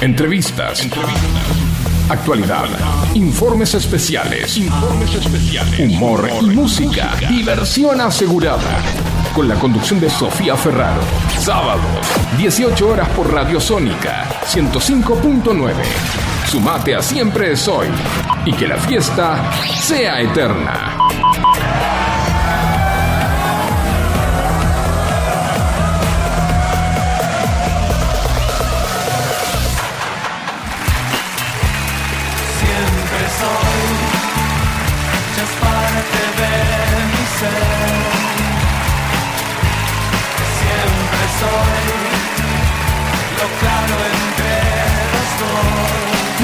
Entrevistas. Actualidad. Informes especiales. Humor y música. Diversión asegurada. Con la conducción de Sofía Ferraro. Sábados, 18 horas por Radio Sónica 105.9. Sumate a Siempre es hoy. Y que la fiesta sea eterna.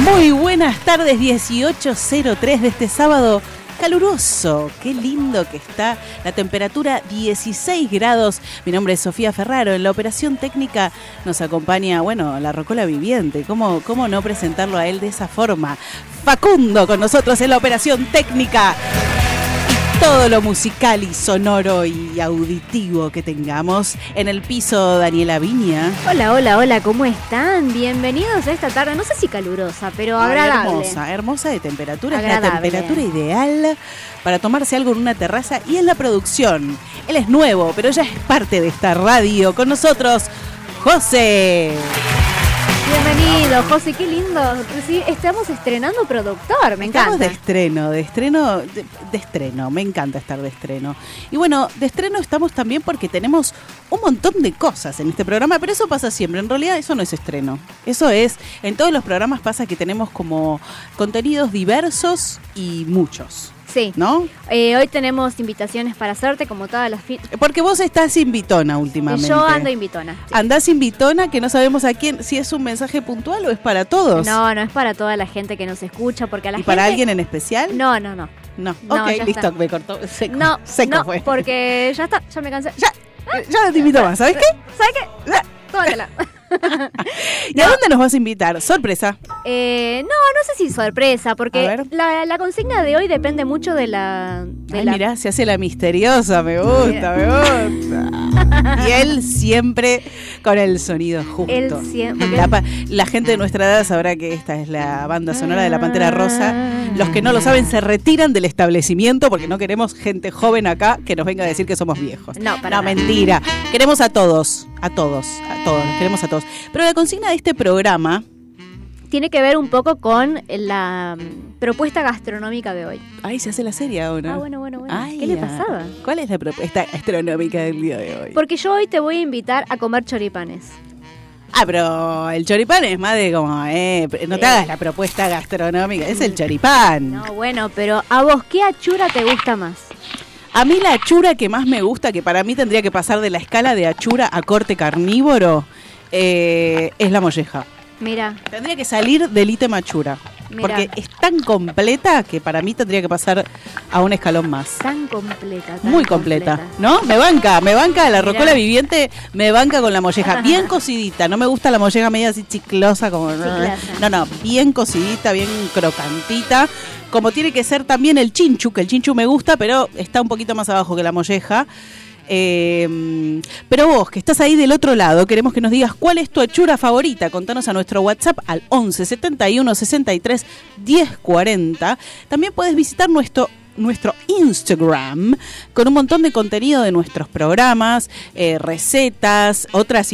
Muy buenas tardes, 18.03 de este sábado caluroso. Qué lindo que está. La temperatura 16 grados. Mi nombre es Sofía Ferraro. En la operación técnica nos acompaña, bueno, la Rocola Viviente. ¿Cómo, cómo no presentarlo a él de esa forma? Facundo con nosotros en la operación técnica. Todo lo musical y sonoro y auditivo que tengamos. En el piso, Daniela Viña. Hola, hola, hola, ¿cómo están? Bienvenidos a esta tarde, no sé si calurosa, pero agradable. Hermosa, hermosa de temperatura. Es la temperatura ideal para tomarse algo en una terraza y en la producción. Él es nuevo, pero ya es parte de esta radio. Con nosotros, José. Bienvenido, José, qué lindo. Sí, estamos estrenando productor, me Estamos encanta. de estreno, de estreno, de, de estreno. Me encanta estar de estreno. Y bueno, de estreno estamos también porque tenemos un montón de cosas en este programa, pero eso pasa siempre. En realidad eso no es estreno. Eso es, en todos los programas pasa que tenemos como contenidos diversos y muchos, Sí. ¿no? Eh, hoy tenemos invitaciones para hacerte, como todas las fi- Porque vos estás invitona últimamente. Yo ando invitona. sí. Andás invitona que no sabemos a quién, si es un mensaje puntual o es para todos. No, no es para toda la gente que nos escucha, porque a la ¿Y para alguien en especial? No, no, no. No. No, ok, listo, está. me cortó. Seco, No, seco no, fue. porque ya está, ya me cansé. Ya, ya no te invito más, ¿sabes qué? ¿Sabes qué? Tómatela. ¿Y a dónde nos vas a invitar? Sorpresa. Eh, no, no sé si sorpresa, porque la, la consigna de hoy depende mucho de la... De Ay, la mirá, se hace la misteriosa, me gusta, me gusta. Y él siempre con el sonido justo. Él siempre- La, la gente de nuestra edad sabrá que esta es la banda sonora de la Pantera Rosa. Los que no lo saben se retiran del establecimiento porque no queremos gente joven acá que nos venga a decir que somos viejos. No, para no mentira. Queremos a todos, a todos, a todos, queremos a todos. Pero la consigna de este programa, Tiene que ver un poco con la mm, propuesta gastronómica de hoy. ay, se hace la serie ahora. Ah, bueno, bueno, bueno. Ay, ¿Qué le ah. pasaba? ¿Cuál es la propuesta astronómica del día de hoy? Porque yo hoy te voy a invitar a comer choripanes. Ah, pero el choripán es más de como, eh, no te hagas la propuesta gastronómica, es el choripán. No, bueno, pero ¿a vos qué achura te gusta más? A mí la achura que más me gusta, que para mí tendría que pasar de la escala de achura a corte carnívoro, eh, es la molleja. Mira, Tendría que salir del ítem achura. Mira. Porque es tan completa que para mí tendría que pasar a un escalón más. tan completa. tan Muy completa, ¿no? Me banca, me banca la Mirá. rocola viviente, me banca con la molleja, bien cocidita, no me gusta la molleja media así chiclosa como Chiclosa. no, no, bien cocidita, bien crocantita, como tiene que ser también el chinchu, que el chinchu me gusta, pero está un poquito más abajo que la molleja. Eh, pero vos, que estás ahí del otro lado, queremos que nos digas cuál es tu achura favorita. Contanos a nuestro WhatsApp al 11 71 63 10 40. También puedes visitar nuestro nuestro Instagram con un montón de contenido de nuestros programas, eh, recetas, otras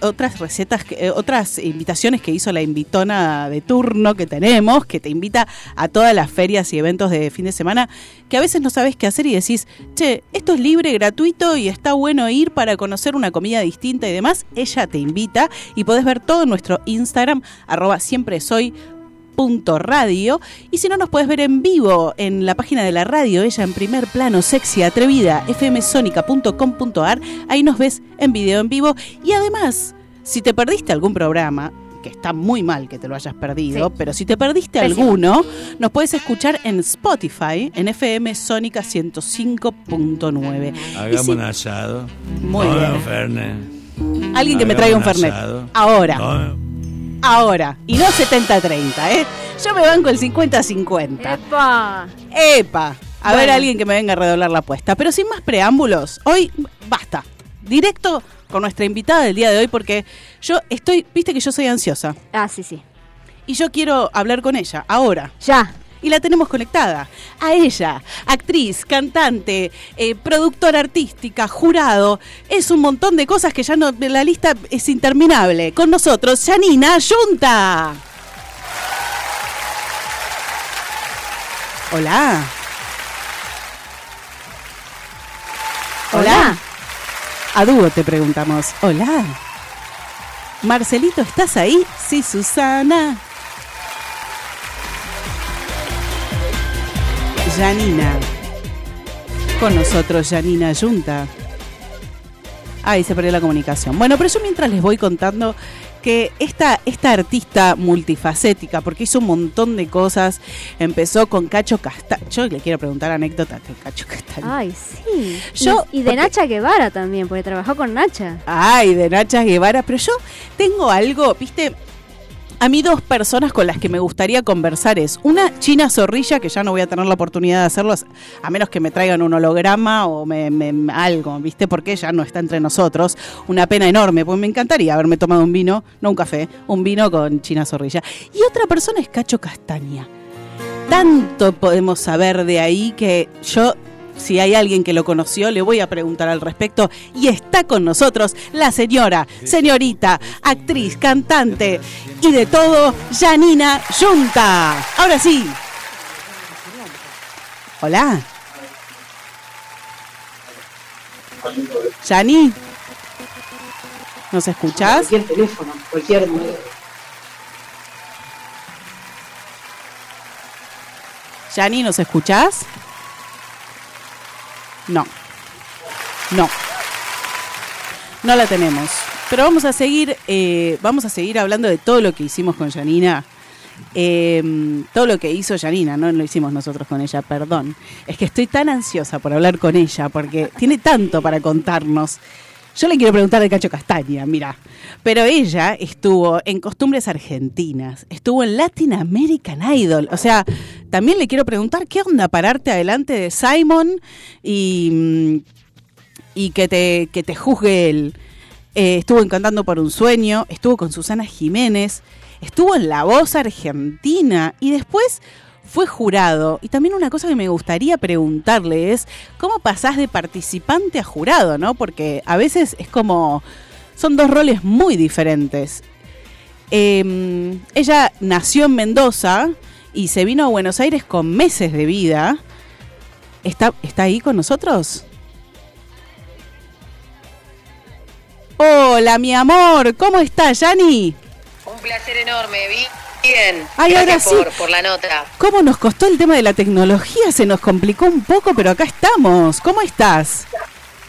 otras recetas, eh, otras invitaciones que hizo la invitona de turno que tenemos, que te invita a todas las ferias y eventos de fin de semana, que a veces no sabes qué hacer y decís, che, esto es libre, gratuito y está bueno ir para conocer una comida distinta y demás. Ella te invita y podés ver todo en nuestro Instagram, arroba siempre soy radio y si no nos puedes ver en vivo en la página de la radio ella en primer plano sexy atrevida fmsonica.com.ar ahí nos ves en video en vivo y además si te perdiste algún programa que está muy mal que te lo hayas perdido, Sí. pero si te perdiste Pésimo. alguno, nos puedes escuchar en Spotify, en FM Sónica 105.9. Y Hagamos si- un asado. Muy Tome bien. un Fernet. Alguien que me traiga un Fernet. asado. Ahora. Ahora. Y no 70-30, ¿eh? Yo me banco el 50-50. ¡Epa! ¡Epa! A ver Bueno. alguien que me venga a redoblar la apuesta. Pero sin más preámbulos, hoy basta. directo con nuestra invitada del día de hoy porque yo estoy, viste que yo soy ansiosa Ah, sí, sí. y yo quiero hablar con ella ahora. Ya. Y la tenemos conectada. A ella, actriz, cantante, eh, productora artística, jurado. Es un montón de cosas que ya no. La lista es interminable. Con nosotros, Janina Yunta. Hola. Hola. A dúo te preguntamos. Hola. Marcelito, ¿estás ahí? Sí, Susana. Janina. Con nosotros, Janina Yunta. Ahí se perdió la comunicación. Bueno, pero yo mientras les voy contando que esta, esta artista multifacética, porque hizo un montón de cosas, empezó con Cacho Castaño. Yo le quiero preguntar anécdotas de Cacho Castaño. Ay, sí. Yo- y, y de porque- Nacha Guevara también, porque trabajó con Nacha. Ay, de Nacha Guevara, pero yo tengo algo, viste, a mí dos personas con las que me gustaría conversar es una China Zorrilla, que ya no voy a tener la oportunidad de hacerlo, a menos que me traigan un holograma o me, algo, viste, porque ella no está entre nosotros. Una pena enorme, porque me encantaría haberme tomado un vino, no un café, un vino con China Zorrilla. Y otra persona es Cacho Castaña. Tanto podemos saber de ahí que yo, si hay alguien que lo conoció, le voy a preguntar al respecto. Y está con nosotros la señora, señorita, actriz, cantante y de todo, Janina Yunta. Ahora sí. Hola. Yani. ¿Nos escuchás? Cualquier teléfono, cualquier número. Yani, ¿nos escuchás? No. No. No la tenemos. Pero vamos a seguir, eh, vamos a seguir hablando de todo lo que hicimos con Janina. Eh, todo lo que hizo Janina, no lo hicimos nosotros con ella, perdón. Es que estoy tan ansiosa por hablar con ella, porque tiene tanto para contarnos. Yo le quiero preguntar de Cacho Castaña, mira. Pero ella estuvo en Costumbres Argentinas, estuvo en Latin American Idol. O sea, también le quiero preguntar qué onda pararte adelante de Simon y, mm, y que, te, que te juzgue él. Eh, estuvo en Cantando por un Sueño, estuvo con Susana Jiménez, estuvo en La Voz Argentina y después fue jurado. Y también una cosa que me gustaría preguntarle es, ¿cómo pasás de participante a jurado? ¿no? Porque a veces es como, son dos roles muy diferentes. Eh, ella nació en Mendoza y se vino a Buenos Aires con meses de vida. ¿Está, está ahí con nosotros? Hola, mi amor, ¿cómo estás, Yani? Un placer enorme, vi bien. Ay, ahora sí. por, por la nota. ¿Cómo nos costó el tema de la tecnología? Se nos complicó un poco, pero acá estamos. ¿Cómo estás?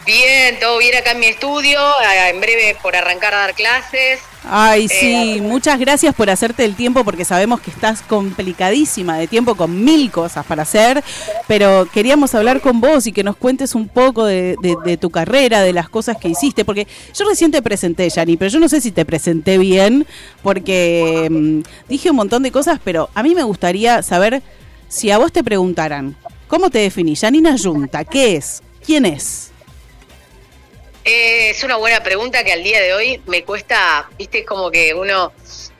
Bien, todo bien acá en mi estudio. ah, En breve por arrancar a dar clases. Ay, sí, Eh, muchas gracias por hacerte el tiempo porque sabemos que estás complicadísima de tiempo con mil cosas para hacer, pero queríamos hablar con vos y que nos cuentes un poco de, de- de tu carrera, de las cosas que hiciste, porque yo recién te presenté, Yani, pero yo no sé si te presenté bien porque mm, dije un montón de cosas, pero a mí me gustaría saber si a vos te preguntaran, ¿cómo te definís? Janina Yunta, ¿qué es? ¿Quién es? Eh, es una buena pregunta que al día de hoy me cuesta, viste, como que uno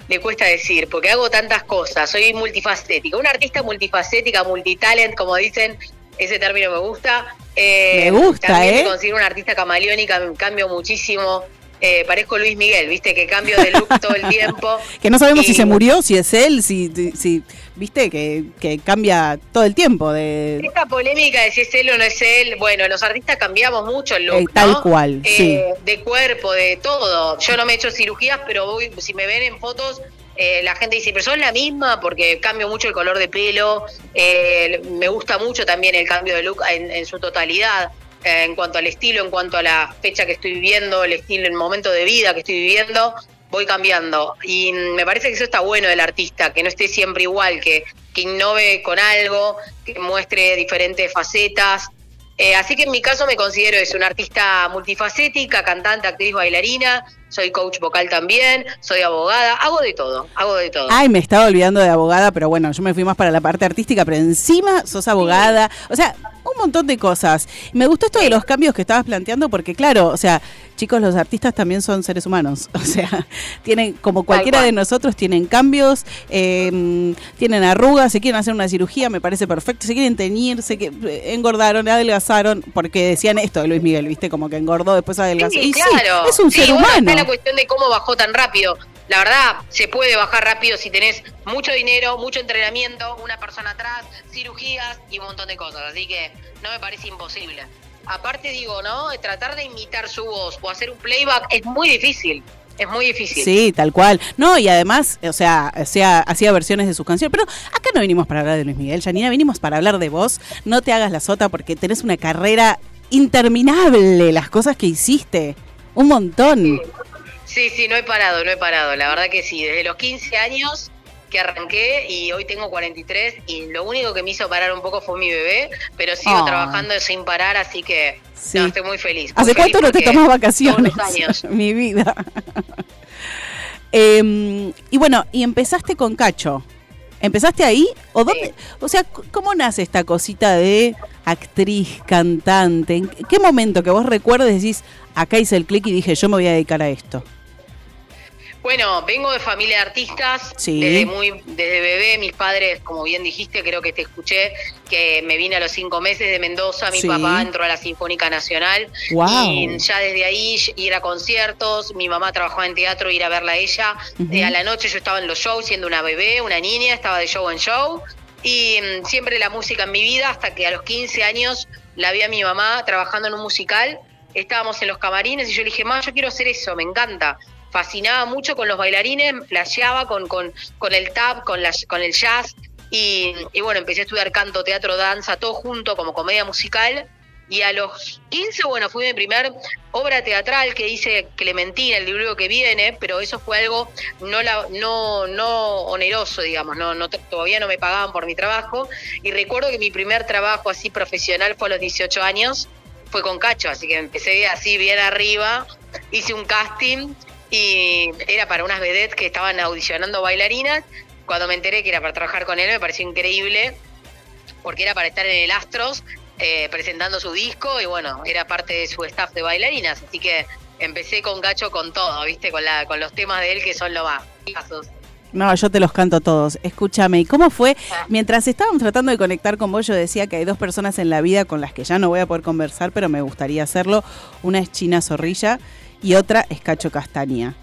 le cuesta decir, porque hago tantas cosas, soy multifacética, una artista multifacética, multitalent, como dicen, ese término me gusta. Eh, Me gusta, también ¿eh? me considero una artista camaleónica, cambio muchísimo, eh, parezco Luis Miguel, viste, que cambio de look todo el tiempo. Que no sabemos si se murió, si es él, si, si viste, que, que cambia todo el tiempo de... Esta polémica de si es él o no es él, bueno, los artistas cambiamos mucho el look, Eh, tal ¿no? cual, Eh, sí. De cuerpo, de todo. Yo no me he hecho cirugías, pero voy, si me ven en fotos, eh, la gente dice, pero son la misma porque cambio mucho el color de pelo. eh, me gusta mucho también el cambio de look en, en su totalidad. Eh, en cuanto al estilo, en cuanto a la fecha que estoy viviendo, el estilo, el momento de vida que estoy viviendo, voy cambiando. Y me parece que eso está bueno del artista, que no esté siempre igual, que, que innove con algo, que muestre diferentes facetas. Eh, así que en mi caso me considero es una artista multifacética, cantante, actriz, bailarina. soy coach vocal también, soy abogada, hago de todo, hago de todo. Ay, me estaba olvidando de abogada, pero bueno, yo me fui más para la parte artística, pero encima sos abogada. O sea, un montón de cosas. Me gustó esto de los cambios que estabas planteando, porque claro, o sea, chicos, los artistas también son seres humanos. O sea, tienen, como cualquiera cual. de nosotros, tienen cambios, eh, tienen arrugas, se quieren hacer una cirugía, me parece perfecto, se quieren teñir, se eh, engordaron, adelgazaron, porque decían esto de Luis Miguel, ¿viste? Como que engordó, después adelgazó. Sí, y sí, claro. es un Sí, ser humano. Está la cuestión de cómo bajó tan rápido. La verdad, se puede bajar rápido si tenés mucho dinero, mucho entrenamiento, una persona atrás, cirugías y un montón de cosas. Así que no me parece imposible. Aparte digo, ¿no? Tratar de imitar su voz o hacer un playback es muy difícil. Es muy difícil. Sí, tal cual. No, y además, o sea, sea, hacía versiones de sus canciones. Pero acá no vinimos para hablar de Luis Miguel, Janina, vinimos para hablar de vos. No te hagas la sota porque tenés una carrera interminable, las cosas que hiciste. Un montón. Sí, sí, no he parado, no he parado. La verdad que sí, desde los 15 años que arranqué y hoy tengo 43 y lo único que me hizo parar un poco fue mi bebé, pero sigo Ah. trabajando sin parar, así que Sí. no, estoy muy feliz. muy ¿Hace feliz cuánto no te tomás vacaciones? Todos los años. Mi vida. Em, y bueno, y empezaste con Cacho. ¿Empezaste ahí? ¿O dónde? O sea, ¿cómo nace esta cosita de actriz, cantante? ¿En qué momento que vos recuerdes decís, acá hice el clic y dije, yo me voy a dedicar a esto? Bueno, vengo de familia de artistas, Sí. desde muy desde bebé, mis padres, como bien dijiste, creo que te escuché, que me vine a los cinco meses de Mendoza, mi Sí. papá entró a la Sinfónica Nacional Guau. y ya desde ahí ir a conciertos, mi mamá trabajaba en teatro, ir a verla a ella. Eh, a la noche yo estaba en los shows siendo una bebé, una niña, estaba de show en show y mm, siempre la música en mi vida hasta que a los 15 años la vi a mi mamá trabajando en un musical, estábamos en los camarines y yo le dije, mamá, yo quiero hacer eso, me encanta fascinaba mucho con los bailarines, flasheaba con, con, con el tap, con, la, con el jazz. Y, bueno, empecé a estudiar canto, teatro, danza, todo junto como comedia musical. Y a los 15, bueno, fui mi primer obra teatral que hice Clementina, el libro que viene, pero eso fue algo no la, no, no oneroso, digamos, no, no, todavía no me pagaban por mi trabajo. Y recuerdo que mi primer trabajo así profesional fue a los 18 años, fue con Cacho, así que empecé así bien arriba, hice un casting y era para unas vedettes que estaban audicionando bailarinas. Cuando me enteré que era para trabajar con él me pareció increíble, porque era para estar en el Astros eh, presentando su disco y bueno, era parte de su staff de bailarinas, así que empecé con Gacho con todo, ¿viste? Con, la, con los temas de él que son lo más. No, yo te los canto todos. Escúchame, ¿y cómo fue? Mientras estábamos tratando de conectar con vos, yo decía que hay dos personas en la vida con las que ya no voy a poder conversar, pero me gustaría hacerlo. Una es China Zorrilla y otra es Cacho Castaña.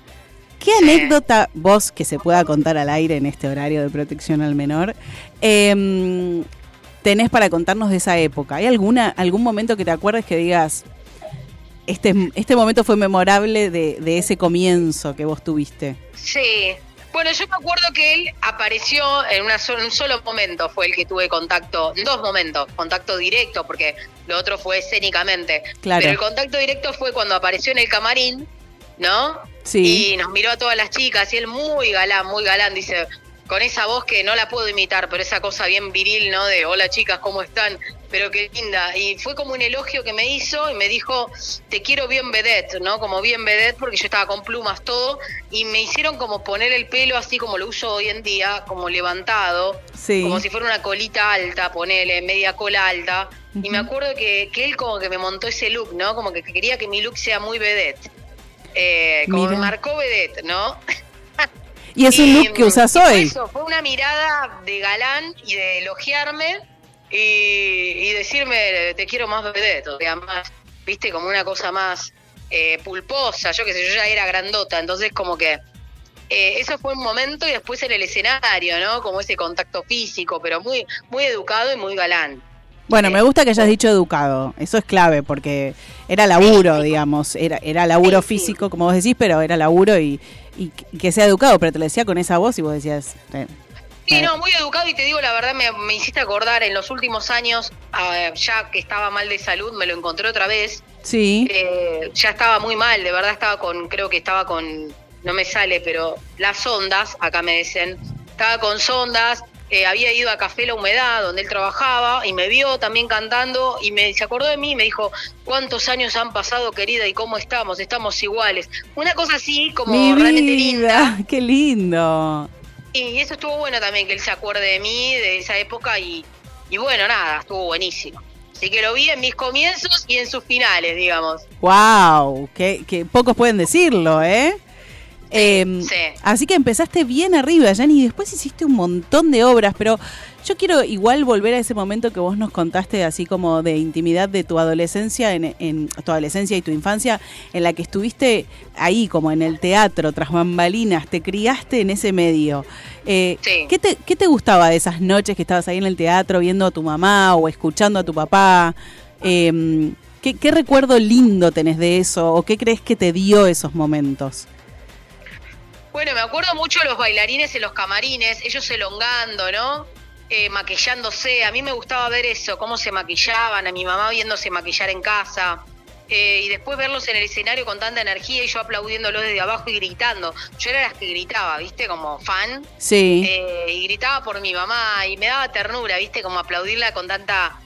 ¿Qué anécdota vos que se pueda contar al aire en este horario de protección al menor em, tenés para contarnos de esa época? ¿Hay alguna algún momento que te acuerdes que digas este, este momento fue memorable de, de ese comienzo que vos tuviste? Sí. Bueno, yo me acuerdo que él apareció en una so- un solo momento, fue el que tuve contacto, en dos momentos, contacto directo, porque lo otro fue escénicamente. Claro. Pero el contacto directo fue cuando apareció en el camarín, ¿no? Sí. Y nos miró a todas las chicas y él muy galán, muy galán, dice, con esa voz que no la puedo imitar, pero esa cosa bien viril, ¿no? De hola chicas, ¿cómo están? Pero qué linda. Y fue como un elogio que me hizo y me dijo, te quiero bien vedette, ¿no? Como bien vedette, porque yo estaba con plumas todo. Y me hicieron como poner el pelo así como lo uso hoy en día, como levantado. Sí. Como si fuera una colita alta, ponele, media cola alta. Y me acuerdo que, que él como que me montó ese look, ¿no? Como que quería que mi look sea muy vedette. Eh, como Mira. me marcó vedette, ¿no? Y es un look que usas y fue hoy. eso, fue una mirada de galán y de elogiarme y, y decirme te quiero más vedette, o sea, más, viste, como una cosa más eh, pulposa, yo qué sé, yo ya era grandota, entonces como que eh, eso fue un momento y después en el escenario, ¿no? Como ese contacto físico, pero muy, muy educado y muy galán. Bueno, me gusta que hayas dicho educado. Eso es clave porque era laburo, digamos. Era, era laburo sí. físico, como vos decís, pero era laburo y, y que sea educado. Pero te lo decía con esa voz y vos decías. eh, Sí, no, muy educado y te digo la verdad, me, me hiciste acordar en los últimos años, ah, ya que estaba mal de salud, me lo encontré otra vez. Sí. Eh, ya estaba muy mal, de verdad estaba con, creo que estaba con, no me sale, pero las ondas, acá me dicen, estaba con sondas eh, había ido a Café La Humedad, donde él trabajaba, y me vio también cantando, y me, se acordó de mí y me dijo, ¿cuántos años han pasado, querida, y cómo estamos? Estamos iguales. Una cosa así, como Mi realmente linda. qué lindo. Y eso estuvo bueno también, que él se acuerde de mí, de esa época, y, y bueno, nada, estuvo buenísimo. Así que lo vi en mis comienzos y en sus finales, digamos. Wow, que, que pocos pueden decirlo, ¿eh? Em, sí. Así que empezaste bien arriba, Yanni, y después hiciste un montón de obras, pero yo quiero igual volver a ese momento que vos nos contaste, así como de intimidad de tu adolescencia, en, en tu adolescencia y tu infancia, en la que estuviste ahí, como en el teatro, tras bambalinas, te criaste en ese medio. Eh, Sí. ¿qué, te, ¿Qué te gustaba de esas noches que estabas ahí en el teatro viendo a tu mamá o escuchando a tu papá? Em, ¿qué, ¿Qué recuerdo lindo tenés de eso o qué crees que te dio esos momentos? Bueno, me acuerdo mucho de los bailarines en los camarines, ellos elongando, ¿no? Eh, maquillándose. A mí me gustaba ver eso, cómo se maquillaban, a mi mamá viéndose maquillar en casa. Eh, y después verlos en el escenario con tanta energía y yo aplaudiéndolos desde abajo y gritando. Yo era las que gritaba, ¿viste? Como fan. Sí. Eh, y gritaba por mi mamá y me daba ternura, ¿viste? Como aplaudirla con tanta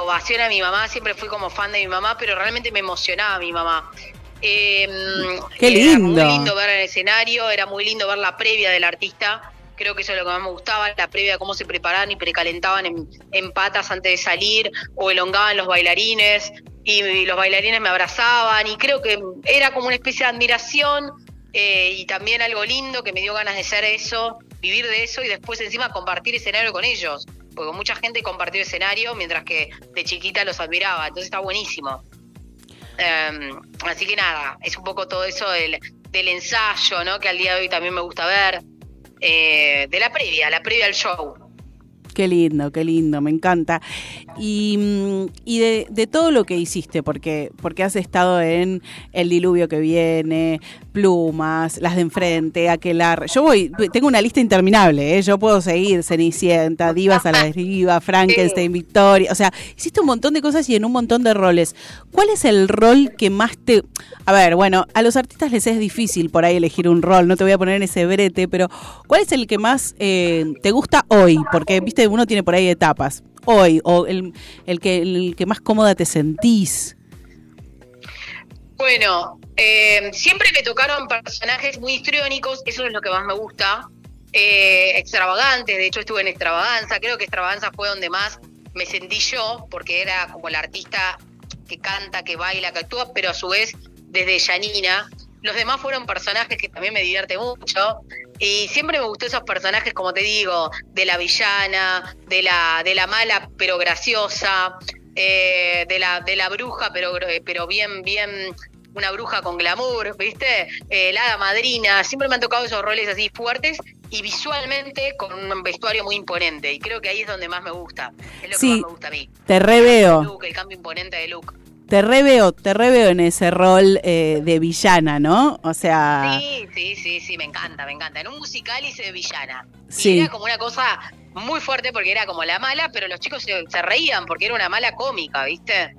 ovación a mi mamá. Siempre fui como fan de mi mamá, pero realmente me emocionaba mi mamá. Eh, Qué Era lindo. muy lindo ver el escenario, era muy lindo ver la previa del artista. Creo que eso es lo que más me gustaba, la previa de cómo se preparaban y precalentaban en, en patas antes de salir, o elongaban los bailarines, y los bailarines me abrazaban, y creo que era como una especie de admiración eh, y también algo lindo que me dio ganas de ser eso, vivir de eso y después encima compartir escenario con ellos, porque mucha gente compartió escenario mientras que de chiquita los admiraba, entonces está buenísimo. Em, así que nada, es un poco todo eso del, del ensayo, ¿no? Que al día de hoy también me gusta ver, eh, de la previa, la previa al show. Qué lindo, qué lindo, me encanta. Y, mm, y de, de todo lo que hiciste, porque, porque has estado en El Diluvio que viene, Plumas, Las de Enfrente, Aquelar. Yo voy, tengo una lista interminable, ¿eh? yo puedo seguir Cenicienta, Divas a la Deriva, Frankenstein, Victoria. O sea, hiciste un montón de cosas y en un montón de roles. ¿Cuál es el rol que más te. A ver, bueno, a los artistas les es difícil por ahí elegir un rol, no te voy a poner en ese brete, pero ¿cuál es el que más eh, te gusta hoy? Porque, viste, uno tiene por ahí etapas. Hoy, o el, el que, el que más cómoda te sentís. Bueno, eh, siempre me tocaron personajes muy histriónicos, eso es lo que más me gusta. Eh, extravagantes, de hecho estuve en Extravaganza, creo que Extravaganza fue donde más me sentí yo, porque era como la artista que canta, que baila, que actúa, pero a su vez desde Yanina. Los demás fueron personajes que también me divierte mucho. Y siempre me gustó esos personajes, como te digo, de la villana, de la, de la mala pero graciosa, eh, de la, de la bruja, pero, pero bien, bien, una bruja con glamour, ¿viste? Eh, la hada madrina, siempre me han tocado esos roles así fuertes y visualmente con un vestuario muy imponente. Y creo que ahí es donde más me gusta. Es lo Sí. que más me gusta a mí. Te El reveo, look, el cambio imponente de look. te reveo, te reveo en ese rol eh, de villana, ¿no? O sea, Sí, sí, sí, sí, me encanta, me encanta. En un musical hice de villana. Sí. Y era como una cosa muy fuerte porque era como la mala, pero los chicos se, se reían porque era una mala cómica, ¿viste? Eh,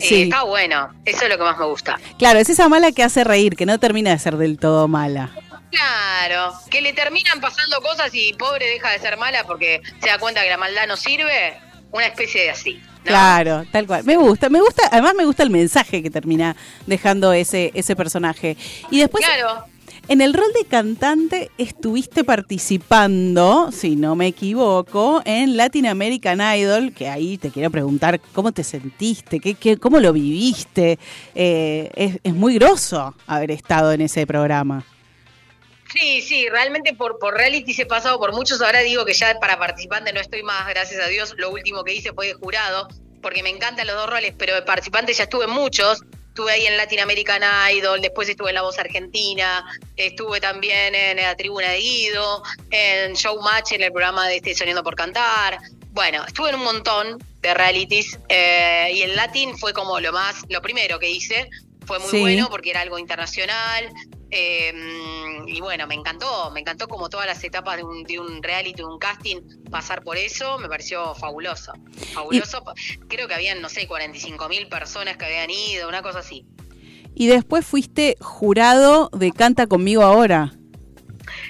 Sí. está bueno, eso es lo que más me gusta. claro, es esa mala que hace reír, que no termina de ser del todo mala. Claro, que le terminan pasando cosas y pobre deja de ser mala porque se da cuenta que la maldad no sirve, una especie de así. ¿no? Claro, tal cual. Me gusta, me gusta, además me gusta el mensaje que termina dejando ese, ese personaje. Y después, Claro, en el rol de cantante estuviste participando, si no me equivoco, en Latin American Idol, que ahí te quiero preguntar cómo te sentiste, qué, qué, cómo lo viviste. Eh, es, es muy groso haber estado en ese programa. Sí, sí, realmente por, por reality he pasado por muchos. Ahora digo que ya para participante no estoy más, gracias a Dios. Lo último que hice fue de jurado, porque me encantan los dos roles, pero de participante ya estuve muchos. Estuve ahí en Latin American Idol, después estuve en La Voz Argentina, estuve también en la Tribuna de Guido, en Showmatch, en el programa de este Soñando por Cantar. Bueno, estuve en un montón de realities eh, y el Latin fue como lo más, lo primero que hice. Fue muy Sí. bueno porque era algo internacional. Eh, y bueno, me encantó, me encantó como todas las etapas de un, de un reality, de un casting, pasar por eso, me pareció fabuloso. Fabuloso. Creo que habían, no sé, 45 mil personas que habían ido, una cosa así. Y después fuiste jurado de Canta conmigo ahora.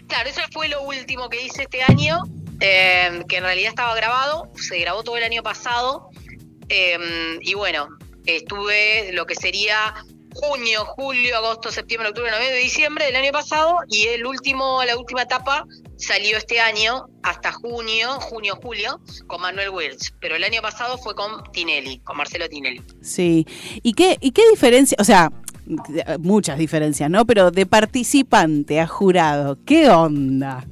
Claro, eso fue lo último que hice este año. eh, que en realidad estaba grabado, se grabó todo el año pasado, eh, y bueno, estuve lo que sería junio, julio, agosto, septiembre, octubre, noviembre, diciembre del año pasado, y el último, la última etapa salió este año hasta junio, junio, julio, con Manuel Wills, pero el año pasado fue con Tinelli, con Marcelo Tinelli. Sí. ¿Y qué, ¿Y qué diferencia? O sea, muchas diferencias, ¿no? Pero de participante a jurado, ¿qué onda?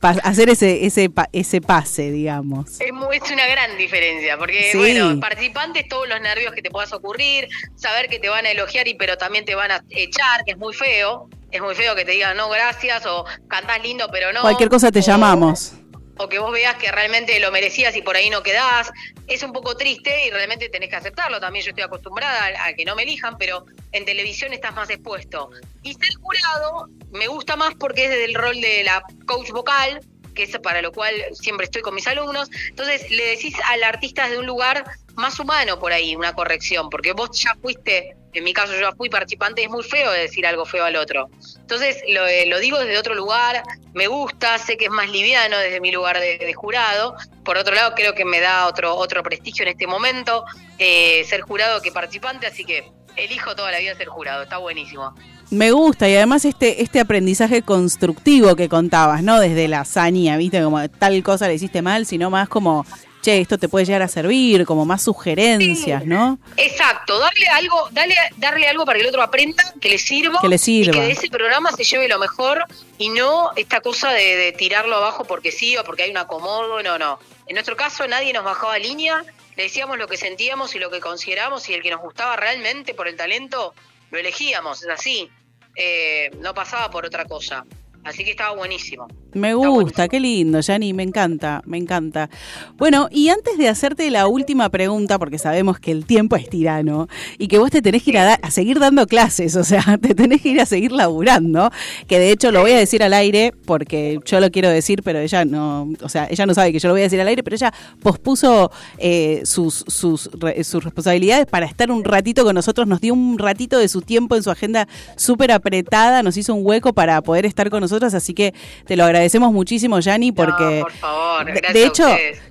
Pa- hacer ese, ese, pa- ese pase, digamos. Es, muy- es una gran diferencia, porque Sí. bueno, participantes, todos los nervios que te puedas ocurrir, saber que te van a elogiar y pero también te van a echar, que es muy feo, es muy feo que te digan no gracias o cantás lindo pero no. Cualquier cosa te o- llamamos. O que vos veas que realmente lo merecías y por ahí no quedás. Es un poco triste y realmente tenés que aceptarlo. También yo estoy acostumbrada a, que no me elijan, pero en televisión estás más expuesto. Y ser jurado me gusta más porque es desde el rol de la coach vocal, que es para lo cual siempre estoy con mis alumnos. Entonces le decís al artista desde un lugar más humano por ahí, una corrección, porque vos ya fuiste, en mi caso yo ya fui participante, es muy feo decir algo feo al otro. Entonces lo, eh, digo desde otro lugar, me gusta, sé que es más liviano desde mi lugar de, de jurado. Por otro lado, creo que me da otro, otro prestigio en este momento eh, ser jurado que participante, así que elijo toda la vida ser jurado, está buenísimo. Me gusta y además este, este aprendizaje constructivo que contabas, ¿no? Desde la hazaña, ¿viste? Como tal cosa le hiciste mal, sino más como, che, esto te puede llegar a servir, como más sugerencias, ¿no? Exacto, darle algo, darle, darle algo para que el otro aprenda, que le sirva, Que le sirva. y que de ese programa se lleve lo mejor y no esta cosa de, de tirarlo abajo porque sí o porque hay un acomodo, no, no. En nuestro caso nadie nos bajaba línea, le decíamos lo que sentíamos y lo que consideramos y el que nos gustaba realmente por el talento, lo elegíamos, es así. Eh, no pasaba por otra cosa. Así que estaba buenísimo. Me gusta, qué lindo, Yani, me encanta, me encanta. Bueno, y antes de hacerte la última pregunta, porque sabemos que el tiempo es tirano y que vos te tenés que ir a, da- a seguir dando clases, o sea, te tenés que ir a seguir laburando, que de hecho lo voy a decir al aire porque yo lo quiero decir, pero ella no, o sea, ella no sabe que yo lo voy a decir al aire, pero ella pospuso eh, sus, sus, re- sus responsabilidades para estar un ratito con nosotros, nos dio un ratito de su tiempo en su agenda súper apretada, nos hizo un hueco para poder estar con nosotros, así que te lo agradecemos muchísimo, Yani, porque... No, por favor, de- gracias de a hecho,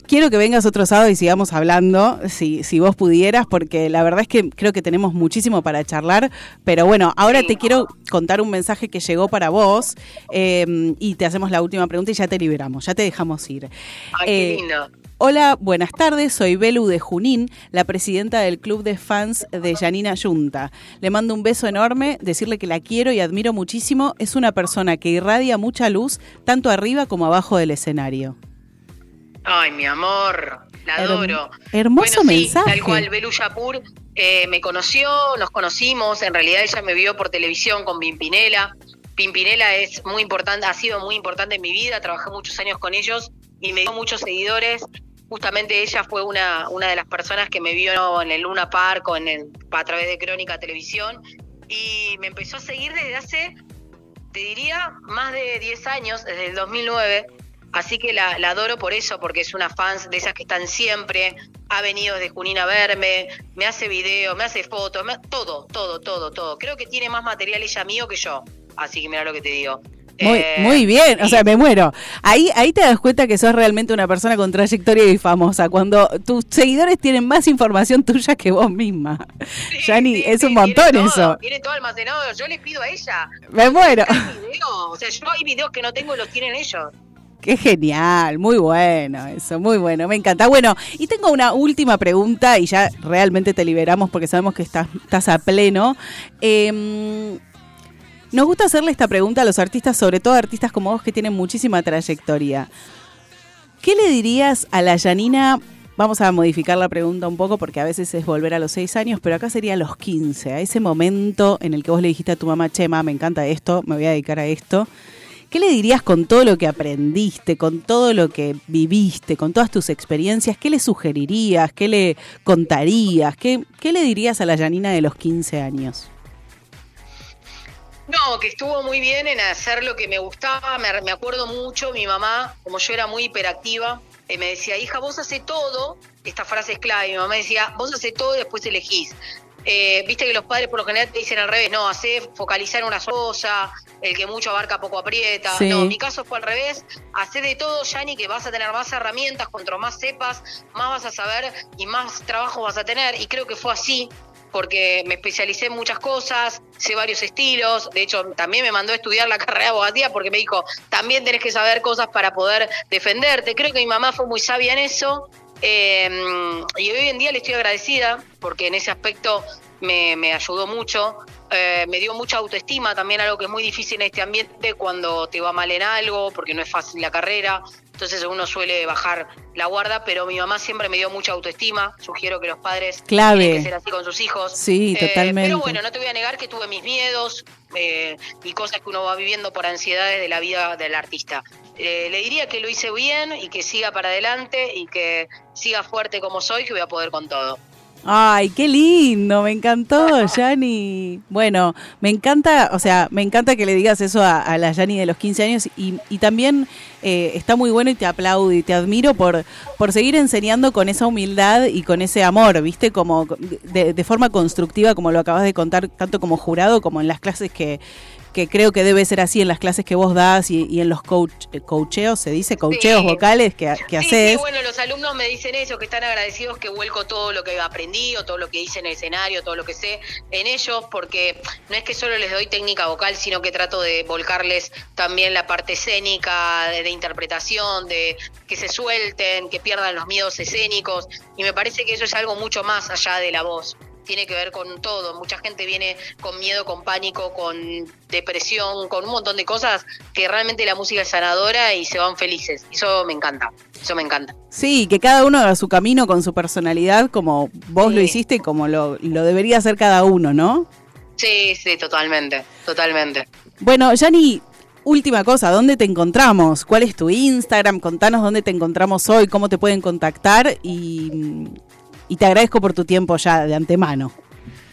quiero que vengas otro sábado y sigamos hablando, si, si vos pudieras, porque la verdad es que creo que tenemos muchísimo para charlar. Pero bueno, ahora Sí. te quiero contar un mensaje que llegó para vos eh, y te hacemos la última pregunta y ya te liberamos, ya te dejamos ir. Ay, qué Eh, lindo. Hola, buenas tardes. Soy Belu de Junín, la presidenta del club de fans de Janina Yunta. Le mando un beso enorme, decirle que la quiero y admiro muchísimo. Es una persona que irradia mucha luz, tanto arriba como abajo del escenario. Ay, mi amor, la adoro. hermoso bueno, sí, mensaje. Tal cual, Belu Yapur eh, me conoció, nos conocimos, en realidad ella me vio por televisión con Pimpinela. Pimpinela es muy importante, ha sido muy importante en mi vida, trabajé muchos años con ellos y me dio muchos seguidores. Justamente ella fue una, una de las personas que me vio en el Luna Park o en el- a través de Crónica Televisión y me empezó a seguir desde hace, te diría, más de 10 años, desde el 2009. Así que la, la adoro por eso, porque es una fan de esas que están siempre, ha venido desde Junín a verme, me hace videos, me hace fotos, me- todo, todo, todo, todo. Creo que tiene más material ella mío que yo, así que mira lo que te digo. Muy, Eh, muy bien, o sea, me muero. Ahí, ahí te das cuenta que sos realmente una persona con trayectoria y famosa, cuando tus seguidores tienen más información tuya que vos misma. Yani, sí, es un montón tiene todo, eso. Tiene todo almacenado, yo le pido a ella. Me muero. Hay videos, o sea, yo hay videos que no tengo y los tienen ellos. Qué genial, muy bueno eso, muy bueno, me encanta. Bueno, y tengo una última pregunta y ya realmente te liberamos porque sabemos que estás, estás a pleno. Eh, nos gusta hacerle esta pregunta a los artistas, sobre todo artistas como vos que tienen muchísima trayectoria. ¿Qué le dirías a la Yanina? Vamos a modificar la pregunta un poco porque a veces es volver a los 6 años, pero acá sería a los 15, a ese momento en el que vos le dijiste a tu mamá, Chema, me encanta esto, me voy a dedicar a esto. ¿Qué le dirías con todo lo que aprendiste, con todo lo que viviste, con todas tus experiencias? ¿Qué le sugerirías? ¿Qué le contarías? ¿Qué, qué le dirías a la Yanina de los 15 años? No, que estuvo muy bien en hacer lo que me gustaba. Me, me acuerdo mucho, mi mamá, como yo era muy hiperactiva, eh, me decía, hija, vos hace todo. Esta frase es clave. Mi mamá decía, vos hace todo y después elegís. eh, viste que los padres por lo general te dicen al revés, no, hace focalizar en una cosa, el que mucho abarca poco aprieta. Sí. No, mi caso fue al revés, hace de todo, Yani, que vas a tener más herramientas, cuanto más sepas, más vas a saber y más trabajo vas a tener. Y creo que fue así, porque me especialicé en muchas cosas, sé varios estilos, de hecho también me mandó a estudiar la carrera de abogacía porque me dijo, también tenés que saber cosas para poder defenderte. Creo que mi mamá fue muy sabia en eso eh, y hoy en día le estoy agradecida porque en ese aspecto me, me ayudó mucho. Eh, me dio mucha autoestima, también algo que es muy difícil en este ambiente cuando te va mal en algo, porque no es fácil la carrera, entonces uno suele bajar la guarda, pero mi mamá siempre me dio mucha autoestima, sugiero que los padres Clave. tienen que ser así con sus hijos. Sí, Eh, totalmente. Pero bueno, no te voy a negar que tuve mis miedos eh, y cosas que uno va viviendo por ansiedades de la vida del artista. Eh, le diría que lo hice bien y que siga para adelante y que siga fuerte como soy, que voy a poder con todo. Ay, qué lindo, me encantó, Yani. Bueno, me encanta, o sea, me encanta que le digas eso a, la Yani de los 15 años y, y también eh, está muy bueno y te aplaudo y te admiro por, por seguir enseñando con esa humildad y con ese amor, ¿viste? Como de, de forma constructiva, como lo acabas de contar, tanto como jurado como en las clases que que creo que debe ser así en las clases que vos das y, y en los coach, eh, coacheos, se dice, coacheos Sí. vocales que, que Sí, haces. sí, bueno, los alumnos me dicen eso, que están agradecidos que vuelco todo lo que aprendí o todo lo que hice en el escenario, todo lo que sé en ellos, porque no es que solo les doy técnica vocal, sino que trato de volcarles también la parte escénica, de, de interpretación, de que se suelten, que pierdan los miedos escénicos, y me parece que eso es algo mucho más allá de la voz. Tiene que ver con todo. Mucha gente viene con miedo, con pánico, con depresión, con un montón de cosas que realmente la música es sanadora y se van felices. Eso me encanta. Eso me encanta. Sí, que cada uno haga su camino con su personalidad, como vos lo hiciste y como lo, lo debería hacer cada uno, ¿no? Sí, sí, totalmente, totalmente. Bueno, Yani, última cosa, ¿dónde te encontramos? ¿Cuál es tu Instagram? Contanos dónde te encontramos hoy, cómo te pueden contactar y, y te agradezco por tu tiempo ya de antemano.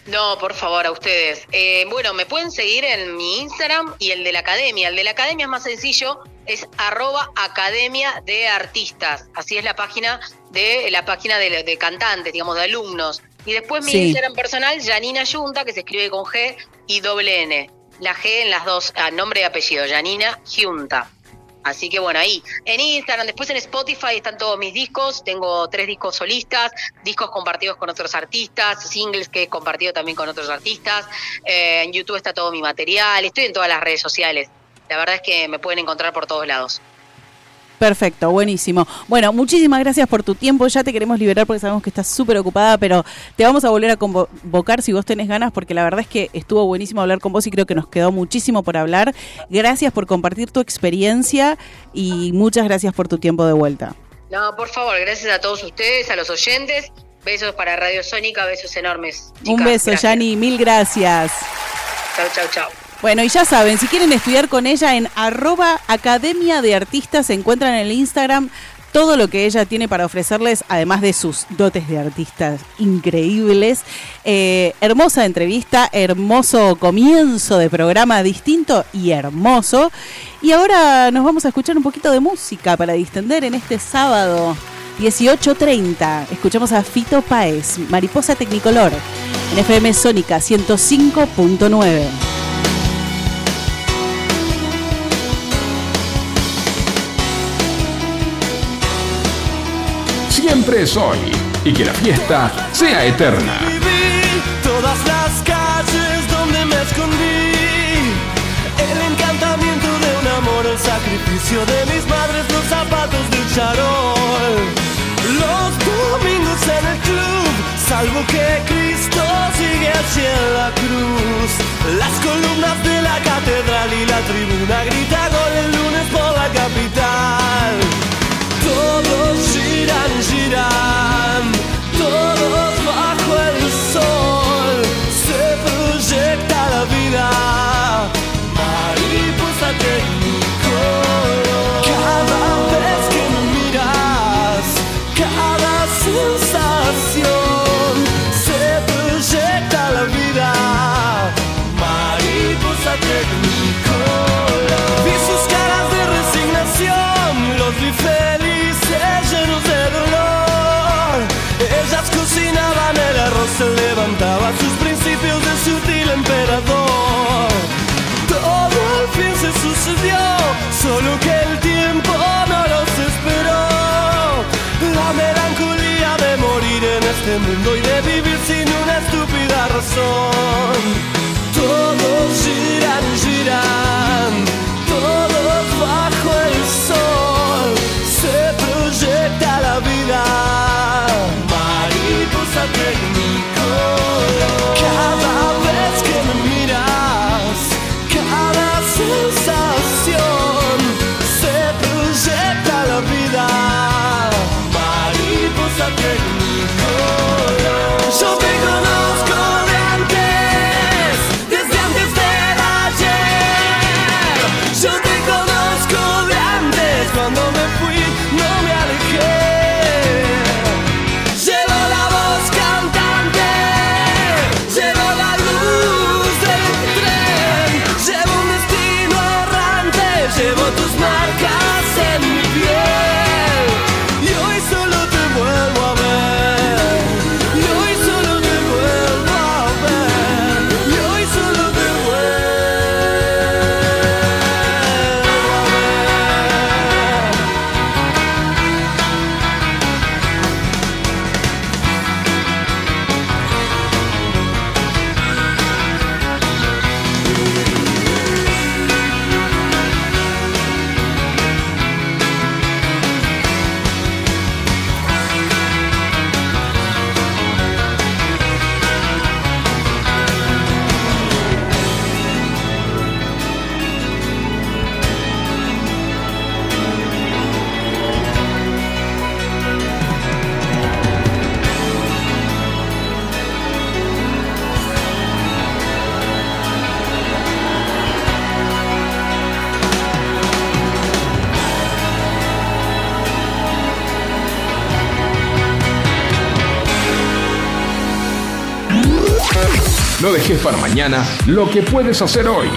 No, por favor, a ustedes. Eh, bueno, me pueden seguir en mi Instagram y el de la academia. El de la academia es más sencillo, es arroba academia de artistas. Así es la página de la página de, de cantantes, digamos, de alumnos. Y después mi Sí. Instagram personal, Janina Yunta, que se escribe con G y doble N. La G en las dos, a nombre y apellido, Janina Junta. Así que bueno, ahí. En Instagram, después en Spotify están todos mis discos. Tengo tres discos solistas, discos compartidos con otros artistas, singles que he compartido también con otros artistas. Eh, en YouTube está todo mi material. Estoy en todas las redes sociales. La verdad es que me pueden encontrar por todos lados. Perfecto, buenísimo. Bueno, muchísimas gracias por tu tiempo. Ya te queremos liberar porque sabemos que estás súper ocupada, pero te vamos a volver a convocar si vos tenés ganas, porque la verdad es que estuvo buenísimo hablar con vos y creo que nos quedó muchísimo por hablar. Gracias por compartir tu experiencia y muchas gracias por tu tiempo de vuelta. No, por favor, gracias a todos ustedes, a los oyentes. Besos para Radio Sónica, besos enormes. Un beso. Yani, mil gracias. Chau, chau, chau. Bueno, y ya saben, si quieren estudiar con ella en arroba Academia de Artistas, se encuentran en el Instagram todo lo que ella tiene para ofrecerles, además de sus dotes de artistas increíbles. Eh, hermosa entrevista, hermoso comienzo de programa distinto y hermoso. Y ahora nos vamos a escuchar un poquito de música para distender en este sábado 18.30. Escuchamos a Fito Paez, Mariposa Tecnicolor, en FM Sónica 105.9. Siempre es hoy y que la fiesta sea eterna. Viví todas las calles donde me escondí. El encantamiento de un amor, el sacrificio de mis madres, los zapatos del charol. Los domingos en el club, salvo que Cristo sigue en la cruz. Las columnas de la catedral y la tribuna grita gol el lunes por este mundo y de vivir sin una estúpida razón. Todos giran, giran, todos bajo el sol. Se proyecta la vida, mariposa Para mañana lo que puedes hacer hoy.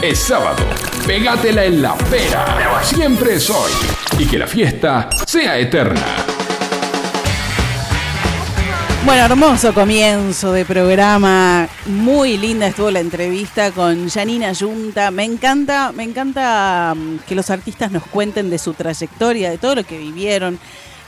Es sábado. Pégatela en la pera. Siempre es hoy. Y que la fiesta sea eterna. Bueno, hermoso comienzo de programa. Muy linda estuvo la entrevista con Janina Yunta. Me encanta, me encanta mm, que los artistas nos cuenten de su trayectoria, de todo lo que vivieron.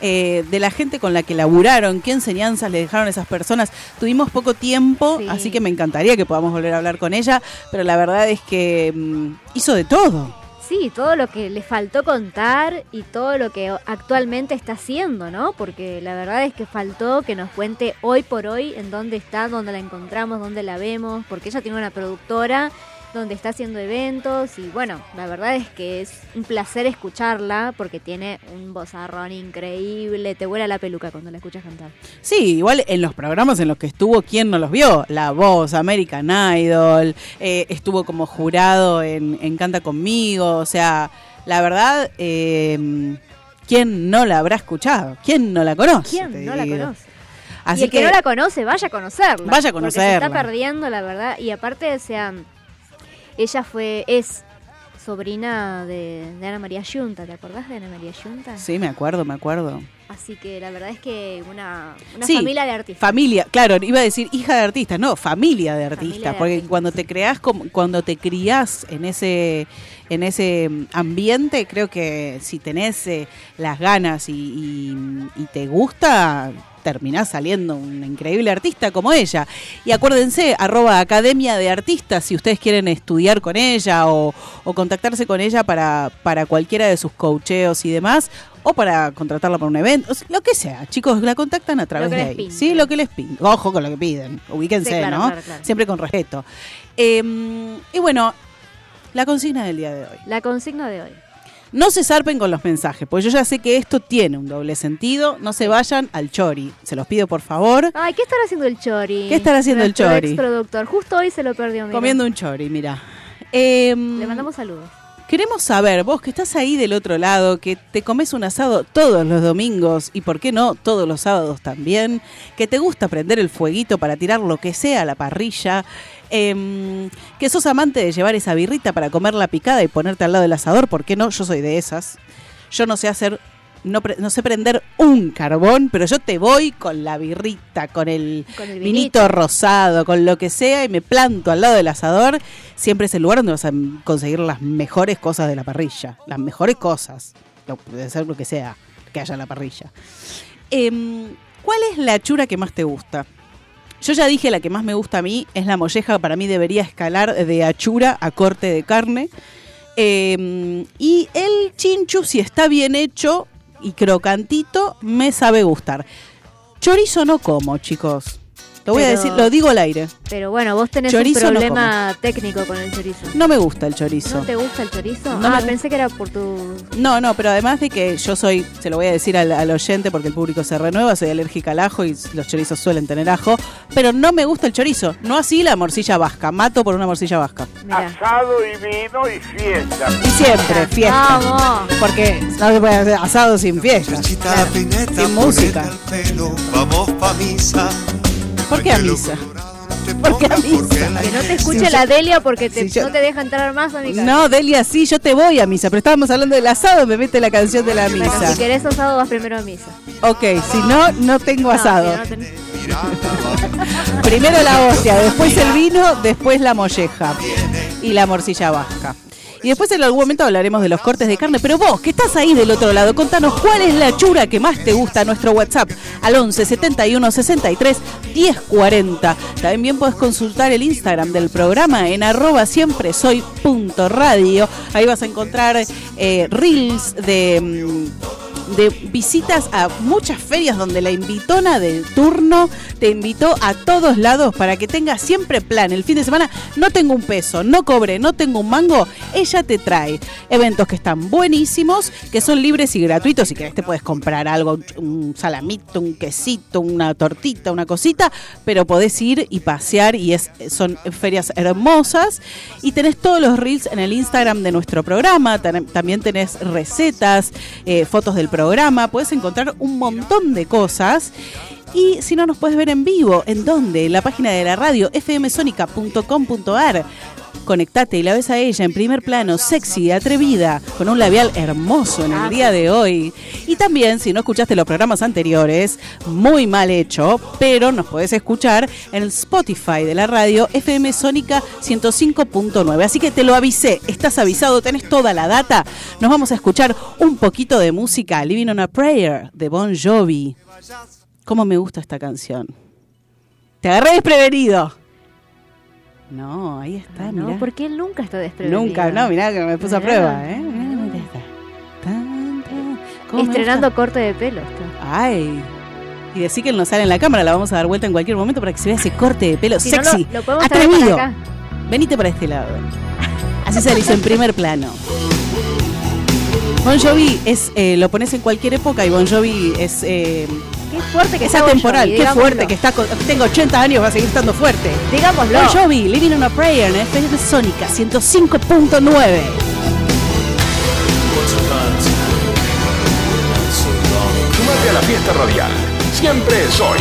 Eh, de la gente con la que laburaron, qué enseñanzas le dejaron a esas personas. Tuvimos poco tiempo, Sí. así que me encantaría que podamos volver a hablar con ella, pero la verdad es que mm, hizo de todo. Sí, todo lo que le faltó contar y todo lo que actualmente está haciendo, ¿no? Porque la verdad es que faltó que nos cuente hoy por hoy en dónde está, dónde la encontramos, dónde la vemos, porque ella tiene una productora donde está haciendo eventos y bueno, la verdad es que es un placer escucharla porque tiene un vozarrón increíble, te vuela la peluca cuando la escuchas cantar. Sí, igual en los programas en los que estuvo, ¿quién no los vio? La Voz, American Idol, eh, estuvo como jurado en, en Canta Conmigo, o sea, la verdad, eh, ¿quién no la habrá escuchado? ¿Quién no la conoce? ¿Quién no la conoce? Así y el que, no la conoce, vaya a conocerla. Vaya a porque se conocerla. está perdiendo, la verdad. Y aparte, o sea, ella fue, es sobrina de, de Ana María Yunta. ¿Te acordás de Ana María Yunta? Sí, me acuerdo, me acuerdo. Así que la verdad es que una, una Sí, familia de artistas. Familia, claro, iba a decir hija de artistas, no, familia de artistas, Familia de porque artistas. cuando te creas como, cuando te criás en ese en ese mm, ambiente, creo que si tenés eh, las ganas y, y- y te gusta, terminás saliendo un increíble artista como ella. Y acuérdense, arroba Academia de Artistas, si ustedes quieren estudiar con ella o, o contactarse con ella para, para cualquiera de sus coacheos y demás, o para contratarla para un evento, o sea, lo que sea. Chicos, la contactan a través de ahí. pinte. Sí, lo que les pinte. Ojo con lo que piden. Ubíquense, Sí, claro, ¿no? claro, claro. Siempre con respeto. Eh, y bueno, la consigna del día de hoy. La consigna de hoy. No se zarpen con los mensajes, porque yo ya sé que esto tiene un doble sentido. No se vayan al chori. Se los pido, por favor. Ay, ¿qué estará haciendo el Chori? ¿Qué estará haciendo el Chori? exproductor. Justo hoy se lo perdió. mira. Comiendo un chori, mira. Eh, Le mandamos saludos. Queremos saber, vos que estás ahí del otro lado, que te comes un asado todos los domingos y por qué no todos los sábados también, que te gusta prender el fueguito para tirar lo que sea a la parrilla, em, que sos amante de llevar esa birrita para comerla picada y ponerte al lado del asador, ¿por qué no? Yo soy de esas. Yo no sé hacer, no, pre- no sé prender un carbón, pero yo te voy con la birrita, con el, Con el vinito rosado, con lo que sea y me planto al lado del asador. Siempre es el lugar donde vas a conseguir las mejores cosas de la parrilla, las mejores cosas. lo- puede ser lo que sea que haya en la parrilla. Em, ¿Cuál es la achura que más te gusta? Yo ya dije la que más me gusta a mí es la molleja, para mí debería escalar de achura a corte de carne. Em, y el chinchu, si está bien hecho y crocantito, me sabe gustar. Chorizo no como, chicos. Lo voy a Pero- decir, lo digo al aire. Pero bueno, vos tenés Chorizo un problema técnico con el chorizo. No me gusta el chorizo. ¿No te gusta el chorizo? No ah, me- pensé que era por tu... No, no, pero además de que yo soy, se lo voy a decir al, al oyente porque el público se renueva, soy alérgica al ajo y los chorizos suelen tener ajo, pero no me gusta el chorizo, no así la morcilla vasca, mato por una morcilla vasca. Mirá. Asado y vino y fiesta. Y siempre, fiesta. Vamos. Porque no se puede hacer asado sin fiesta. La Sin música. vamos pa' misa. ¿Por qué a misa? ¿Por qué a misa? Que no te escuche la Delia porque te- Si yo- no te deja entrar más a mi casa. No, Delia, sí, yo te voy a misa, pero estábamos hablando del asado, me mete la canción de la Bueno, misa. si querés asado vas primero a misa. Ok, si no, no tengo No, asado. si no tenés- Primero la hostia, después el vino, después la molleja y la morcilla vasca. Después en algún momento hablaremos de los cortes de carne. Pero vos, que estás ahí del otro lado, contanos cuál es la chura que más te gusta. Nuestro WhatsApp al 11 71 63 10 40. También podés consultar el Instagram del programa en arroba siempre soy punto radio. Ahí vas a encontrar eh, reels de... mm, de visitas a muchas ferias donde la invitona del turno te invitó a todos lados para que tengas siempre plan. El fin de semana no tengo un peso, no cobre, no tengo un mango, ella te trae eventos que están buenísimos, que son libres y gratuitos. Si querés te puedes comprar algo, un salamito, un quesito, una tortita, una cosita, pero podés ir y pasear y es, son ferias hermosas. Y tenés todos los reels en el Instagram de nuestro programa, también tenés recetas, eh, fotos del programa, puedes encontrar un montón de cosas. Y si no nos puedes ver en vivo, ¿en dónde? En la página de la radio fmsonica.com.ar. Conectate y la ves a ella en primer plano, sexy, atrevida, con un labial hermoso en el día de hoy. Y también, si no escuchaste los programas anteriores, muy mal hecho, pero nos podés escuchar en el Spotify de la radio FM Sónica 105.9. Así que te lo avisé, estás avisado, tenés toda la data. Nos vamos a escuchar un poquito de música, Living on a Prayer, de Bon Jovi. ¿Cómo me gusta esta canción? Te agarré desprevenido. No, ahí está, Ah, no, mirá. porque él nunca está desprevenido. Nunca, no, mirá que me puso a prueba, ¿eh? Mirá, mirá esta. Tan, tan. ¿Cómo me Estrenando corte de pelo. está. Ay. Y decir que él no sale en la cámara, la vamos a dar vuelta en cualquier momento para que se vea ese corte de pelo Si no, sexy, lo, lo podemos traer atrevido. para acá. Venite para este lado. Así salís en primer plano. Bon Jovi es, eh, lo pones en cualquier época y Bon Jovi es, eh, Qué fuerte que es está. Jovi, Qué fuerte que está. con- tengo 80 años, va a seguir estando fuerte. Digámoslo. Bon Jovi, Living on a Prayer en FM Sónica 105.9. Sumate a la fiesta radial. Siempre es hoy.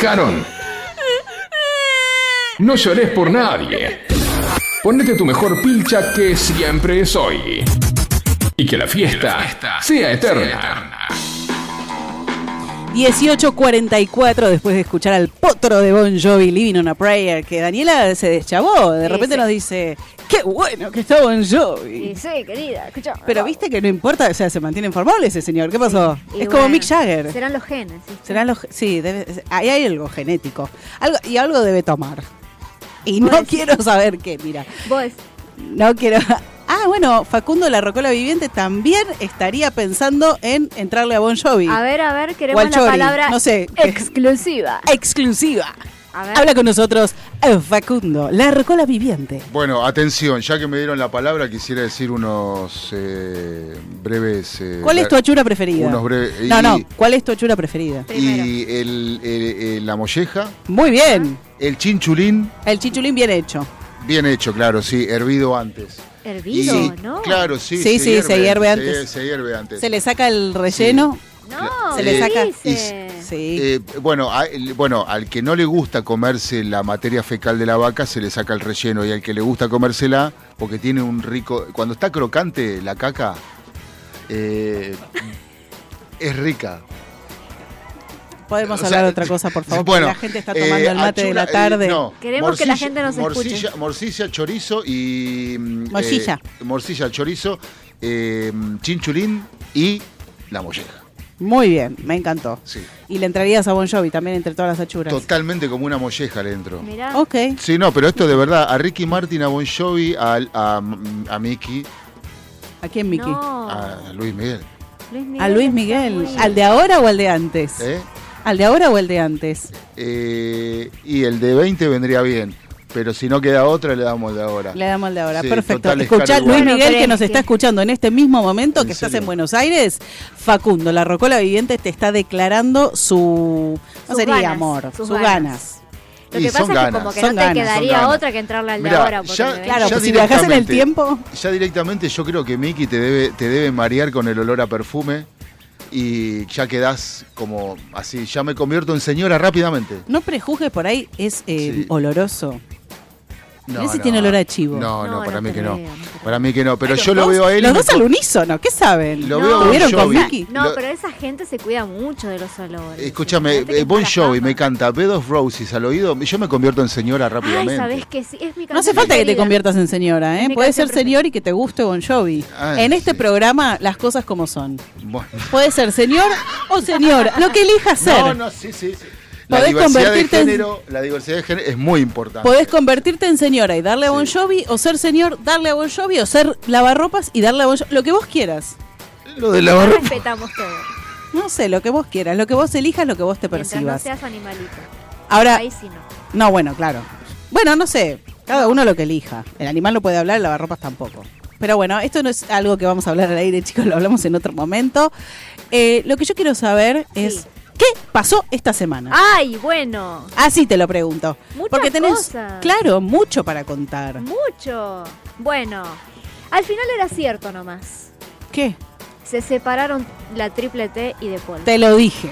Dejaron. No llores por nadie. Ponete tu mejor pilcha que siempre es hoy. Y que la fiesta sea eterna. 18.44 después de escuchar al potro de Bon Jovi, Living on a Prayer, que Daniela se deschavó. De repente sí. nos dice, qué bueno que está Bon Jovi. Sí, querida, escucha. Pero viste que no importa, o sea, se mantiene informable ese señor. ¿Qué pasó? Es como Mick Jagger. Serán los genes. Serán los, sí, debe- ahí hay algo genético. Algo, y algo debe tomar. Y no quiero saber qué, mira. Vos, No quiero. Ah, bueno, Facundo la Rocola Viviente también estaría pensando en entrarle a Bon Jovi. a ver, a ver, queremos la Chori, palabra no sé. exclusiva. Exclusiva. A ver. Habla con nosotros eh, Facundo, la Rocola Viviente. Bueno, atención, ya que me dieron la palabra, quisiera decir unos eh, breves. eh, ¿Cuál es tu achura preferida? Unos breves. No, y- no, ¿cuál es tu achura preferida? Y el, el- el- la molleja, Muy bien. el chinchulín, El chichulín bien hecho. bien hecho, claro, sí, hervido antes. Hervido, ¿no? Claro, sí. Sí, sí, se hierve se antes. hier- Se, hierve antes. Se le saca el relleno. No, Se le ¿qué saca- dice? Sí. Eh, bueno, a- bueno, al que no le gusta comerse la materia fecal de la vaca, se le saca el relleno. Y al que le gusta comérsela, porque tiene un rico. Cuando está crocante la caca, eh, es rica. Podemos o sea, hablar de otra cosa, por favor, porque la gente está tomando eh, el mate de la eh, tarde. no, Queremos que la gente nos morcilla, escuche. Morcilla, chorizo y. mm, Morcilla. eh, morcilla, chorizo, eh, chinchulín y la molleja. Muy bien, me encantó. Sí. Y le entrarías a Bon Jovi también entre todas las achuras. Totalmente como una molleja le entro. Mirá. Ok. Sí, no, pero esto de verdad, a Ricky Martin, a Bon Jovi, a, a, a Mickey, ¿A quién, Miki? No. a Luis Miguel. Luis Miguel ¿A Luis Miguel? ¿Al de ahora o al de antes? ¿eh? ¿Al de ahora o el de antes? Eh, y el de 20 vendría bien, pero si no queda otra, le damos el de ahora. Le damos el de ahora. Sí, Perfecto. Escuchá, Luis Miguel, que nos está escuchando en este mismo momento ¿En que estás en Buenos Aires. Facundo, la Rocola Viviente, te está declarando su. No Sus sería ganas, amor, sus, sus ganas. ganas. Lo Y que son pasa es que ganas, como que son no te ganas, quedaría otra que entrarle al de Mirá, ahora. Porque ya- me. Claro, Ya pues si viajas en el directamente- tiempo. Ya directamente yo creo que Mickey te debe, te debe marear con el olor a perfume y ya quedás como así, ya me convierto en señora rápidamente. No prejuzgues por ahí, es eh, Sí. oloroso. No, Mirá si tiene olor a chivo. No, no, No, para no mí que no. no. Para mí que no, pero yo lo veo a él Los dos al unísono, ¿qué saben? Lo No, veo a Bon ¿Tuvieron con. Mickey? No, Lo- pero esa gente se cuida mucho de los olores. Escúchame, eh, Bon Jovi me canta Bed of Roses al oído, yo me convierto en señora rápidamente. Ay, ¿sabes que sí? Es mi No hace falta que te conviertas en señora, ¿eh? mi Puedes ser señor y que te guste Bon Jovi. Ah, en este sí. programa, las cosas como son. Bueno. Puedes ser señor o señora, lo que elijas ser. No, no, sí, sí. sí. La diversidad de en- género, la diversidad de género es muy importante. Podés convertirte en señora y darle a Bon Sí. Jovi, o ser señor, darle a Bon Jovi, o ser lavarropas y darle a Bon Jovi. Lo que vos quieras. Lo de la Acá barra- respetamos todo. No sé, lo que vos quieras. Lo que vos elijas, lo que vos te Mientras no percibas. seas animalito. Ahora, Ahí sí no. no, bueno, claro. Bueno, no sé. Cada uno lo que elija. El animal no puede hablar, el lavarropas tampoco. Pero bueno, esto no es algo que vamos a hablar al aire, chicos, lo hablamos en otro momento. Eh, lo que yo quiero saber Sí. es, ¿qué pasó esta semana? Ay, bueno. Así te lo pregunto. Muchas Porque tenés, cosas. claro, mucho para contar. Mucho. Bueno, al final era cierto nomás. ¿Qué? Se separaron la triple T y De Paul. Te lo dije.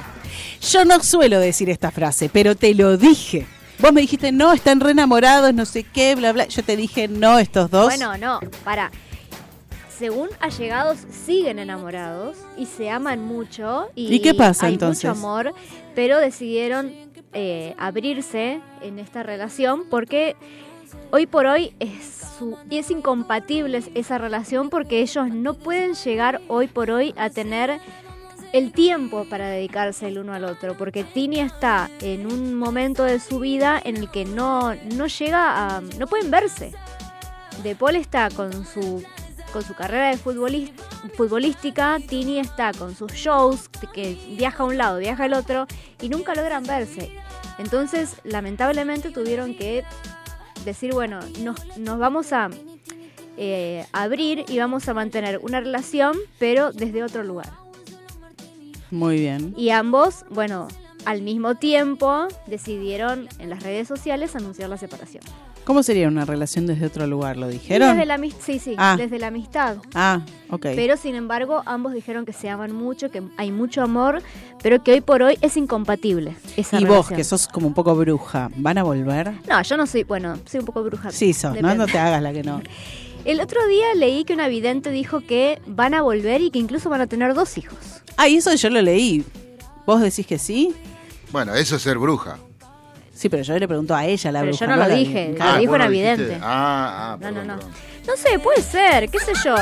Yo no suelo decir esta frase, pero te lo dije. Vos me dijiste, no, están re enamorados, no sé qué, bla, bla. Yo te dije, no, estos dos. Bueno, no, para. Según allegados, siguen enamorados y se aman mucho. ¿Y, ¿Y qué pasa, hay entonces? mucho amor, pero decidieron eh, abrirse en esta relación porque hoy por hoy es, su- y es incompatible esa relación porque ellos no pueden llegar hoy por hoy a tener el tiempo para dedicarse el uno al otro, porque Tini está en un momento de su vida en el que no, no llega a... no pueden verse. De Paul está con su con su carrera de futbolis- futbolística, Tini está con sus shows, que viaja a un lado, viaja al otro, y nunca logran verse. Entonces, lamentablemente tuvieron que decir, bueno, nos, nos vamos a eh, abrir y vamos a mantener una relación, pero desde otro lugar. Muy bien. Y ambos, bueno, al mismo tiempo decidieron en las redes sociales anunciar la separación. ¿Cómo sería una relación desde otro lugar? ¿Lo dijeron? Desde la, sí, sí, Ah. desde la amistad. Ah, ok. Pero sin embargo, ambos dijeron que se aman mucho, que hay mucho amor, pero que hoy por hoy es incompatible esa y vos, que sos como un poco bruja, ¿van a volver? No, yo no soy, bueno, soy un poco bruja. Sí, sos, ¿no? Depende. No te hagas la que no. El otro día leí que una vidente dijo que van a volver y que incluso van a tener dos hijos. Ah, y eso yo lo leí. ¿Vos decís que sí? Bueno, eso es ser bruja. Sí, pero yo le pregunto a ella, la Pero bruja. yo no lo la- dije. Ah, Lo dijo vos una lo dijiste. vidente. Ah, ah, No, perdón, no, no. perdón. No sé, puede ser, qué sé yo.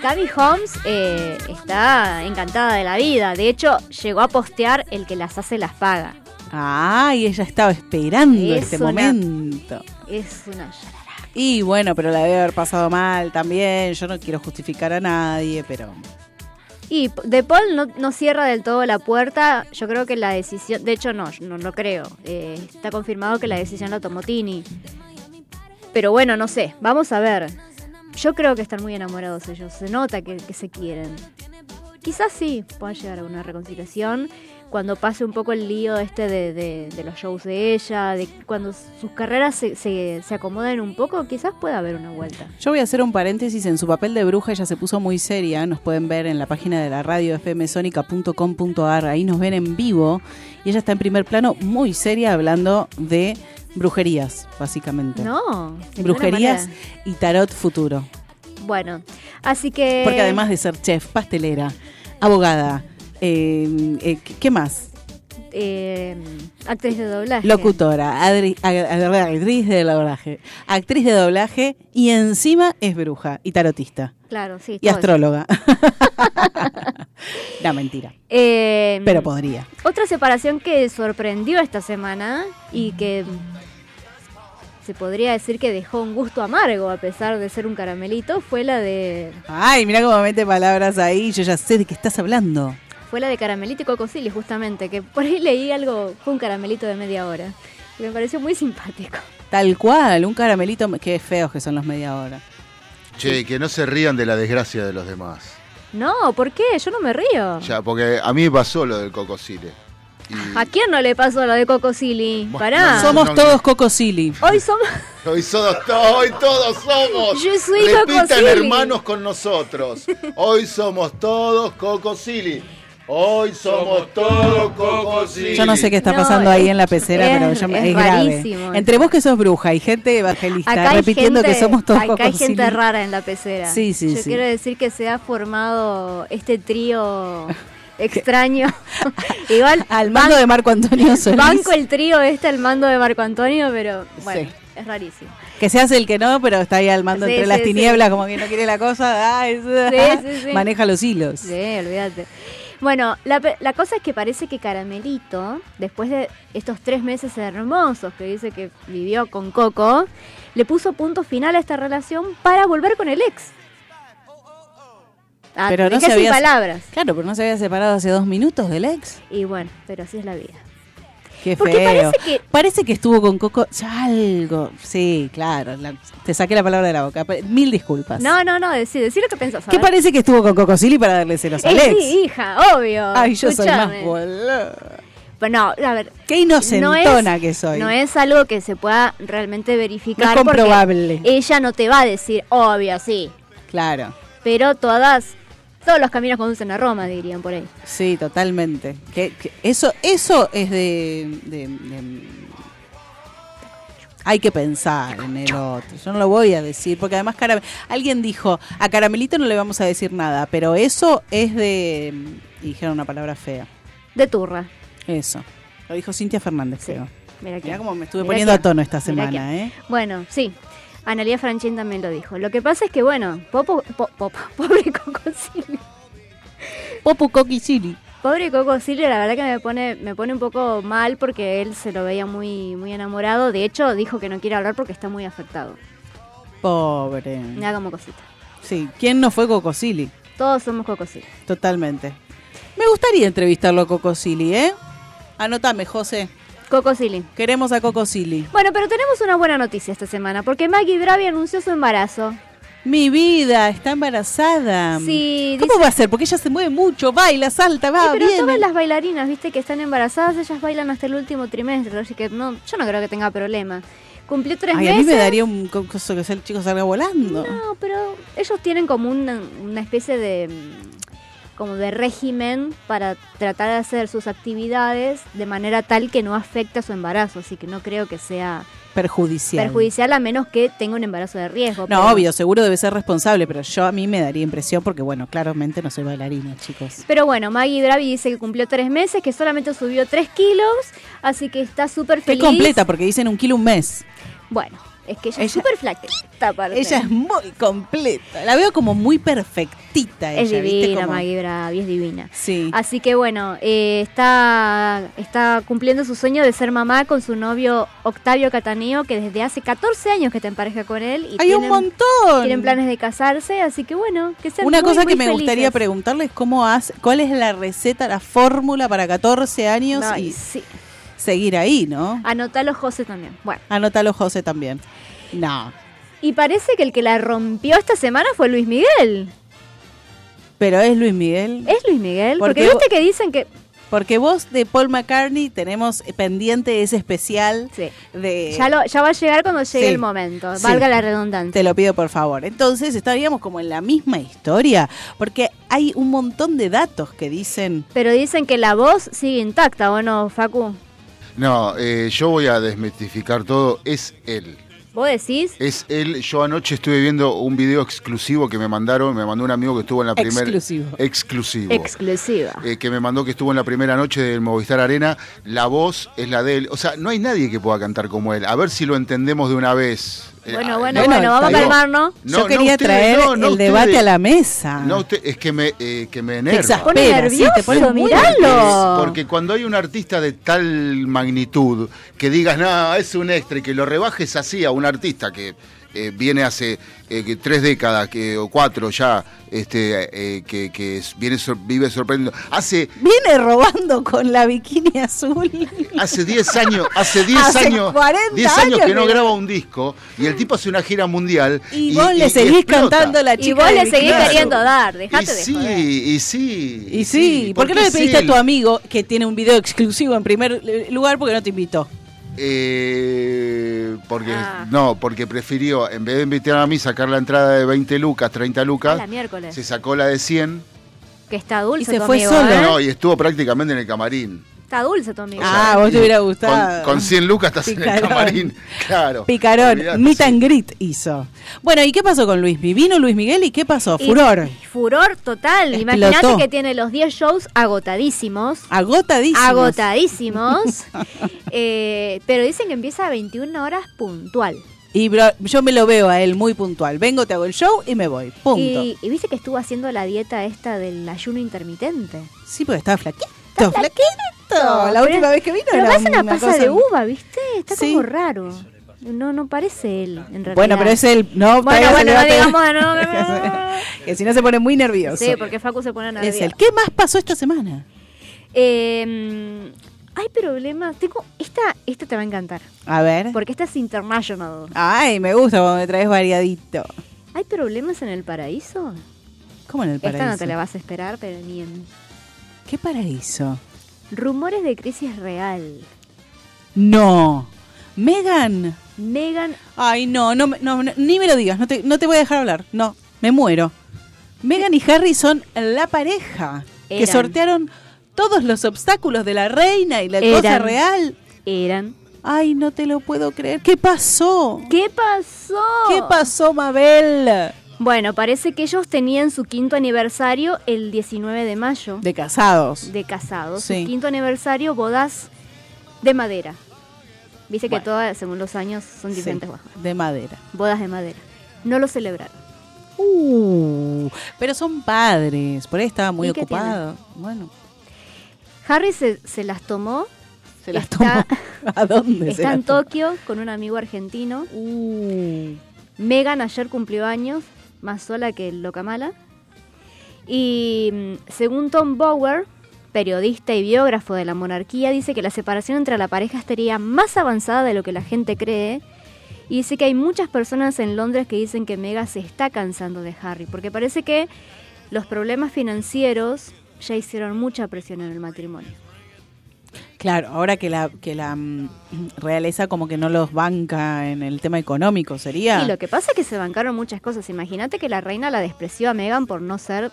Gaby Holmes eh, está encantada de la vida. De hecho, llegó a postear el que las hace las paga. Ah, y ella estaba esperando Es este una- momento. Es una... Y bueno, pero la debe haber pasado mal también. Yo no quiero justificar a nadie, pero. Y De Paul no, no cierra del todo la puerta. Yo creo que la decisión, de hecho no, no lo creo. Eh, está confirmado que la decisión la tomó Tini. Pero bueno, no sé, vamos a ver. Yo creo que están muy enamorados ellos. Se nota que, que se quieren. Quizás sí puedan llegar a una reconciliación cuando pase un poco el lío este de, de- de los shows de ella, de cuando sus carreras se, se, se acomoden un poco, quizás pueda haber una vuelta. Yo voy a hacer un paréntesis. En su papel de bruja ella se puso muy seria. Nos pueden ver en la página de la radio fmsonica.com.ar. Ahí nos ven en vivo. Y ella está en primer plano muy seria hablando de brujerías, básicamente. No, Brujerías y tarot futuro. Bueno, así que... Porque además de ser chef, pastelera, abogada, eh, eh, ¿qué más? eh, actriz de doblaje. Locutora, adri- actriz de doblaje, actriz de doblaje y encima es bruja y tarotista Claro, sí. y astróloga. no, mentira. Eh, Pero podría. Otra separación que sorprendió esta semana y que se podría decir que dejó un gusto amargo a pesar de ser un caramelito fue la de Ay, mira cómo mete palabras ahí, yo ya sé de qué estás hablando. Fue la de caramelito y cocosili justamente que por ahí leí algo fue un caramelito de media hora y me pareció muy simpático. Tal cual, un caramelito, qué feos que son los media hora. Che, que no se rían de la desgracia de los demás. No, ¿por qué? Yo no me río. Ya, porque a mí me pasó lo del cocosile. Y ¿A quién no le pasó lo de cocosili? Pará. Somos no, todos cocosili. Hoy somos hoy, somos to- hoy todos somos. Yo soy Repitan cocosili. hermanos con nosotros. Hoy somos todos cocosili. Hoy somos todos cocosili. Yo no sé qué está No, pasando es- ahí en la pecera, es- pero yo me- es es, grave. Entre vos que sos bruja y gente evangelista Acá hay repitiendo gente, que somos todos acá hay cocosili. gente rara en la pecera. Sí, sí, Yo sí. quiero decir que se ha formado este trío extraño. Igual Al mando ban- de Marco Antonio Solís. banco el trío este al mando de Marco Antonio, pero bueno, Sí. es rarísimo. Que se hace el que no, pero está ahí al mando Sí, entre sí, las sí. tinieblas, como que no quiere la cosa. ay, sí, sí. Maneja los hilos. Sí, olvídate. Bueno, la, la cosa es que parece que Caramelito, después de estos tres meses hermosos que dice que vivió con Coco, le puso punto final a esta relación para volver con el ex. Ah, Pero no se había- palabras. Claro, pero no se había separado hace dos minutos del ex. Y bueno, pero así es la vida. Qué Porque feo. parece que- Parece que estuvo con Coco. ya algo. Sí, claro. la- te saqué la palabra de la boca. Pe- Mil disculpas. No, no, no, decí, decí lo que pensás. a ¿Qué ver. parece que estuvo con Coco Silly para darle celos Eh, al ex? sí, hija, obvio. Ay, yo soy más Escuchame. boluda. Pero no, a ver. Qué inocentona que soy. No es algo que se pueda realmente verificar. No es porque comprobable. Ella no te va a decir, obvio, sí. Claro. Pero todas, todos los caminos conducen a Roma, dirían por ahí. Sí, totalmente. Que, que eso, eso es de, de- de- Hay que pensar en el otro. Yo no lo voy a decir, porque además Caram- alguien dijo, a Caramelito no le vamos a decir nada, pero eso es de... y dijeron una palabra fea. De turra. Eso. Lo dijo Cintia Fernández, Sí. creo. Mira Mirá cómo me estuve Mirá poniendo a tono esta semana. ¿eh? Bueno, sí. Analia Franchín también lo dijo. Lo que pasa es que, bueno, Popo, po- Popo- pobre Coco Silly. Popu Coqui Silly. Pobre Coco Silly, la verdad que me pone, me pone un poco mal porque él se lo veía muy, muy enamorado. De hecho, dijo que no quiere hablar porque está muy afectado. Pobre. Me da como cosita. Sí, ¿quién no fue Coco Silly? Todos somos Coco Silly. Totalmente. Me gustaría entrevistarlo a Coco Silly, ¿eh? Anotame, José. Coco Silly. Queremos a Coco Silly. Bueno, pero tenemos una buena noticia esta semana porque Maggie Bravi anunció su embarazo. Mi vida, está embarazada. Sí, ¿Cómo dice- va a ser? Porque ella se mueve mucho, baila, salta, va, Sí, pero viene. todas las bailarinas, viste, que están embarazadas, ellas bailan hasta el último trimestre, así que no, yo no creo que tenga problema. Cumplió tres Ay, a meses. mí me daría un co- coso que el chico salga volando. No, pero ellos tienen como una, una especie de como de régimen para tratar de hacer sus actividades de manera tal que no afecte a su embarazo, así que no creo que sea Perjudicial. perjudicial a menos que tenga un embarazo de riesgo. No, pero- obvio, seguro debe ser responsable, pero yo a mí me daría impresión porque, bueno, claramente no soy bailarina, chicos. Pero bueno, Maggie Bravi dice que cumplió tres meses, que solamente subió tres kilos, así que está súper Qué feliz. completa, porque dicen un kilo un mes. Bueno, es que ella, es súper flaquita, aparte. Ella es muy completa. La veo como muy perfectita. Es ella, ¿viste? divina, Como- Maggie Bravi, es divina. Sí. Así que bueno, eh, está, está cumpliendo su sueño de ser mamá con su novio Octavio Cataneo, que desde hace 14 años que está en pareja con él. Y Hay un montón. Tienen planes de casarse, así que bueno, que sean Una muy, cosa muy que me gustaría felices. preguntarle es cómo hace, cuál es la receta, la fórmula para 14 años Ay, y sí. Seguir ahí, ¿no? Anotalo, José, también. Bueno, Anótalo, José, también. No. y parece que el que la rompió esta semana fue Luis Miguel. Pero es Luis Miguel. ¿Es Luis Miguel? Porque, Porque viste que dicen que... Porque vos de Paul McCartney tenemos pendiente ese especial Sí. de... Ya, lo, ya va a llegar cuando llegue Sí. el momento, Sí. valga la redundancia. Te lo pido por favor. Entonces estaríamos como en la misma historia, porque hay un montón de datos que dicen... Pero dicen que la voz sigue intacta, ¿o no, Facu? No, eh, yo voy a desmitificar todo. Es él. ¿Vos decís? Es él. Yo anoche estuve viendo un video exclusivo que me mandaron. Me mandó un amigo que estuvo en la primera. Exclusivo. Exclusivo. Exclusiva. eh, que me mandó que estuvo en la primera noche del Movistar Arena. La voz es la de él. O sea, no hay nadie que pueda cantar como él. A ver si lo entendemos de una vez. Eh, Bueno, bueno, Bueno, bueno, vamos a calmarnos. No, Yo no quería ustedes, traer no, no el ustedes. debate a la mesa. No, usted, es que me, eh, que me Te enerva. exaspera, Pone sí, te nervioso, pone miralo. Porque cuando hay un artista de tal magnitud que digas, no, es un extra y que lo rebajes así a un artista que eh, viene hace eh, tres décadas que, o cuatro ya, este, eh, que, que viene sor- vive sorprendiendo. Hace Viene robando con la bikini azul. hace 10 años, hace 10 Hace años, 40 10 años años que no graba un disco y el tipo hace una gira mundial Y, vos le y seguís cantando la chica Y vos le seguís queriendo dar, Y dejate de sí, joder. y sí. Y sí, ¿por qué no le pediste a tu amigo que tiene un video exclusivo en primer lugar porque no te invitó? Eh, porque Ah. no, porque prefirió en vez de invitar a mí sacar la entrada de 20 lucas, 30 A lucas, la miércoles. se sacó la de 100. Que está dulce Y se fue solo. ¿eh? No, y estuvo prácticamente en el camarín. Está dulce tu amigo. O sea, Ah, vos te hubiera gustado. Con, con 100 lucas estás en el camarín. Claro. Picarón, Olvidate, meet sí. and greet hizo. Bueno, ¿y qué pasó con Luis? ¿Vino Luis Miguel y qué pasó? Y- Furor. Furor total. Imagínate que tiene los 10 shows agotadísimos. Agotadísimo. Agotadísimos. Eh, pero dicen que empieza a 21 horas puntual. Y bro, yo me lo veo a él muy puntual. Vengo, te hago el show y me voy. Punto. Y, y viste que estuvo haciendo la dieta esta del ayuno intermitente. Sí, porque estaba flaquito. flaquito. La Pero- última vez que vino Pero era una, una pasa cosa- de uva, ¿viste? Está Sí. como raro. No, no parece él, en realidad. Bueno, pero es él. No, Bueno, bueno, no digamos nuevo. que si no se pone muy nervioso. Sí, porque Facu se pone nervioso. es él. ¿Qué más pasó esta semana? Eh, hay problemas. Tengo. Esta, esta te va a encantar. A ver. Porque esta es international. Ay, me gusta cuando me traes variadito. ¿Hay problemas en el paraíso? ¿Cómo en el paraíso? Esta no te la vas a esperar, pero ni en. ¿Qué paraíso? Rumores de crisis real. No. Megan. Megan. Ay, no, no, no, no, ni me lo digas, no te, no te voy a dejar hablar. No, me muero. Megan y Harry son la pareja que sortearon todos los obstáculos de la reina y la cosa Eran. real. Eran. Ay, no te lo puedo creer. ¿Qué pasó? ¿Qué pasó? ¿Qué pasó, Mabel? Bueno, parece que ellos tenían su quinto aniversario el 19 de mayo De casados. de casados. Sí. Su quinto aniversario, bodas de madera. Viste que todas, según los años, son diferentes Sí, bajas. de madera. Bodas de madera. No lo celebraron. Uh, pero son padres, por ahí estaba muy ¿Y qué ocupado. Bueno, Harry se, se las tomó. se las Está- tomó. ¿A dónde se Está en tomó? Tokio con un amigo argentino. Uh, Megan ayer cumplió años, más sola que loca mala. Y mm, según Tom Bower, periodista y biógrafo de la monarquía, dice que la separación entre la pareja estaría más avanzada de lo que la gente cree. Y dice que hay muchas personas en Londres que dicen que Meghan se está cansando de Harry, porque parece que los problemas financieros ya hicieron mucha presión en el matrimonio. Claro, ahora que la, que la mm, realeza como que no los banca en el tema económico, sería. Y lo que pasa es que se bancaron muchas cosas. Imagínate que la reina la despreció a Megan por no ser,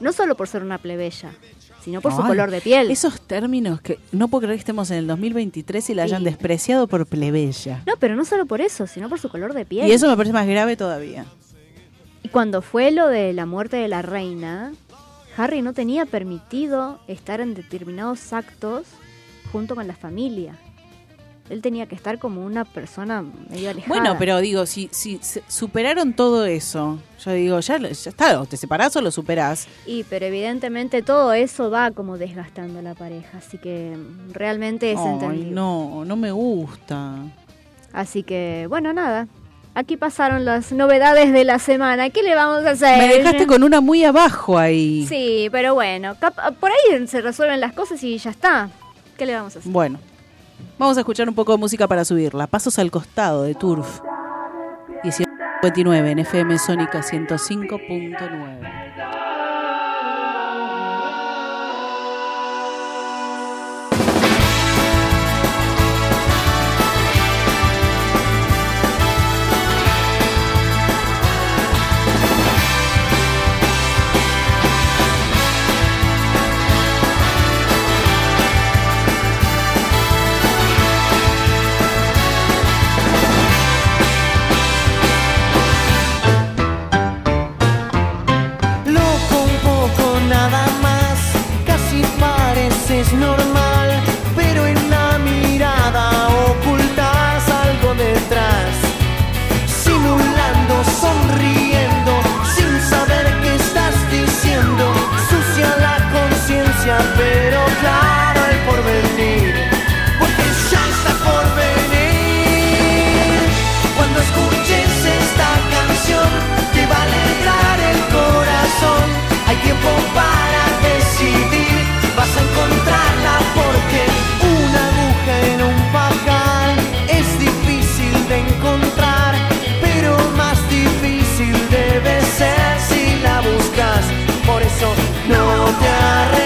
no solo por ser una plebeya, sino por su color de piel. Esos términos que no puedo creer que estemos en el 2023 y la hayan Sí. despreciado por plebeya. No, pero no solo por eso, sino por su color de piel. Y eso me parece más grave todavía. Y cuando fue lo de la muerte de la reina, Harry no tenía permitido estar en determinados actos junto con la familia. Él tenía que estar como una persona medio alejada. Bueno, pero digo, si, si superaron todo eso, yo digo, ya, ya está, o te separás o lo superás. Y pero evidentemente todo eso va como desgastando a la pareja, así que realmente es Ay, entendible. no, no me gusta. Así que, bueno, nada. Aquí pasaron las novedades de la semana. ¿Qué le vamos a hacer? Me dejaste con una muy abajo ahí. Sí, pero bueno, por ahí se resuelven las cosas y ya está. ¿Qué le vamos a hacer? Bueno, vamos a escuchar un poco de música para subirla. Pasos al costado de Turf. 1959 en FM Sónica 105.9. para decidir, vas a encontrarla porque una aguja en un pajar es difícil de encontrar, pero más difícil debe ser si la buscas. Por eso no te arrepientas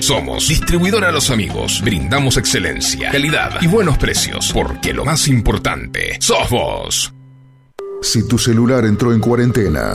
Somos Distribuidora Los Amigos. Brindamos excelencia, calidad y buenos precios, porque lo más importante sos vos. Si tu celular entró en cuarentena,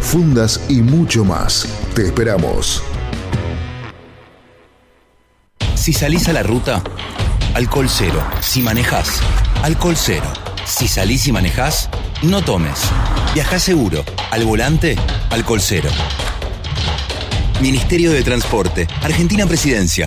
fundas y mucho más. Te esperamos. Si salís a la ruta, alcohol cero. Si manejás, alcohol cero. Si salís y manejás, no tomes. Viajá seguro. Al volante, alcohol cero. Ministerio de Transporte, Argentina Presidencia.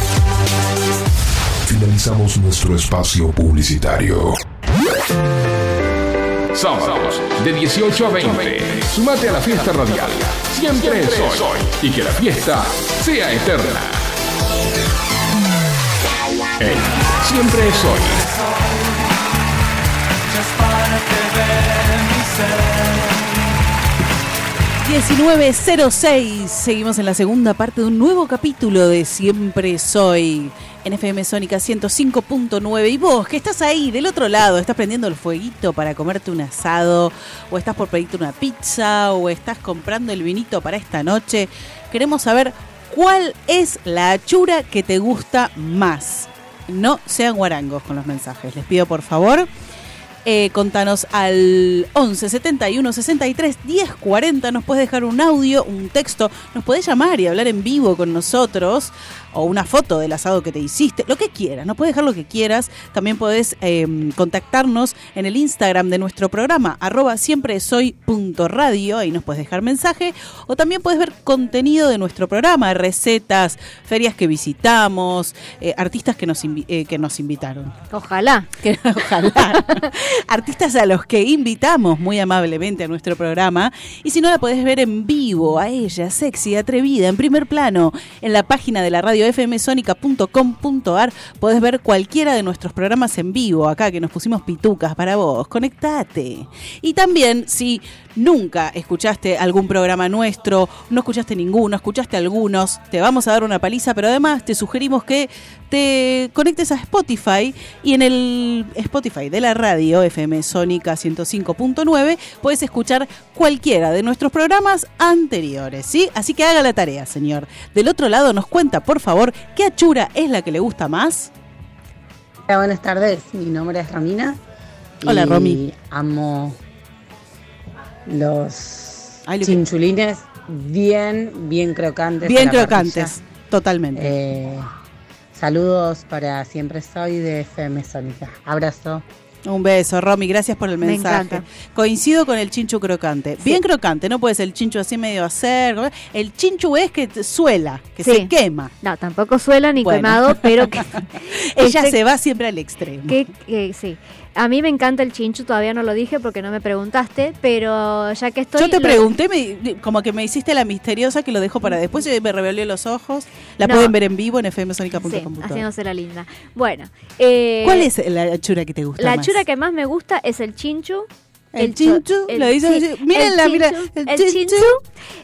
Finalizamos nuestro espacio publicitario. Sábados de 18 a 20. Sumate a la fiesta radial. Siempre es hoy. Y que la fiesta sea eterna. En Siempre es hoy. 1906. Seguimos en la segunda parte de un nuevo capítulo de Siempre Soy. En FM Sónica 105.9. Y vos, que estás ahí del otro lado, estás prendiendo el fueguito para comerte un asado, o estás por pedirte una pizza, o estás comprando el vinito para esta noche. Queremos saber cuál es la achura que te gusta más. No sean guarangos con los mensajes. Les pido por favor. Eh, contanos al 11 71 63 10 40. Nos puedes dejar un audio, un texto. Nos podés llamar y hablar en vivo con nosotros. O una foto del asado que te hiciste. Lo que quieras. Nos puedes dejar lo que quieras. También podés eh, contactarnos en el Instagram de nuestro programa. Arroba siempre soy punto radio. Ahí nos puedes dejar mensaje. O también puedes ver contenido de nuestro programa. Recetas, ferias que visitamos. eh, artistas que nos, eh, que nos invitaron. Ojalá. Que, ojalá. Artistas a los que invitamos muy amablemente a nuestro programa. Y si no la podés ver en vivo, a ella, sexy, atrevida, en primer plano, en la página de la radio fmsonica.com.ar, podés ver cualquiera de nuestros programas en vivo, acá que nos pusimos pitucas para vos. Conectate. Y también, si nunca escuchaste algún programa nuestro, no escuchaste ninguno, escuchaste algunos, te vamos a dar una paliza, pero además te sugerimos que te conectes a Spotify y en el Spotify de la radio FM Sónica 105.9 puedes escuchar cualquiera de nuestros programas anteriores, ¿sí? Así que haga la tarea, señor. Del otro lado nos cuenta, por favor, qué achura es la que le gusta más. Hola, buenas tardes. Mi nombre es Romina. Hola, y Romy. Amo los Ay, chinchulines bien, bien crocantes. Bien crocantes, parrilla. totalmente. Eh, saludos para Siempre Soy de FM Sónica. Abrazo. Un beso, Romy, gracias por el Me mensaje. Coincido con el chinchu crocante. Bien crocante, no puede ser el chinchu así medio acergo. El chinchu es que te suela, que Sí. se quema. No, tampoco suela ni Bueno. quemado, pero que, Ella Este- se va siempre al extremo. que, que sí. A mí me encanta el chinchu, todavía no lo dije porque no me preguntaste, pero ya que estoy... Yo te lo- pregunté, me- como que me hiciste la misteriosa que lo dejo para después y me revelé los ojos. La No. pueden ver en vivo en fmsonica.com. Sí, haciéndose la linda. Bueno. eh, ¿Cuál es la chura que te gusta La más? chura que más me gusta es el chinchu. El chinchu, lo dice así. Mírenla, el mira, el el chinchu. chinchu.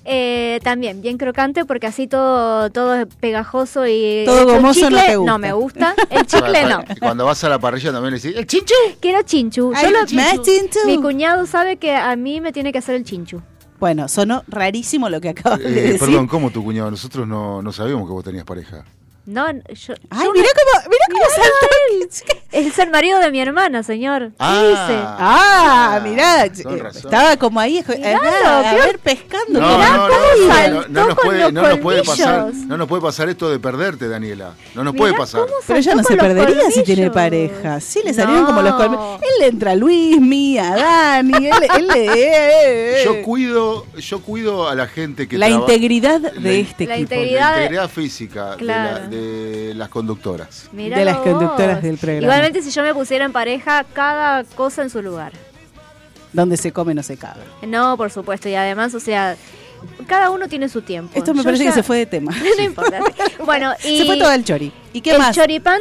eh, también bien crocante porque así todo todo es pegajoso y Todo gomoso no chicle, te gusta. me gusta. El chicle no. Y Cuando vas a la parrilla también le decís, ¡el chinchu! Quiero chinchu. Ay, Yo lo- chinchu. Mi cuñado sabe que a mí me tiene que hacer el chinchu. Bueno, sonó rarísimo lo que acabas de Eh, decir. perdón, ¿cómo tu cuñado? Nosotros no, no sabíamos que vos tenías pareja. No, yo, Ay, yo mirá cómo, mirá cómo saltó. es el marido de mi hermana, señor. ¿Qué Ah. dice? Ah, mirá, con eh, razón. estaba como ahí, eh, Miralo, a ver, pescando. No, mirá no, cómo no, no, saltó. no, no nos con puede, los no nos puede pasar, colmillos. no nos puede pasar esto de perderte, Daniela. No nos puede Mirá pasar. cómo Pero ella no se con perdería si tiene colmillos. pareja. Sí, le salieron No. como los colmillos. Él le entra a Luis, Mía, a Dani, él, él le... eh, eh. Yo cuido, yo cuido a la gente que La traba- integridad de la- este La equipo. integridad- la integridad física de, Claro. la- de las conductoras. Mirá de las vos. conductoras del programa. Igualmente, si yo me pusiera en pareja, cada cosa en su lugar. Donde se come no se cabe. No, por supuesto. Y además, o sea, cada uno tiene su tiempo. Esto me Yo parece ya- que se fue de tema. no importa. Bueno, y Se fue todo el chori. ¿Y qué el más? choripán,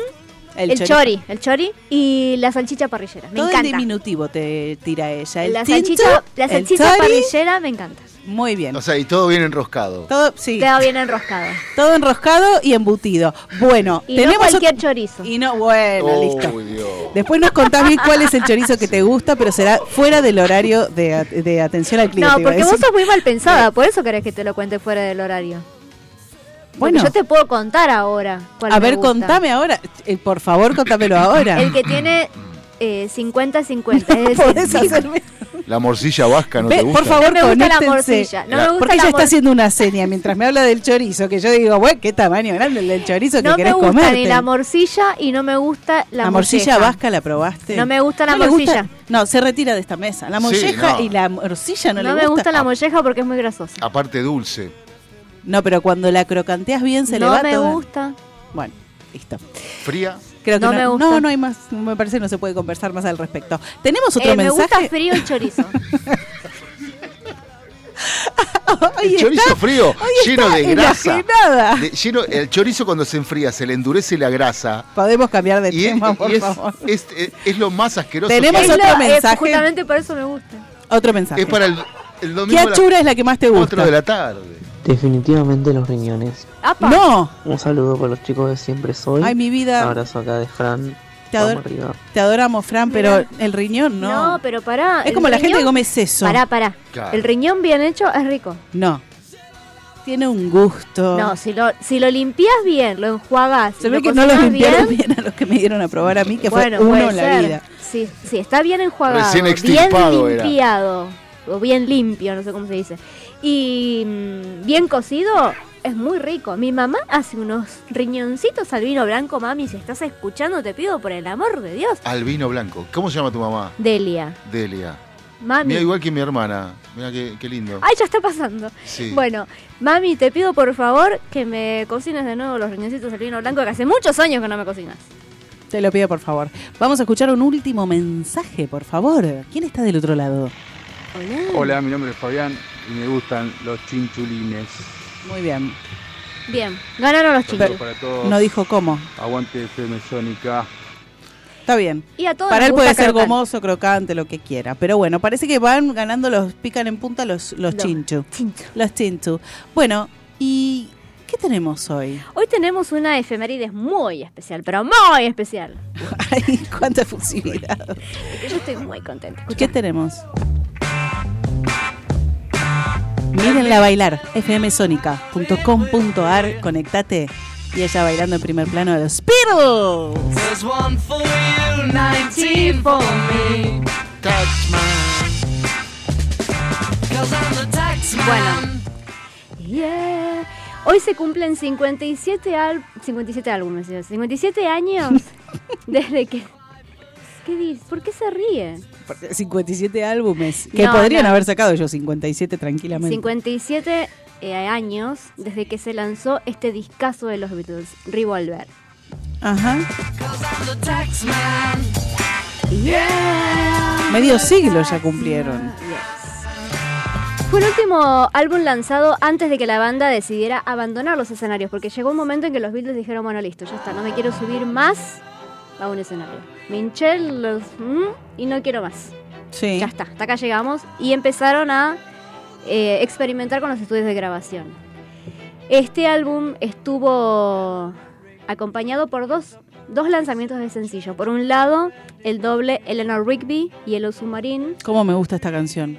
El el, chori- chori, el chori y la salchicha parrillera. Me todo en encanta. diminutivo te tira ella. El La tinto, salchicha, la salchicha parrillera me encanta. Muy bien. O sea, y todo bien enroscado. Todo, sí, Queda bien enroscado. todo enroscado y embutido. Bueno, Y no tenemos cualquier chorizo. Y no, bueno, Oh, listo. Dios. Después nos contás bien cuál es el chorizo que te gusta, pero será fuera del horario de, de atención al cliente. No, porque vos sos muy mal pensada, por eso querés que te lo cuente fuera del horario. Porque Bueno. yo te puedo contar ahora. cuál A me ver, gusta. contame ahora. Eh, por favor, contámelo ahora. El que tiene eh, 50-50. es decir, Podés hacerme- La morcilla vasca no Ve, te gusta. por favor, No me gusta la conéctense. morcilla, no me gusta Porque la ella está haciendo una seña mientras me habla del chorizo, que yo digo, bueno, qué tamaño grande el del chorizo que no me querés gusta comerte. ni la morcilla y no me gusta la, La morcilla molleja. vasca la probaste. No me gusta la morcilla. No, se retira de esta mesa. La Sí, molleja no. y la morcilla no, No, le me gusta la molleja porque es muy grasosa. Aparte dulce. No, pero cuando la crocanteas bien se le no va me todo. gusta. Bueno, listo. Fría. Creo que No no, me gusta. no, no hay más. Me parece que no se puede conversar más al respecto. Tenemos otro Eh, me gusta mensaje. frío el chorizo. Hoy El chorizo está- frío, lleno de grasa. De- lleno, el chorizo cuando se enfría se le endurece la grasa. Podemos cambiar de Y, es, tema, por y es- favor. es- es- es lo más asqueroso. Tenemos que otro lo- mensaje. justamente por eso me gusta. Otro mensaje. Es para el, el ¿Qué domingo las achura es la que más te 4 gusta? de la tarde. Definitivamente los riñones. Apa. No. Un saludo para los chicos de Siempre Soy. Ay, mi vida. Abrazo acá de Fran. Te, ador- arriba. te adoramos, Fran, pero el riñón no. No, pero pará. es como la gente que come seso. Pará, pará. Claro. El riñón bien hecho es rico. No. Tiene un gusto. No, si lo, si lo limpias bien, lo enjuagás. Se ve lo que no los cocinas limpiaron bien. a los que me dieron a probar a mí, que bueno, fue uno en la ser. vida. Sí, sí, está bien enjuagado. Recién bien era. limpiado. O bien limpio, no sé cómo se dice. Y mm, bien cocido, es muy rico. Mi mamá hace unos riñoncitos al vino blanco, mami. Si estás escuchando, te pido por el amor de Dios. Al vino blanco. ¿Cómo se llama tu mamá? Delia, Delia. mami. Mira, igual que mi hermana. Mira qué, qué lindo. Ay, ya está pasando. Sí. Bueno, mami, te pido por favor que me cocines de nuevo los riñoncitos al vino blanco, que hace muchos años que no me cocinas. Te lo pido, por favor. Vamos a escuchar un último mensaje, por favor. ¿Quién está del otro lado? Hola, mi nombre es Fabián y me gustan los chinchulines. Muy bien. Bien, ganaron los para todos. No dijo cómo. Aguante FM Sónica. Está bien. Y a todos Para él puede ser crocante. gomoso, crocante, lo que quiera. Pero bueno, parece que van ganando los, pican en punta los, los Los chinchu. chinchu. Los chinchu. Bueno, ¿y qué tenemos hoy? Hoy tenemos una efemérides muy especial, pero muy especial. Ay, cuánta efusividad. Yo estoy muy contenta. ¿Qué tenemos? Mírenla bailar, fmsonica.com.ar, conectate y ella bailando en primer plano de los Beatles. There's one for you, 19 for me. Touch Bueno. Yeah. Hoy se cumplen 57, al 57 álbumes, Dios, 57 años desde que... ¿Qué dices? ¿Por qué se ríe? Porque 57 álbumes. Que No, podrían no. haber sacado ellos 57 tranquilamente. 57 eh, años desde que se lanzó este discazo de los Beatles, Revolver. Ajá. Medio siglo ya cumplieron. Fue el último álbum lanzado antes de que la banda decidiera abandonar los escenarios, porque llegó un momento en que los Beatles dijeron, bueno, listo, ya está, no me quiero subir más a un escenario. Me hinché los... mm, y no quiero más. Sí. Ya está, hasta acá llegamos. Y empezaron a eh, experimentar con los estudios de grabación. Este álbum estuvo acompañado por dos, dos lanzamientos de sencillo. Por un lado, el doble Eleanor Rigby y el Submarine. ¿Cómo me gusta esta canción?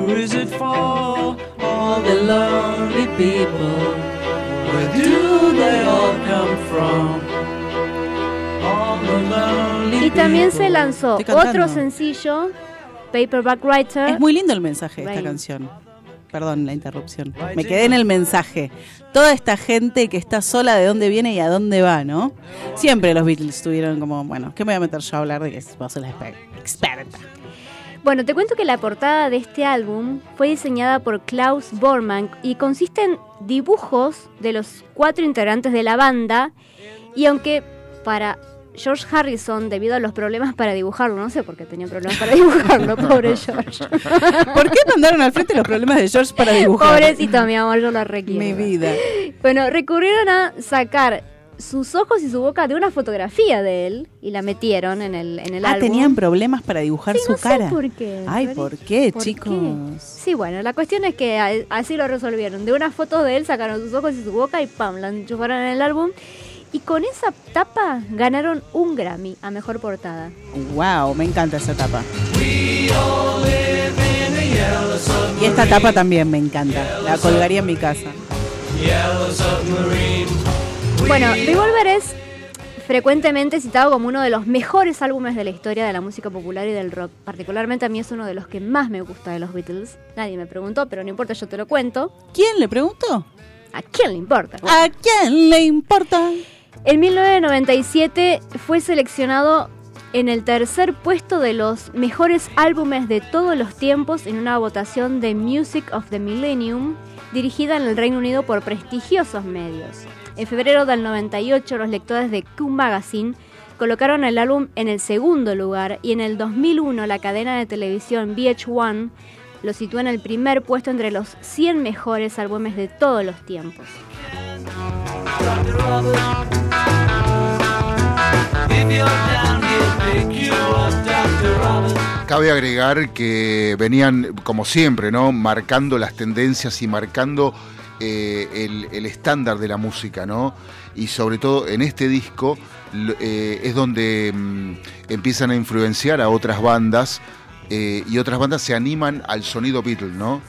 Who is it for? All the lonely people. Where do they all come from? All the lonely Y también se lanzó otro sencillo, Paperback Writer. Es muy lindo el mensaje de esta Rain. canción. Perdón la interrupción. Me quedé en el mensaje. Toda esta gente que está sola de dónde viene y a dónde va, ¿no? Siempre los Beatles estuvieron como, bueno, ¿qué me voy a meter yo a hablar de que vos sos la exper- experta? Bueno, te cuento que la portada de este álbum fue diseñada por Klaus Bormann y consiste en dibujos de los cuatro integrantes de la banda. Y aunque para George Harrison, debido a los problemas para dibujarlo, no sé por qué tenía problemas para dibujarlo, pobre George. ¿Por qué mandaron al frente los problemas de George para dibujar? Pobrecito, mi amor, yo lo requiero. Mi vida. Bueno, recurrieron a sacar sus ojos y su boca de una fotografía de él y la metieron en el, en el Ah, álbum. tenían problemas para dibujar Sí, su no sé cara. por qué. Ay, ¿por qué, ¿Por chicos? Sí, bueno, la cuestión es que así lo resolvieron. De una foto de él sacaron sus ojos y su boca y pam, la enchufaron en el álbum. Y con esa tapa ganaron un Grammy a mejor portada. Wow, me encanta esa tapa. Y esta tapa también me encanta. La colgaría en mi casa. Bueno, Revolver es frecuentemente citado como uno de los mejores álbumes de la historia de la música popular y del rock. Particularmente a mí es uno de los que más me gusta de los Beatles. Nadie me preguntó, pero no importa, yo te lo cuento. ¿Quién le preguntó? ¿A quién le importa? ¿A quién le importa? En 1997 fue seleccionado en el tercer puesto de los mejores álbumes de todos los tiempos en una votación de Music of the Millennium dirigida en el Reino Unido por prestigiosos medios. En febrero del 98 los lectores de Q Magazine colocaron el álbum en el segundo lugar y en el 2001 la cadena de televisión VH1 lo situó en el primer puesto entre los 100 mejores álbumes de todos los tiempos. Cabe agregar que venían, como siempre, ¿no? Marcando las tendencias y marcando eh, el, estándar de la música, ¿no? Y sobre todo en este disco eh, es donde mm, empiezan a influenciar a otras bandas eh, y otras bandas se animan al sonido Beatles, ¿no?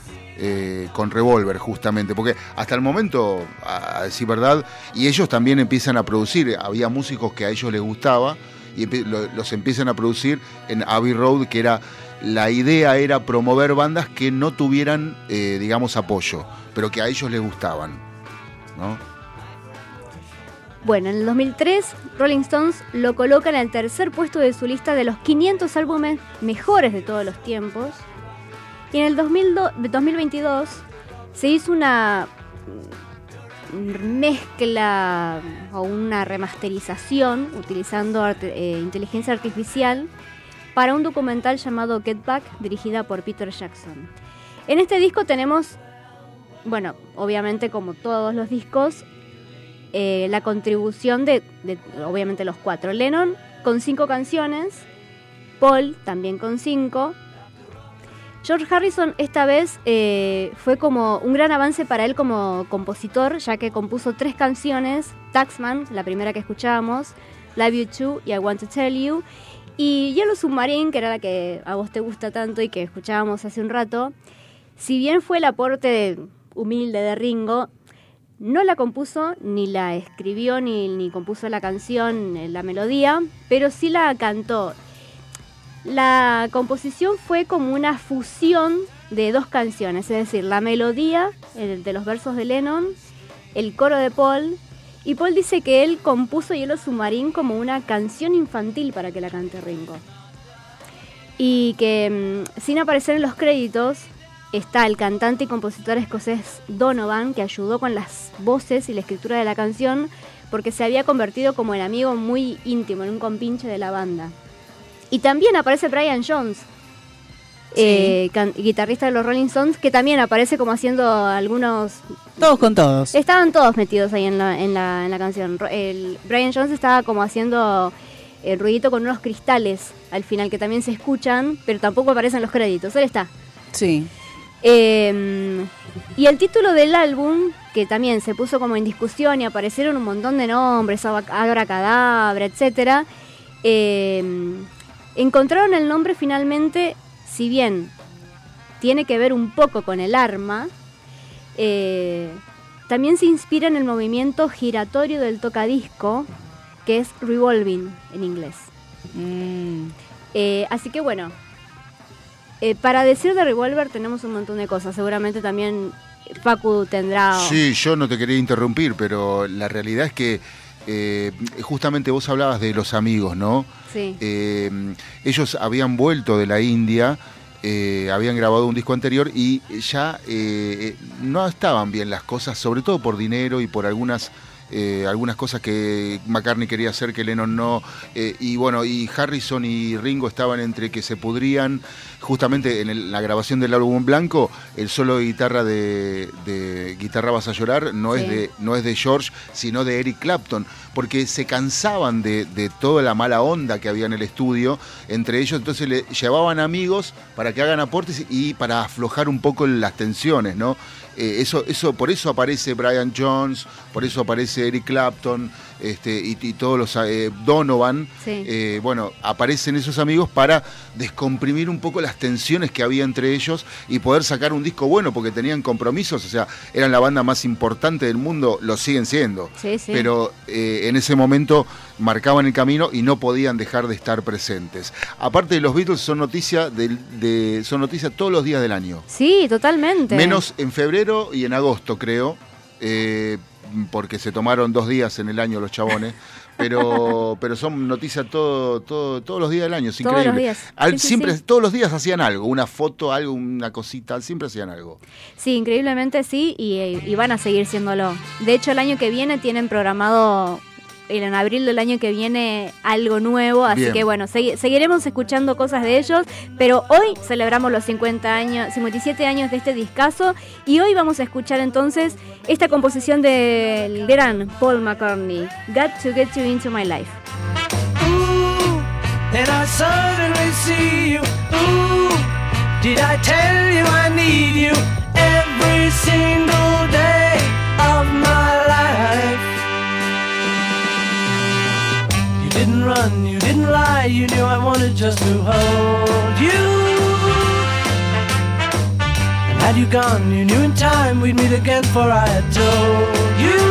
Con Revolver, justamente, porque hasta el momento, a, decir verdad, y ellos también empiezan a producir, había músicos que a ellos les gustaba y los empiezan a producir en Abbey Road, que era la idea era promover bandas que no tuvieran, eh, digamos, apoyo, pero que a ellos les gustaban, ¿no? Bueno, en el 2003, Rolling Stones lo coloca en el tercer puesto de su lista de los 500 álbumes mejores de todos los tiempos. Y en el 2002 2022 se hizo una mezcla o una remasterización utilizando eh, inteligencia artificial para un documental llamado Get Back dirigida por Peter Jackson. En este disco tenemos, bueno, obviamente como todos los discos, eh, la contribución de, de, obviamente los cuatro. Lennon con cinco canciones, Paul también con cinco. George Harrison esta vez eh, fue como un gran avance para él como compositor, ya que compuso tres canciones, Taxman, la primera que escuchábamos, Love You Too y I Want to Tell You, y Yellow Submarine, que era la que a vos te gusta tanto y que escuchábamos hace un rato. Si bien fue el aporte humilde de Ringo, no la compuso, ni la escribió, ni, ni compuso la canción, eh, la melodía, pero sí la cantó. La composición fue como una fusión de dos canciones, es decir, la melodía el de los versos de Lennon, el coro de Paul, y Paul dice que él compuso Hielo Submarín como una canción infantil para que la cante Ringo. Y que mm, sin aparecer en los créditos está el cantante y compositor escocés Donovan, que ayudó con las voces y la escritura de la canción, porque se había convertido como el amigo muy íntimo, en un compinche de la banda. Y también aparece Brian Jones, eh, guitarrista de los Rolling Stones, que también aparece como haciendo algunos... Todos con todos. Estaban todos metidos ahí en la, en la, en la canción. El Brian Jones estaba como haciendo el ruidito con unos cristales al final, que también se escuchan, pero tampoco aparecen en los créditos. Él está. Sí. Eh, y el título del álbum, que también se puso como en discusión y aparecieron un montón de nombres, Abra Cadabra, etc. encontraron el nombre finalmente, si bien tiene que ver un poco con el arma, eh, también se inspira en el movimiento giratorio del tocadisco, que es revolving en inglés. Eh, así que bueno, eh, para decir de Revolver tenemos un montón de cosas. Seguramente también Facu tendrá. Sí, yo no te quería interrumpir, pero la realidad es que eh, justamente vos hablabas de los amigos, ¿no? Sí. Eh, ellos habían vuelto de la India, eh, habían grabado un disco anterior y ya no estaban bien las cosas, sobre todo por dinero y por algunas eh, algunas cosas que McCartney quería hacer que Lennon no eh, y bueno y Harrison y Ringo estaban entre que se pudrían. Justamente en el- la grabación del álbum blanco el solo de guitarra de, de guitarra vas a llorar no Sí. es de no es de George sino de Eric Clapton porque se cansaban de, de toda la mala onda que había en el estudio entre ellos. Entonces le llevaban amigos para que hagan aportes y para aflojar un poco las tensiones no Eh, eso, eso, por eso aparece Brian Jones, por eso aparece Eric Clapton este, y, y todos los eh, Donovan. Sí. Eh, bueno, aparecen esos amigos para descomprimir un poco las tensiones que había entre ellos y poder sacar un disco bueno, porque tenían compromisos, o sea, eran la banda más importante del mundo, lo siguen siendo. Sí, sí. Pero en ese momento marcaban el camino y no podían dejar de estar presentes. Aparte de los Beatles, son noticia del- de, son noticia todos los días del año. Sí, totalmente. Menos en febrero y en agosto, creo, eh, porque se tomaron dos días en el año los chabones. Pero, pero son noticias todo, todo, todos los días del año, es Todos increíble. los días. Al- Sí, sí, siempre, sí. Todos los días hacían algo, una foto, algo, una cosita, siempre hacían algo. Sí, increíblemente sí, y, y van a seguir siéndolo. De hecho, el año que viene tienen programado, en abril del año que viene, algo nuevo, así Bien. que bueno, segui- seguiremos escuchando cosas de ellos, pero hoy celebramos los 50 años, 57 años de este discazo, y hoy vamos a escuchar entonces esta composición del gran Paul McCartney, Got to Get You Into My Life. And I suddenly see you. Ooh, did I tell you I need you every single day of my life? Didn't run, you didn't lie, you knew I wanted just to hold you. And had you gone, you knew in time we'd meet again, for I had told you.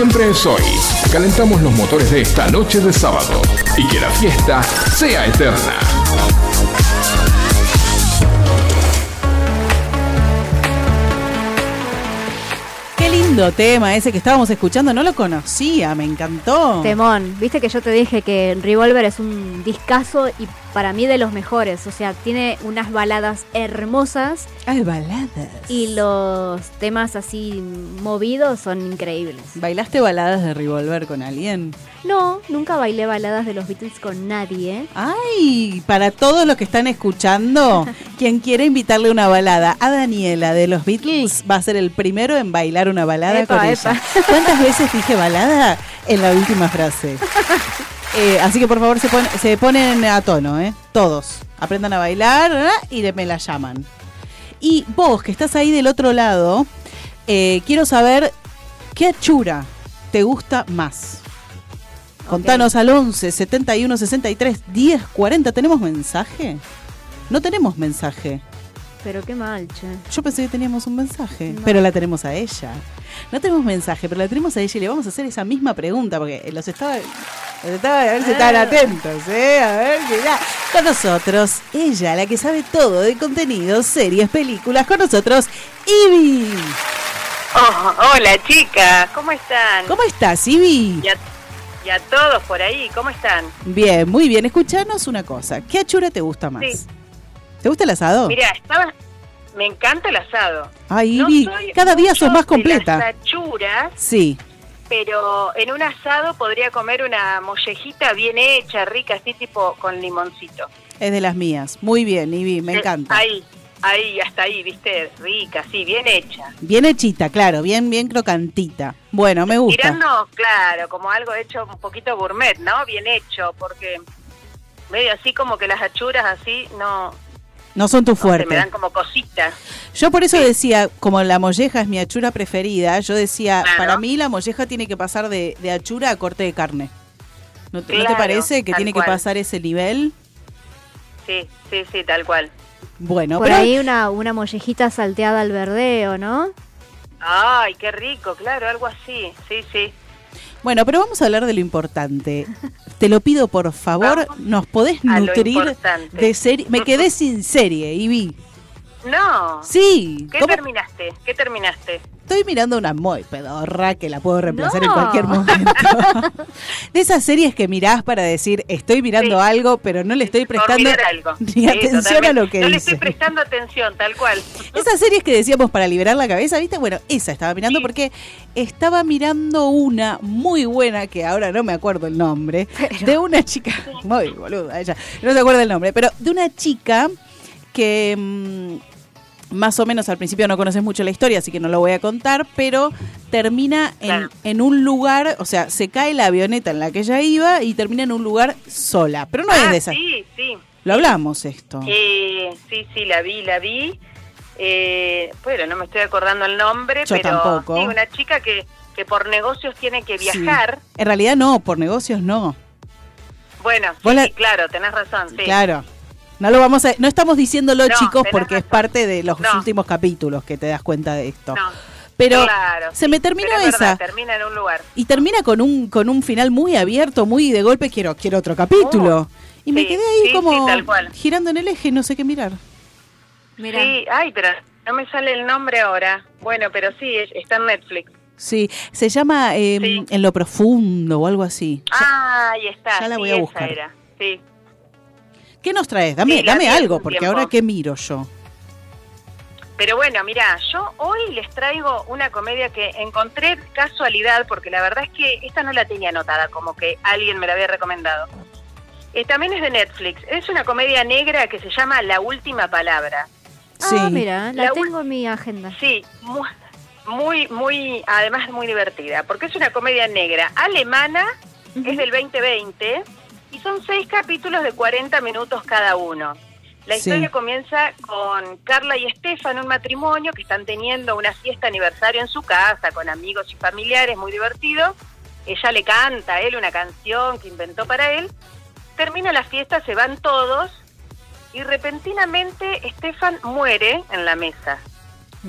siempre es hoy. Calentamos los motores de esta noche de sábado y que la fiesta sea eterna. Qué lindo tema ese que estábamos escuchando, no lo conocía, me encantó. Temón, viste que yo te dije que Revolver es un discazo y para mí de los mejores. O sea, tiene unas baladas hermosas. Ay, baladas. Y los temas así movidos son increíbles. ¿Bailaste baladas de Revolver con alguien? No, nunca bailé baladas de los Beatles con nadie. Ay, para todos los que están escuchando, quien quiere invitarle una balada a Daniela de los Beatles va a ser el primero en bailar una balada Epa, con epa. ella. ¿Cuántas veces dije balada? En la última frase. Eh, así que por favor se, pon- se ponen a tono, ¿eh? Todos. Aprendan a bailar ¿eh? y de- me la llaman. Y vos, que estás ahí del otro lado, eh, quiero saber qué achura te gusta más. Contanos al 11 71 63 10 40. ¿Tenemos mensaje? No tenemos mensaje. Pero qué mal, che. Yo pensé que teníamos un mensaje, pero la tenemos a ella. No tenemos mensaje, pero la tenemos a ella y le vamos a hacer esa misma pregunta porque los estaba, los estaba a ver si estaban Ah. atentos, ¿eh? A ver, mirá. Con nosotros, ella, la que sabe todo de contenidos, series, películas, con nosotros, Ivy. Oh, hola chicas, ¿cómo están? ¿Cómo estás, Ivy? Y a, y a todos por ahí, ¿cómo están? Bien, muy bien. Escuchanos una cosa. ¿Qué achura te gusta más? Sí. ¿Te gusta el asado? Mira, estaba, me encanta el asado. Ay, No cada día sos más de completa. las achuras, Sí. pero en un asado podría comer una mollejita bien hecha, rica, así tipo con limoncito. Es de las mías. Muy bien, Ivy, me Eh, encanta. Ahí, ahí, hasta ahí, viste, rica, sí, bien hecha. Bien hechita, claro, bien, bien crocantita. Bueno, me gusta. Tirando, claro, como algo hecho un poquito gourmet, ¿no? Bien hecho, porque medio así como que las achuras así no, No son tu fuerte. me dan como cositas. Yo por eso decía, como la molleja es mi achura preferida, yo decía, Claro. para mí la molleja tiene que pasar de, de achura a corte de carne. ¿No te, ¿no te Claro, parece que tiene cual. que pasar ese nivel? Sí, sí, sí, tal cual. Bueno, Por pero ahí una, una mollejita salteada al verdeo, ¿no? Ay, qué rico, claro, algo así. Sí, sí. Bueno, pero vamos a hablar de lo importante. Te lo pido por favor, nos podés nutrir de serie. Me quedé sin serie, Ivy. No. Sí. ¿Qué ¿Cómo- terminaste? ¿Qué terminaste? Estoy mirando una muy pedorra que la puedo reemplazar en cualquier momento. de esas series que mirás para decir, estoy mirando algo, pero no le estoy prestando algo. ni Sí, atención a lo que No le estoy prestando atención, tal cual. Esas series que decíamos para liberar la cabeza, ¿viste? Bueno, esa estaba mirando porque estaba mirando una muy buena, que ahora no me acuerdo el nombre, de una chica, muy boluda ella, no se acuerda el nombre, pero de una chica que mm, más o menos al principio no conoces mucho la historia, así que no lo voy a contar, pero termina en, Claro. en un lugar, o sea, se cae la avioneta en la que ella iba y termina en un lugar sola, pero no es Ah, de esa. Sí, sí. Lo hablamos esto. Eh, sí, sí, la vi, la vi. Eh, bueno, no me estoy acordando el nombre, Yo pero tampoco. sí, una chica que, que por negocios tiene que Sí. viajar. En realidad no, por negocios no. Bueno, Vos sí, la- sí, claro, tenés razón, sí. Claro. No lo vamos a, no estamos diciéndolo No, chicos porque es parte de los No. últimos capítulos que te das cuenta de esto. No, Pero claro, se sí, me terminó pero es esa termina en un lugar. y termina con un con un final muy abierto, muy de golpe quiero quiero otro capítulo. y me quedé ahí sí, como sí, tal cual. girando en el eje, no sé qué mirar. Sí, ay, pero no me sale el nombre ahora. Bueno, pero sí, es- está en Netflix. Sí, se llama eh, En lo profundo o algo así. Ah, ahí está. ya la sí, voy a esa buscar. era, Sí. ¿Qué nos traes? Dame, Sí, dame algo, porque tiempo. ahora qué miro yo. Pero bueno, mira, yo hoy les traigo una comedia que encontré casualidad, porque la verdad es que esta no la tenía anotada, como que alguien me la había recomendado. Eh, también es de Netflix. Es una comedia negra que se llama La Última Palabra. Ah, mira, la, tengo en mi agenda. Sí, mu- muy, muy, además muy divertida, porque es una comedia negra alemana, es del 2020, y son seis capítulos de 40 minutos cada uno. La Sí. historia comienza con Carla y Estefan, un matrimonio que están teniendo una fiesta aniversario en su casa, con amigos y familiares, muy divertido. Ella le canta a él una canción que inventó para él. Termina la fiesta, se van todos, y repentinamente Estefan muere en la mesa.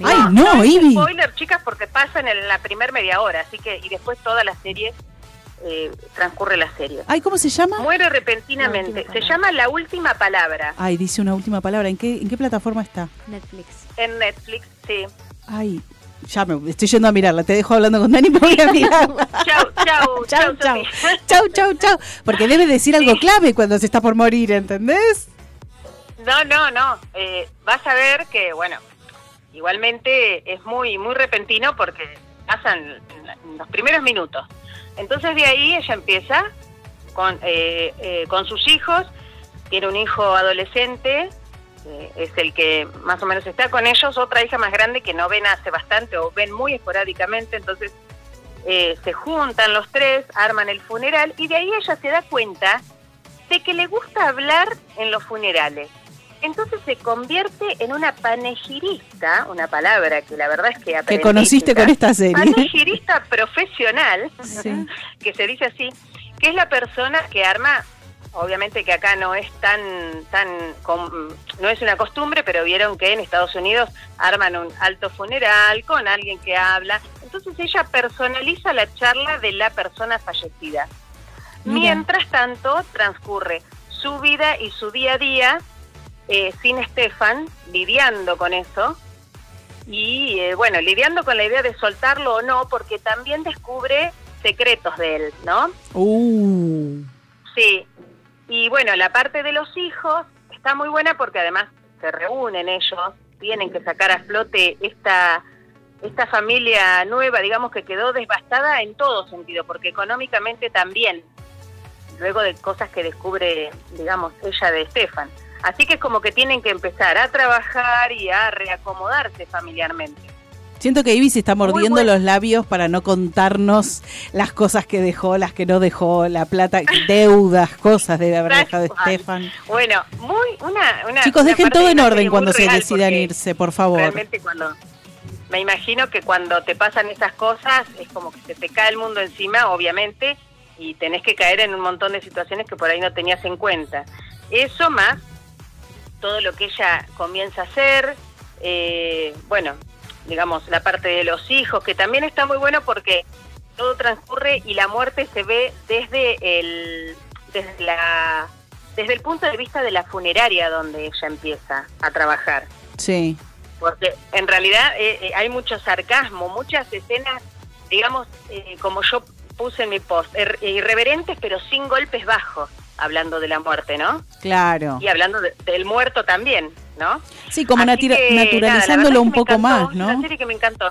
Ay, no, Ivy. spoiler, chicas, porque pasa en la primer media hora, así que, y después toda la serie, eh, transcurre la serie. Ay, ¿cómo se llama? Muere repentinamente. Se llama La Última Palabra. Ay, dice una última palabra. ¿En qué, en qué plataforma está? Netflix. En Netflix, sí. Ay, ya me estoy yendo a mirarla. Te dejo hablando con Dani, me voy a mirarla. Chau, chau, chau, chau. Chau, chau, chau. Porque debe decir algo clave cuando se está por morir, ¿entendés? No, no, no. Eh, vas a ver que, bueno, igualmente es muy, muy repentino porque pasan en los primeros minutos. Entonces de ahí ella empieza con, eh, eh, con sus hijos, tiene un hijo adolescente, eh, es el que más o menos está con ellos, otra hija más grande que no ven hace bastante o ven muy esporádicamente, entonces eh, se juntan los tres, arman el funeral y de ahí ella se da cuenta de que le gusta hablar en los funerales. Entonces se convierte en una panegirista, una palabra que la verdad es que Que aprendí, conociste chica. con esta serie. Panegirista profesional, Sí. que se dice así, que es la persona que arma, obviamente que acá no es tan, tan, com- no es una costumbre, pero vieron que en Estados Unidos arman un alto funeral con alguien que habla. Entonces ella personaliza la charla de la persona fallecida. Mira. Mientras tanto, transcurre su vida y su día a día eh, sin Estefan, lidiando con eso. Y eh, bueno, lidiando con la idea de soltarlo o no, porque también descubre secretos de él, ¿no? Uh. Sí. Y bueno, la parte de los hijos está muy buena porque además se reúnen ellos, tienen que sacar a flote esta esta familia nueva, digamos que quedó devastada en todo sentido, porque económicamente también, luego de cosas que descubre, digamos, ella de Estefan. Así que es como que tienen que empezar a trabajar y a reacomodarse familiarmente. Siento que Ivy se está mordiendo bueno. los labios para no contarnos las cosas que dejó, las que no dejó, la plata, deudas, cosas debe haber dejado. Estefan. Bueno, muy una, una Chicos, una dejen todo en orden cuando se decidan irse, por favor. Realmente cuando me imagino que cuando te pasan esas cosas es como que se te cae el mundo encima, obviamente, y tenés que caer en un montón de situaciones que por ahí no tenías en cuenta. Eso más todo lo que ella comienza a hacer, eh, bueno, digamos, la parte de los hijos, que también está muy bueno porque todo transcurre y la muerte se ve desde el, desde la, desde el punto de vista de la funeraria donde ella empieza a trabajar. Sí. Porque en realidad eh, eh, hay mucho sarcasmo, muchas escenas, digamos, eh, como yo puse en mi post, ir- irreverentes pero sin golpes bajos, hablando de la muerte, ¿no? Claro. Y hablando de- del muerto también, ¿no? Sí, como natira- que, naturalizándolo un poco encantó, más, es Una ¿no? serie que me encantó.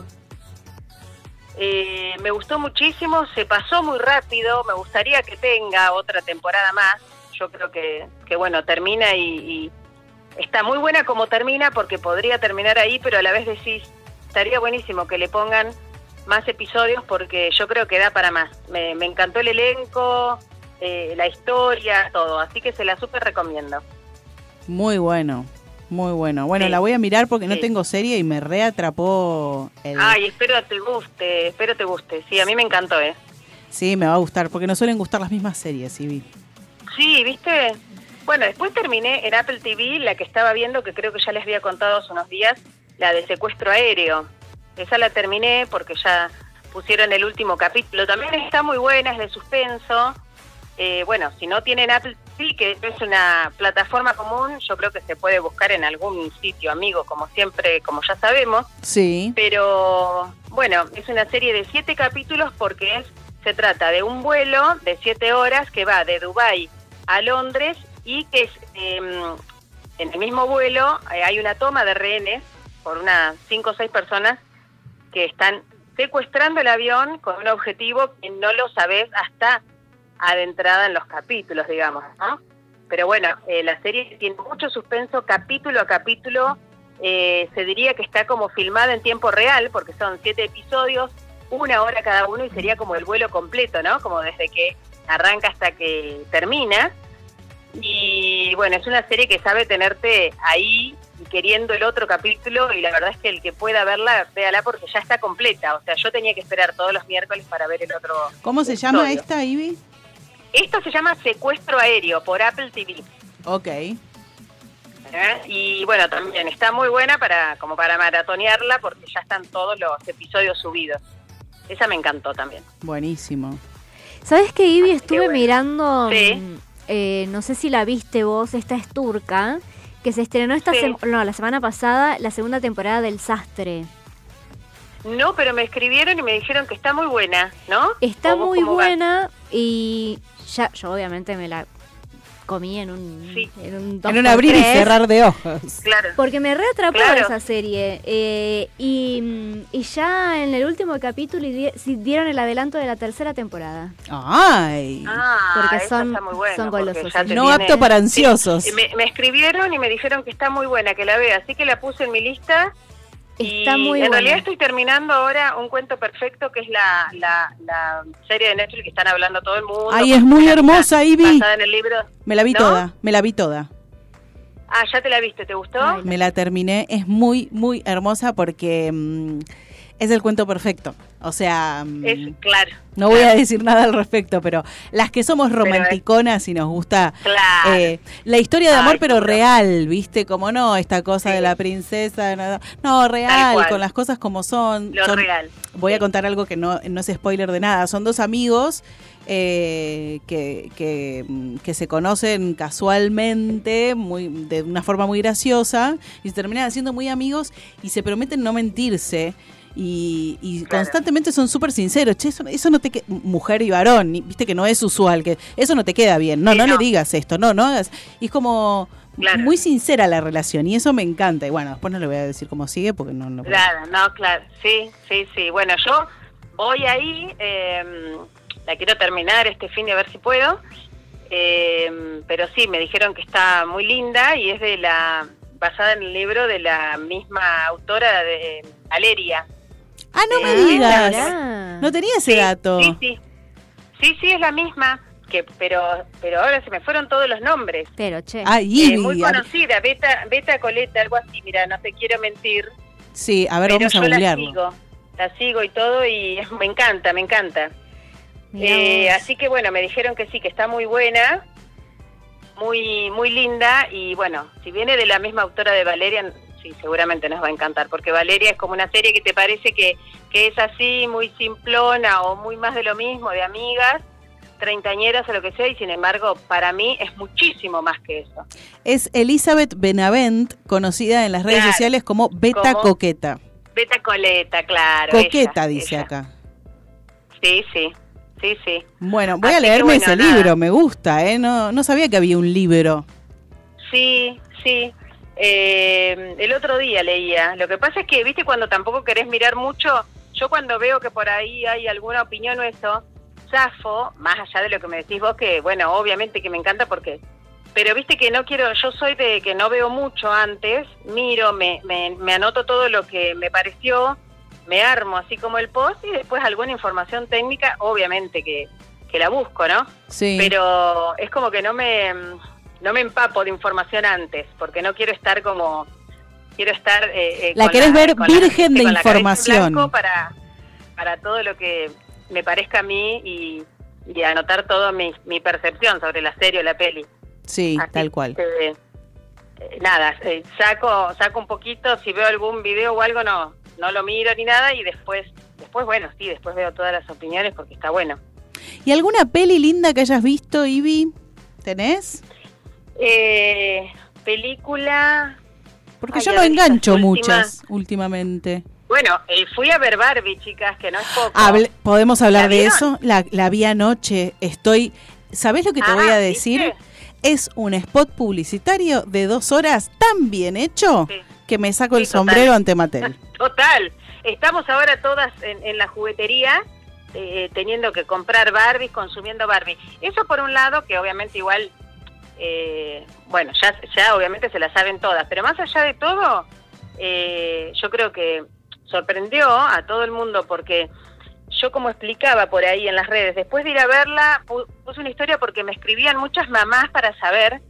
Eh, me gustó muchísimo, se pasó muy rápido, me gustaría que tenga otra temporada más. Yo creo que, que bueno, termina y, y está muy buena como termina porque podría terminar ahí, pero a la vez decís, estaría buenísimo que le pongan más episodios porque yo creo que da para más. Me, me encantó el elenco, eh, la historia, todo, así que se la súper recomiendo. Muy bueno, muy bueno. Bueno, Sí. la voy a mirar porque no tengo serie y me reatrapó el... Ay, espero te guste, espero te guste. Sí, a mí me encantó, ¿eh? Sí, me va a gustar porque no suelen gustar las mismas series, Ivy. Sí, ¿viste? Bueno, después terminé en Apple TV la que estaba viendo, que creo que ya les había contado hace unos días, la de secuestro aéreo. Esa la terminé porque ya pusieron el último capítulo. También está muy buena, es de suspenso. Eh, bueno, si no tienen Apple TV, que es una plataforma común, yo creo que se puede buscar en algún sitio amigo, como siempre, como ya sabemos. Sí. Pero bueno, es una serie de siete capítulos porque es, se trata de un vuelo de siete horas que va de Dubái a Londres y que es, em, en el mismo vuelo eh, hay una toma de rehenes por unas cinco o seis personas que están secuestrando el avión con un objetivo que no lo sabes hasta adentrada en los capítulos, digamos, ¿no? Pero bueno, eh, la serie tiene mucho suspenso capítulo a capítulo. eh, se diría que está como filmada en tiempo real, porque son siete episodios, una hora cada uno y sería como el vuelo completo, ¿no? Como desde que arranca hasta que termina. Y bueno, es una serie que sabe tenerte ahí y queriendo el otro capítulo y la verdad es que el que pueda verla, véala porque ya está completa. O sea, yo tenía que esperar todos los miércoles para ver el otro. ¿Cómo se llama esta, Ivy? Esto se llama Secuestro Aéreo por Apple TV. Ok. ¿eh? Y bueno, también está muy buena para como para maratonearla porque ya están todos los episodios subidos. Esa me encantó también. Buenísimo. ¿Sabes que Ivy? Estuve bueno. mirando, Sí. mm, eh, no sé si la viste vos, esta es turca, que se estrenó esta Sí. no, la semana pasada, la segunda temporada del Sastre. No, pero me escribieron y me dijeron que está muy buena, ¿no? Está ¿O vos muy buena y ya, yo obviamente me la comí en un, en un En un abrir y cerrar de ojos. Claro. Porque me reatrapó Claro. esa serie. eh, y, y ya en el último capítulo sí dieron el adelanto de la tercera temporada. Ay. Ah, Porque son- está muy buena, son golosos, sí. No viene- apto para ansiosos. Sí, me, me escribieron y me dijeron que está muy buena, que la vea, así que la puse en mi lista. Está muy en buena. realidad estoy terminando ahora un cuento perfecto que es la, la, la serie de Netflix que están hablando todo el mundo. Ay, es muy hermosa, Ivy. Basada en el libro. Me la vi ¿No? toda, me la vi toda. Ah, ya te la viste, ¿te gustó? Me la terminé. Es muy, muy hermosa porque mm, es el cuento perfecto. O sea, mm, Es claro. no voy a decir nada al respecto, pero las que somos romanticonas y nos gusta Claro. eh, la historia de amor, Ay, pero real, ¿viste? Como no, esta cosa de la princesa. No, no, real, con las cosas como son. Lo Son- real. Voy a contar algo que no, no es spoiler de nada. Son dos amigos eh, que, que, mm, que se conocen casualmente, muy, de una forma muy graciosa, y se terminan haciendo muy amigos y se prometen no mentirse. Y, y constantemente son súper sinceros. Che, eso, eso no te que- mujer y varón, viste que no es usual, que eso no te queda bien. No, Sí, no, le digas esto, no, no hagas. Y es como Claro. muy sincera la relación y eso me encanta. Y bueno, después no le voy a decir cómo sigue porque no, no Claro, no, claro. Sí, sí, sí. Bueno, yo voy ahí, eh, la quiero terminar este fin de a ver si puedo. eh, pero sí, me dijeron que está muy linda y es de la basada en el libro de la misma autora de Valeria. Ah, no me digas. No tenía ese dato. Sí, sí. Sí, sí, es la misma. Que, pero, pero ahora se me fueron todos los nombres. Pero, che. Ah, Eh, muy conocida, Beta, Beta Coleta, algo así. Mira, no te quiero mentir. Sí, a ver, pero vamos a la googlearlo. sigo, la sigo y todo y me encanta, me encanta. Eh, así que bueno, me dijeron que sí, que está muy buena, muy muy linda y bueno, si viene de la misma autora de Valeria, sí, seguramente nos va a encantar, porque Valeria es como una serie que te parece que, que es así, muy simplona o muy más de lo mismo, de amigas, treintañeras o lo que sea, y sin embargo, para mí es muchísimo más que eso. Es Elizabeth Benavent, conocida en las redes Claro. sociales como Beta Como Coqueta. Beta Coleta, claro. Coqueta, ella, dice ella. acá. Sí, sí, sí, sí. Bueno, voy a Así leerme bueno, ese nada. libro, me gusta, ¿eh? No, no sabía que había un libro. Sí, sí. Eh, el otro día leía. Lo que pasa es que, viste, cuando tampoco querés mirar mucho, yo cuando veo que por ahí hay alguna opinión o eso, zafo, más allá de lo que me decís vos, que bueno, obviamente que me encanta porque... Pero viste que no quiero, yo soy de que no veo mucho antes, miro, me, me, me anoto todo lo que me pareció, me armo así como el post y después alguna información técnica, obviamente que, que la busco, ¿no? Sí. Pero es como que no me no me empapo de información antes, porque no quiero estar como quiero estar eh, eh, La querés ver la- virgen de información. para para todo lo que me parezca a mí y, y anotar todo mi, mi percepción sobre la serie o la peli. Sí, Así tal cual. que, eh, nada, eh, saco saco un poquito, si veo algún video o algo no no lo miro ni nada y después después bueno, sí, después veo todas las opiniones porque está bueno. ¿Y alguna peli linda que hayas visto, Ivy? ¿Tenés? Eh, película Porque Ay, yo no engancho últimas- muchas últimamente. Bueno, eh, fui a ver Barbie, chicas, que no es poco. ¿Podemos hablar ¿La de vieron? eso? La, la vi anoche. Estoy. ¿Sabés lo que te Ah, voy a ¿viste? decir? Es un spot publicitario de dos horas tan bien hecho Sí. que me saco Sí, el total. sombrero ante Mattel. Total. Estamos ahora todas en, en la juguetería eh, teniendo que comprar Barbies, consumiendo Barbie. Eso por un lado, que obviamente igual, eh, bueno, ya, ya obviamente se la saben todas, pero más allá de todo, eh, yo creo que sorprendió a todo el mundo porque yo como explicaba por ahí en las redes, después de ir a verla, pu- puse una historia porque me escribían muchas mamás para saber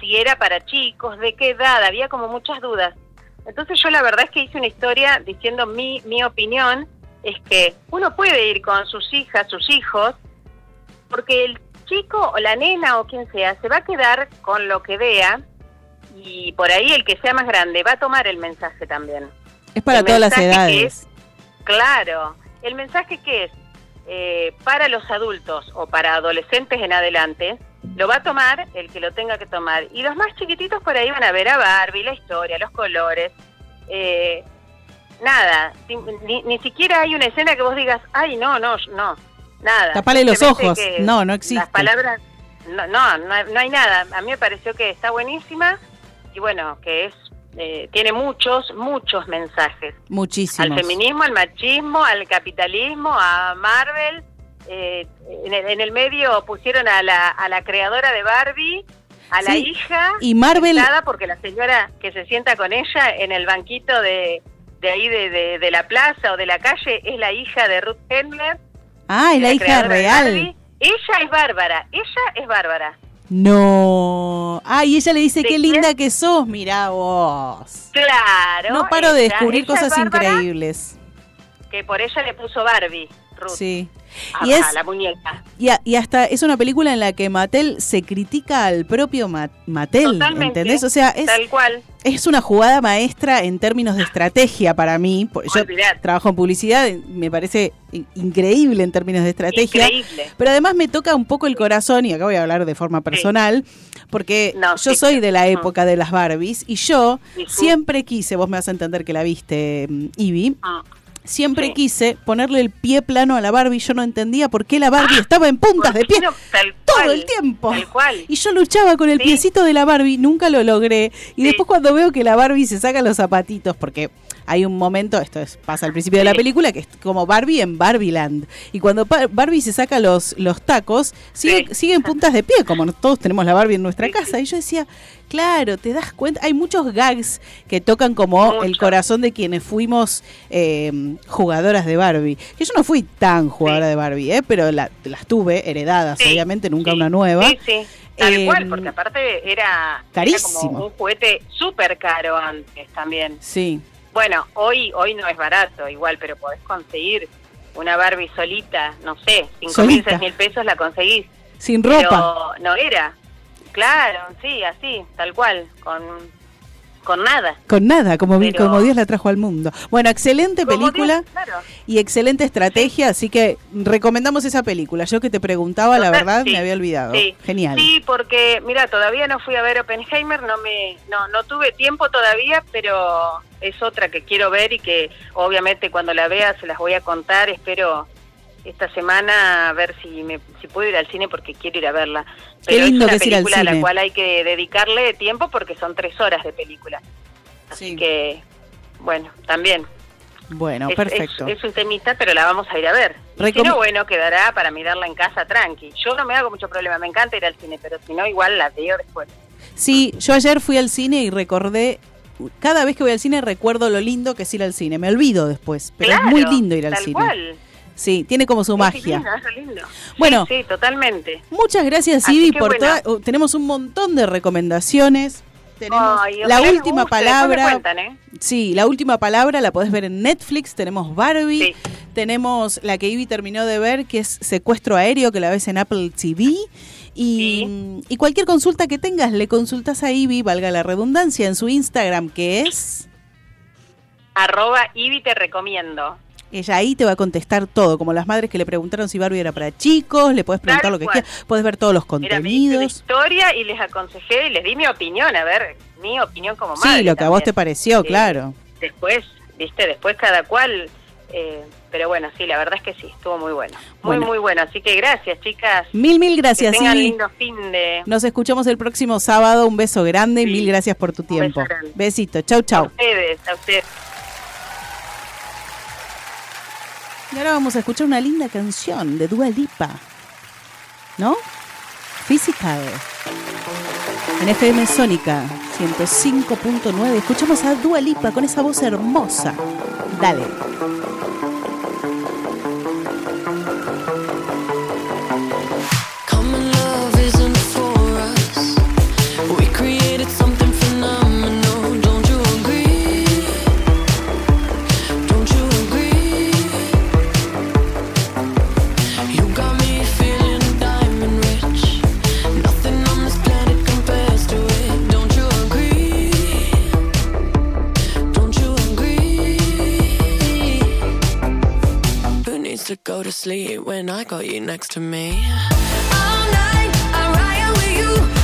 si era para chicos, de qué edad, había como muchas dudas. Entonces yo la verdad es que hice una historia diciendo mi, mi opinión, es que uno puede ir con sus hijas, sus hijos, porque el chico o la nena o quien sea se va a quedar con lo que vea y por ahí el que sea más grande va a tomar el mensaje también. Es para El todas las edades. es- claro, el mensaje que es eh, para los adultos o para adolescentes en adelante, lo va a tomar el que lo tenga que tomar. Y los más chiquititos por ahí van a ver a Barbie, la historia, los colores. eh, nada, ni, ni siquiera hay una escena que vos digas, ay, no, no, no, nada. Tapale los ojos. No, no existe. Las palabras, no, no, no hay, nada. A mí me pareció que está buenísima y bueno, que es eh, tiene muchos, muchos mensajes. Muchísimos. Al feminismo, al machismo, al capitalismo, a Marvel. eh, en, el, en el medio pusieron a la, a la creadora de Barbie, a la hija, y Marvel- porque la señora que se sienta con ella en el banquito de, de ahí de, de- de la plaza o de la calle es la hija de Ruth Handler. Ah, es la hija real. Barbie. Ella es Bárbara, ella es Bárbara. No. Ay, ella le dice, ¿De qué quién? linda que sos, mirá vos. Claro. No paro de descubrir cosas increíbles. Que por ella le puso Barbie, Ruth. Sí. a- Y es- la muñeca. Y, a- y hasta es una película en la que Mattel se critica al propio Ma- Mattel, Totalmente. ¿entendés? O sea, es, Tal cual. Es una jugada maestra en términos de estrategia para mí. Yo trabajo en publicidad, me parece in- increíble en términos de estrategia. Increíble. Pero además me toca un poco el corazón, y acá voy a hablar de forma personal, porque No, yo sí, soy de la época de las Barbies, y yo siempre quise, vos me vas a entender que la viste, mm, Ivy, Ah, siempre Sí. quise ponerle el pie plano a la Barbie, yo no entendía por qué la Barbie estaba en puntas de pie todo el tiempo. Tal cual. Y yo luchaba con el Sí. piecito de la Barbie, nunca lo logré. Y después cuando veo que la Barbie se saca los zapatitos, porque hay un momento, esto es, pasa al principio de la película, que es como Barbie en Barbieland. Y cuando Barbie se saca los, los tacos, sigue, Sí. sigue en puntas de pie, como todos tenemos la Barbie en nuestra casa. Y yo decía, claro, te das cuenta, hay muchos gags que tocan como el corazón de quienes fuimos eh, jugadoras de Barbie. Que yo no fui tan jugadora de Barbie, ¿eh? pero la- las tuve heredadas, Sí, obviamente, nunca una nueva. Sí, sí. Tal Eh, cual, porque aparte era, carísimo. era como un juguete súper caro antes también. Sí. Bueno, hoy hoy no es barato igual, pero podés conseguir una Barbie solita, no sé, cinco mil, seis mil pesos la conseguís. Sin ropa. Pero no era. Claro, sí, así, tal cual, con, con nada. Con nada, como, Pero- como Dios la trajo al mundo. Bueno, excelente Como película Dios, claro. y excelente estrategia, así que recomendamos esa película. Yo que te preguntaba, la verdad, sí, me había olvidado. sí. Genial. Sí, porque, mira, todavía no fui a ver Oppenheimer, no me no, no tuve tiempo todavía, pero es otra que quiero ver y que obviamente cuando la vea se las voy a contar. Espero esta semana a ver si me si puedo ir al cine porque quiero ir a verla. Qué Pero lindo es una que es ir al película a la cual hay que dedicarle tiempo porque son tres horas de película. Así que, bueno, también. Bueno, Es- perfecto. Es, es un temita, pero la vamos a ir a ver. Si Recom- no, bueno, quedará para mirarla en casa tranqui. Yo no me hago mucho problema, me encanta ir al cine, pero si no, igual la veo después. Sí, yo ayer fui al cine y recordé, cada vez que voy al cine recuerdo lo lindo que es ir al cine. Me olvido después, pero Claro, es muy lindo ir al tal cine. cual. Sí, tiene como su Es magia. lindo, es re lindo. Bueno. Sí, sí, totalmente. Muchas gracias, Así Ivy, por bueno. toda- oh, Tenemos un montón de recomendaciones. Tenemos la última guste, palabra. cuentan, ¿eh? Sí, la última palabra la podés ver en Netflix. Tenemos Barbie. Tenemos la que Ivy terminó de ver, que es Secuestro Aéreo, que la ves en Apple TV. Y, y cualquier consulta que tengas, le consultas a Ivy, valga la redundancia, en su Instagram, que es. Arroba Ivy te recomiendo. Ella ahí te va a contestar todo, como las madres que le preguntaron si Barbie era para chicos, le puedes preguntar lo que quieras, puedes ver todos los Mira, me contenidos. historia y les aconsejé y les di mi opinión, a ver, mi opinión como madre. Sí, lo que a vos te pareció, Sí. claro. Después, viste, después cada cual. eh, pero bueno, sí, la verdad es que sí, estuvo muy bueno. Muy, Bueno. muy bueno. Así que gracias, chicas. Mil, mil gracias, Que tengan Ivy. lindo fin de. Nos escuchamos el próximo sábado. Un beso grande y mil gracias por tu tiempo. beso. Besito. Chau, A chau. ustedes, a ustedes. Y ahora vamos a escuchar una linda canción de Dua Lipa. ¿No? Physical. En FM Sónica 105.9 escuchamos a Dua Lipa con esa voz hermosa. Dale. used to go to sleep when I got you next to me. All night, I'm riot with you.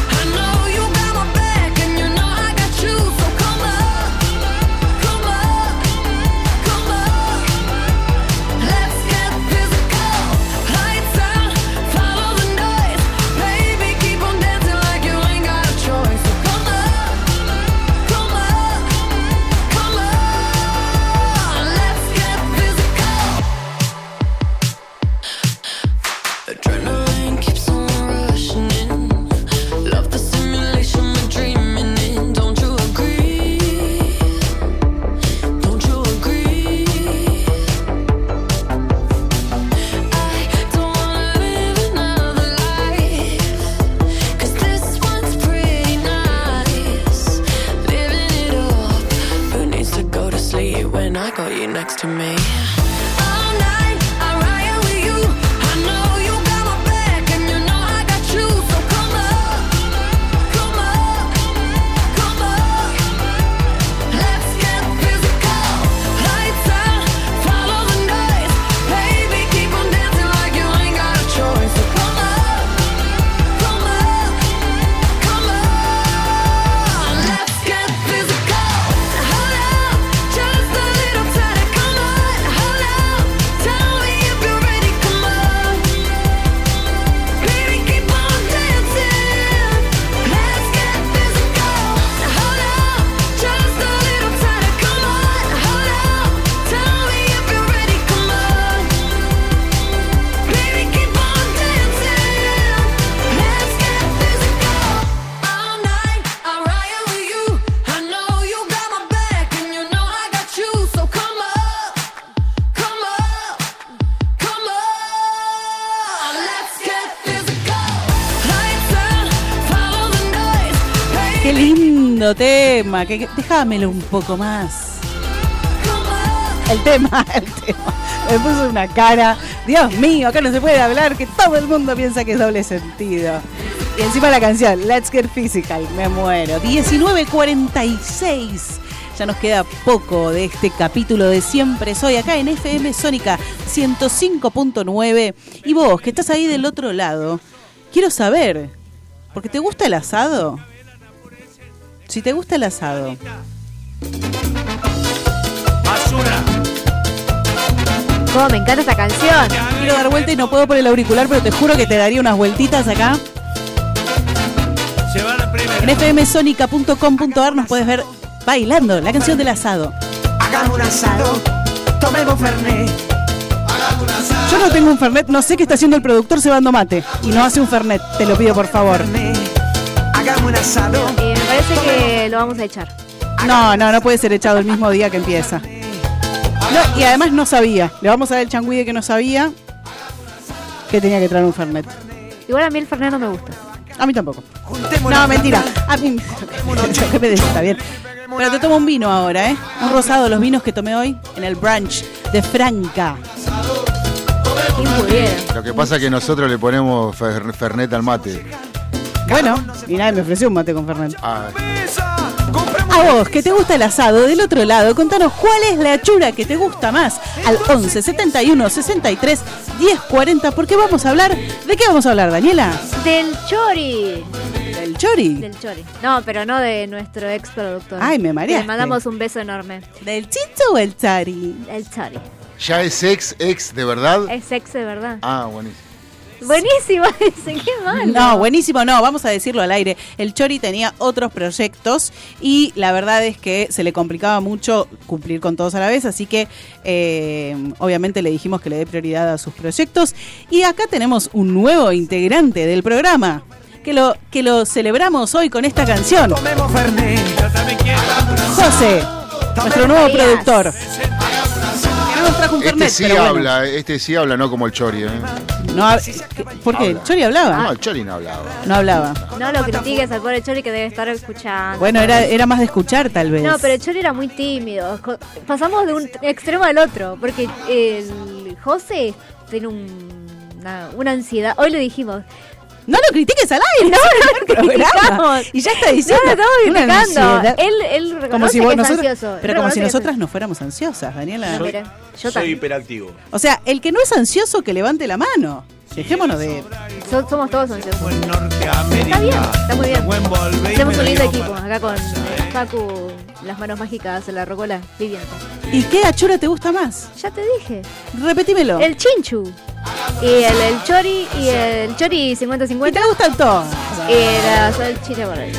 Que, déjamelo un poco más. El tema, el tema. Me puso una cara. Dios mío, acá no se puede hablar, que todo el mundo piensa que es doble sentido. Y encima la canción, Let's Get Physical, me muero. 19.46. Ya nos queda poco de este capítulo de Siempre Soy, acá en FM Sónica 105.9. Y vos, que estás ahí del otro lado, quiero saber, ¿porque te gusta el asado? Si te gusta el asado, Basura. Cómo me encanta esta canción. quiero dar vuelta y no puedo por el auricular, pero te juro que te daría unas vueltitas acá. En fmsonica.com.ar nos puedes ver bailando la canción del asado. Hagamos un asado. Tomemos Fernet. Yo no tengo un Fernet, no sé qué está haciendo el productor cebando mate. Y no hace un Fernet, te lo pido por favor. Hagamos un asado. Parece que lo vamos a echar. No, no, no puede ser echado el mismo día que empieza. No, y además no sabía. Le vamos a dar el changüí de que no sabía que tenía que traer un Fernet. Igual a mí el Fernet no me gusta. A mí tampoco. No, mentira. A mí ¿Qué me decís? Está bien. Pero te tomo un vino ahora, ¿eh? Un rosado, los vinos que tomé hoy en el brunch de Franca. Lo que pasa es que nosotros le ponemos fer- Fernet al mate. Bueno, y nadie me ofreció un mate con Fernet. Ah, A vos, que te gusta el asado del otro lado, contanos cuál es la chura que te gusta más al 11 71 63 10 40, porque vamos a hablar. ¿De qué vamos a hablar, Daniela? Del Chori. ¿Del Chori? Del Chori. No, pero no de nuestro ex productor. Ay, me mareaste. Le mandamos un beso enorme. ¿Del Chicho o el Chari? El Chori. ¿Ya es ex, ex de verdad? Es ex de verdad. Ah, buenísimo. Buenísimo ese, qué malo. No, buenísimo, no, vamos a decirlo al aire. El Chori tenía otros proyectos y la verdad es que se le complicaba mucho cumplir con todos a la vez, así que eh, obviamente le dijimos que le dé prioridad a sus proyectos. Y acá tenemos un nuevo integrante del programa. Que lo, que lo celebramos hoy con esta canción. José, nuestro nuevo productor. Trajo un Este sí pero bueno. habla, este sí habla, no como el Chori, ¿eh? No, ¿Por qué? ¿El Chori hablaba? No, el Chori no hablaba. No hablaba. No lo critiques al pobre Chori que debe estar escuchando. Bueno, era, era más de escuchar tal vez. No, pero el Chori era muy tímido. Pasamos de un extremo al otro. Porque el José tiene un- una, una ansiedad. Hoy lo dijimos. No lo critiques al aire. No, no lo criticamos. Y ya está diciendo. No, no estamos criticando. Él, él reconoce Como si que es nosotros- ansioso. pero como si nosotras no fuéramos ansiosas, Daniela. No, mira, yo Soy también. hiperactivo. O sea, el que no es ansioso, que levante la mano. Dejémonos de. So- somos todos ansiosos. Está bien, está muy bien. Hacemos un lindo equipo acá con eh, Facu, las manos mágicas, la rocola, Vivian. ¿Y qué achura te gusta más? Ya te dije. Repetímelo. El chinchu. Y el, el chori y el chori 50-50. ¿Y te gustan todos? Y la salchicha por ahí.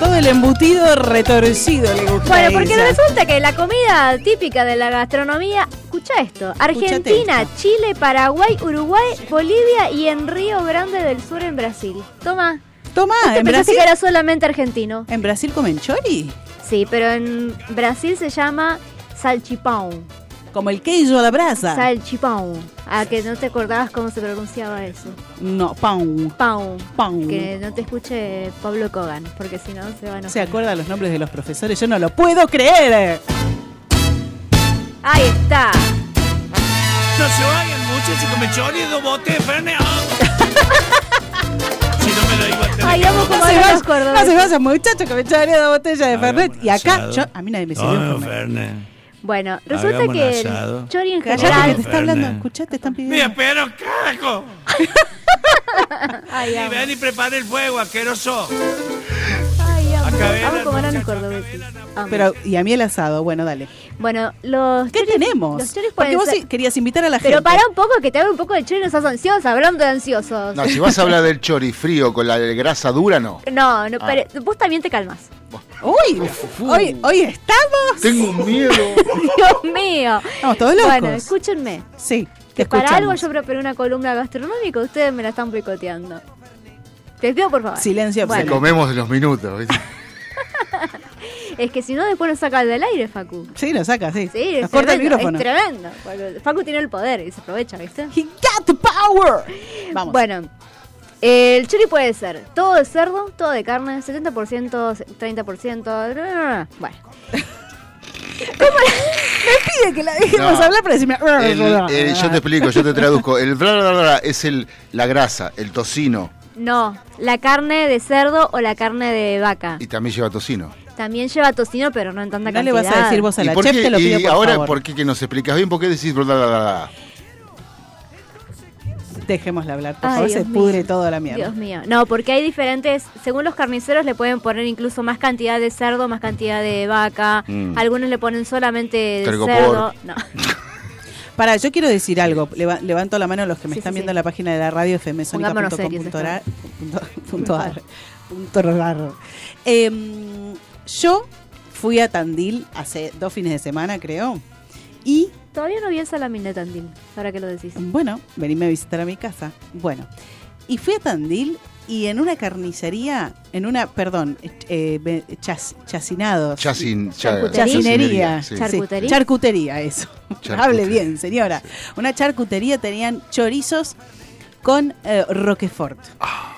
Todo el embutido retorcido le gusta. Bueno, porque resulta que la comida típica de la gastronomía, escucha esto, Argentina, esto. Chile, Paraguay, Uruguay, Bolivia y en Río Grande del Sur en Brasil. Toma. Toma, ¿Vos te en Brasil. que era solamente argentino? ¿En Brasil comen chori? Sí, pero en Brasil se llama salchipão. Como el queijo a la brasa. Salchipão. A que no te acordabas cómo se pronunciaba eso. no, pão. Pão. Pão. Que no te escuche Pablo Kogan, porque si no se va a enojar. ¿Se acuerda los nombres de los profesores? Yo no lo puedo creer. Ahí está. No se vayan, muchachos, que me chori dos botes botar. como No se vaya, los cordobeses. no se vaya, muchacho, que me echaría dos botellas de Fernet. Y acá, yo, a mí nadie me sirvió Fernet. Fernet. Bueno, resulta Hagamos un que el chori en general. te está hablando. Escuchá, te están pidiendo. Mira, pero carajo. Ay, Y ven y prepare el fuego, asqueroso. Amo como hermosa. hablan los cordobeses. Pero, y a mí el asado, bueno, dale. Bueno, los ¿Qué choris- tenemos? Los choris Porque vos ser- querías invitar a la gente. Pero para un poco que te haga un poco de chori, no estás ansiosa, hablando de ansiosos. No, si vas a hablar del chori frío con la grasa dura, no. No, no, Ah. pero vos también te calmas. Uy, hoy, hoy estamos. Tengo miedo. Dios mío. Estamos todos locos. Bueno, escúchenme. Sí, te Que para algo yo preparé una columna gastronómica, ustedes me la están boicoteando. Te pido por favor. Silencio Bueno, Si comemos los minutos. ¿viste? Es que si no después nos saca del aire, Facu. Sí, lo saca, sí. Sí, Nos es corta el tremendo, micrófono. Es tremendo. Facu tiene el poder y se aprovecha, ¿viste? He got the power. Vamos. Bueno, el chori puede ser todo de cerdo, todo de carne, 70%, 30%. Bueno. me pide que la dejemos No. hablar para decirme. El- el- yo te explico, yo te traduzco. El bla, bla, bla, bla es el, la grasa, el tocino. No, la carne de cerdo o la carne de vaca. Y también lleva tocino. También lleva tocino, pero no en tanta No cantidad. le vas a decir vos a ¿Y, la por chef, qué- te lo pido y por ahora, favor. ¿por qué que nos explicas bien? ¿Por qué decís bla, bla, bla, bla? Dejémosla hablar, por Ay, favor, se pudre toda la mierda. Dios mío. No, porque hay diferentes, según los carniceros le pueden poner incluso más cantidad de cerdo, más cantidad de vaca. Mm. Algunos le ponen solamente de Tergopor. cerdo. No. Para, yo quiero decir algo. Leva- levanto la mano a los que me Sí, están sí, viendo sí. en la página de la radio fmsonica.com.ar. punto- yo fui a Tandil hace dos fines de semana, creo. Y Todavía no vi el salamín de Tandil, ahora que lo decís. Bueno, venime a visitar a mi casa. Bueno, y fui a Tandil y en una carnicería, en una, perdón, eh, chas- chacinados. Chacin- cha- Chacinería. chacinería, sí. Sí, Charcutería. charcutería, eso. Charcutería. Hable bien, señora. Una charcutería tenían chorizos con eh, Roquefort.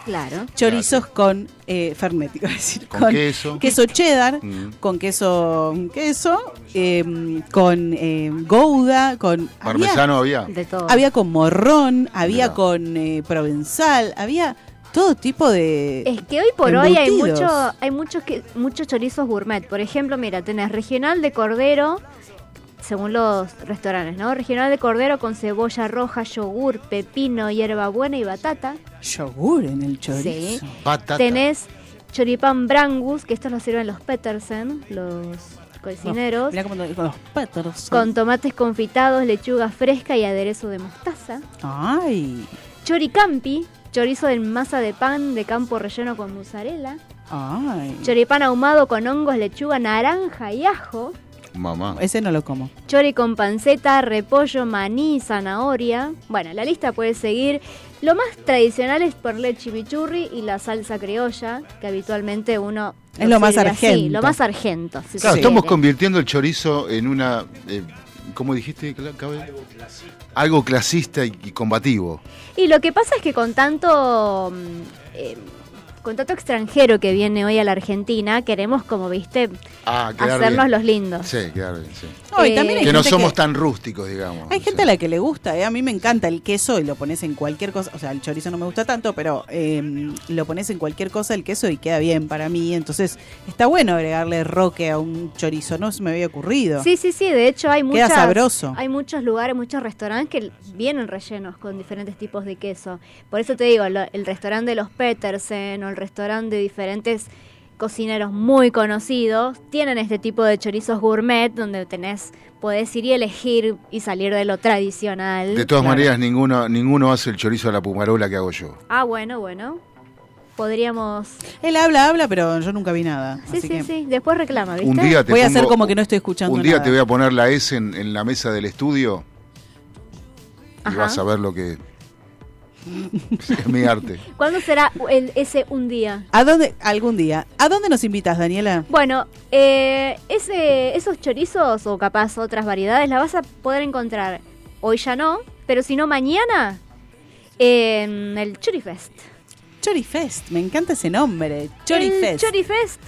Claro. Chorizos con eh, Fernet, iba a decir. Con queso. Queso cheddar, Mm. con queso, queso, eh, con eh, gouda, con... Parmesano había. De todo. Había con morrón, había Mirá. con eh, provenzal, había todo tipo de. Es que hoy por hoy hay mucho, hay muchos que, muchos chorizos gourmet. Por ejemplo, mira, tenés regional de cordero, según los restaurantes, ¿no? Regional de cordero con cebolla roja, yogur, pepino, hierbabuena y batata. Yogur en el chorizo. Sí. Tenés choripán brangus, que estos lo sirven los Petersen, los cocineros. Mira cómo lo- con los pétalos. Con tomates confitados, lechuga fresca y aderezo de mostaza. Ay, Choricampi, chorizo en masa de pan de campo relleno con mozzarella. ay. Choripán ahumado con hongos, lechuga, naranja y ajo. Mamá. Ese no lo como. Chori con panceta, repollo, maní, zanahoria. Bueno, la lista puede seguir. Lo más tradicional es ponerle chimichurri y la salsa criolla, que habitualmente uno... Es lo más argento. lo más argento. si Claro, estamos convirtiendo el chorizo en una. eh, ¿Cómo dijiste, Cla- Cabe? Algo clasista y, y combativo. Y lo que pasa es que con tanto mm, eh, con tanto extranjero que viene hoy a la Argentina, queremos como, viste, Ah, quedar hacernos bien. los lindos. Sí, quedar bien, sí. No, y también hay que no gente somos que- tan rústicos, digamos. Hay gente a la que le gusta, ¿eh? a mí me encanta el queso y lo pones en cualquier cosa, o sea, el chorizo no me gusta tanto, pero eh, lo pones en cualquier cosa el queso y queda bien para mí, entonces está bueno agregarle roque a un chorizo, no se me había ocurrido. Sí, sí, sí, de hecho hay Queda muchas, sabroso. hay muchos lugares, muchos restaurantes que vienen rellenos con diferentes tipos de queso. Por eso te digo, lo- el restaurante de los Petersen o el restaurante de diferentes cocineros muy conocidos tienen este tipo de chorizos gourmet donde tenés podés ir y elegir y salir de lo tradicional. De todas Claro. maneras, ninguno, ninguno hace el chorizo a la pumarola que hago yo. Ah, bueno, bueno. Podríamos Él habla, habla, pero yo nunca vi nada. Sí, así sí, que sí, después reclama, ¿viste? Un día te Voy a pongo- hacer como que no estoy escuchando Un día nada. te voy a poner la S en, en la mesa del estudio y Ajá. vas a ver lo que es mi arte. ¿Cuándo será el- ese un día? ¿A dónde, algún día? ¿A dónde nos invitas, Daniela? Bueno, eh, ese, esos chorizos o capaz otras variedades las vas a poder encontrar hoy ya no, pero si no mañana en el Chorifest. Chorifest, me encanta ese nombre. El Chorifest. Chorifest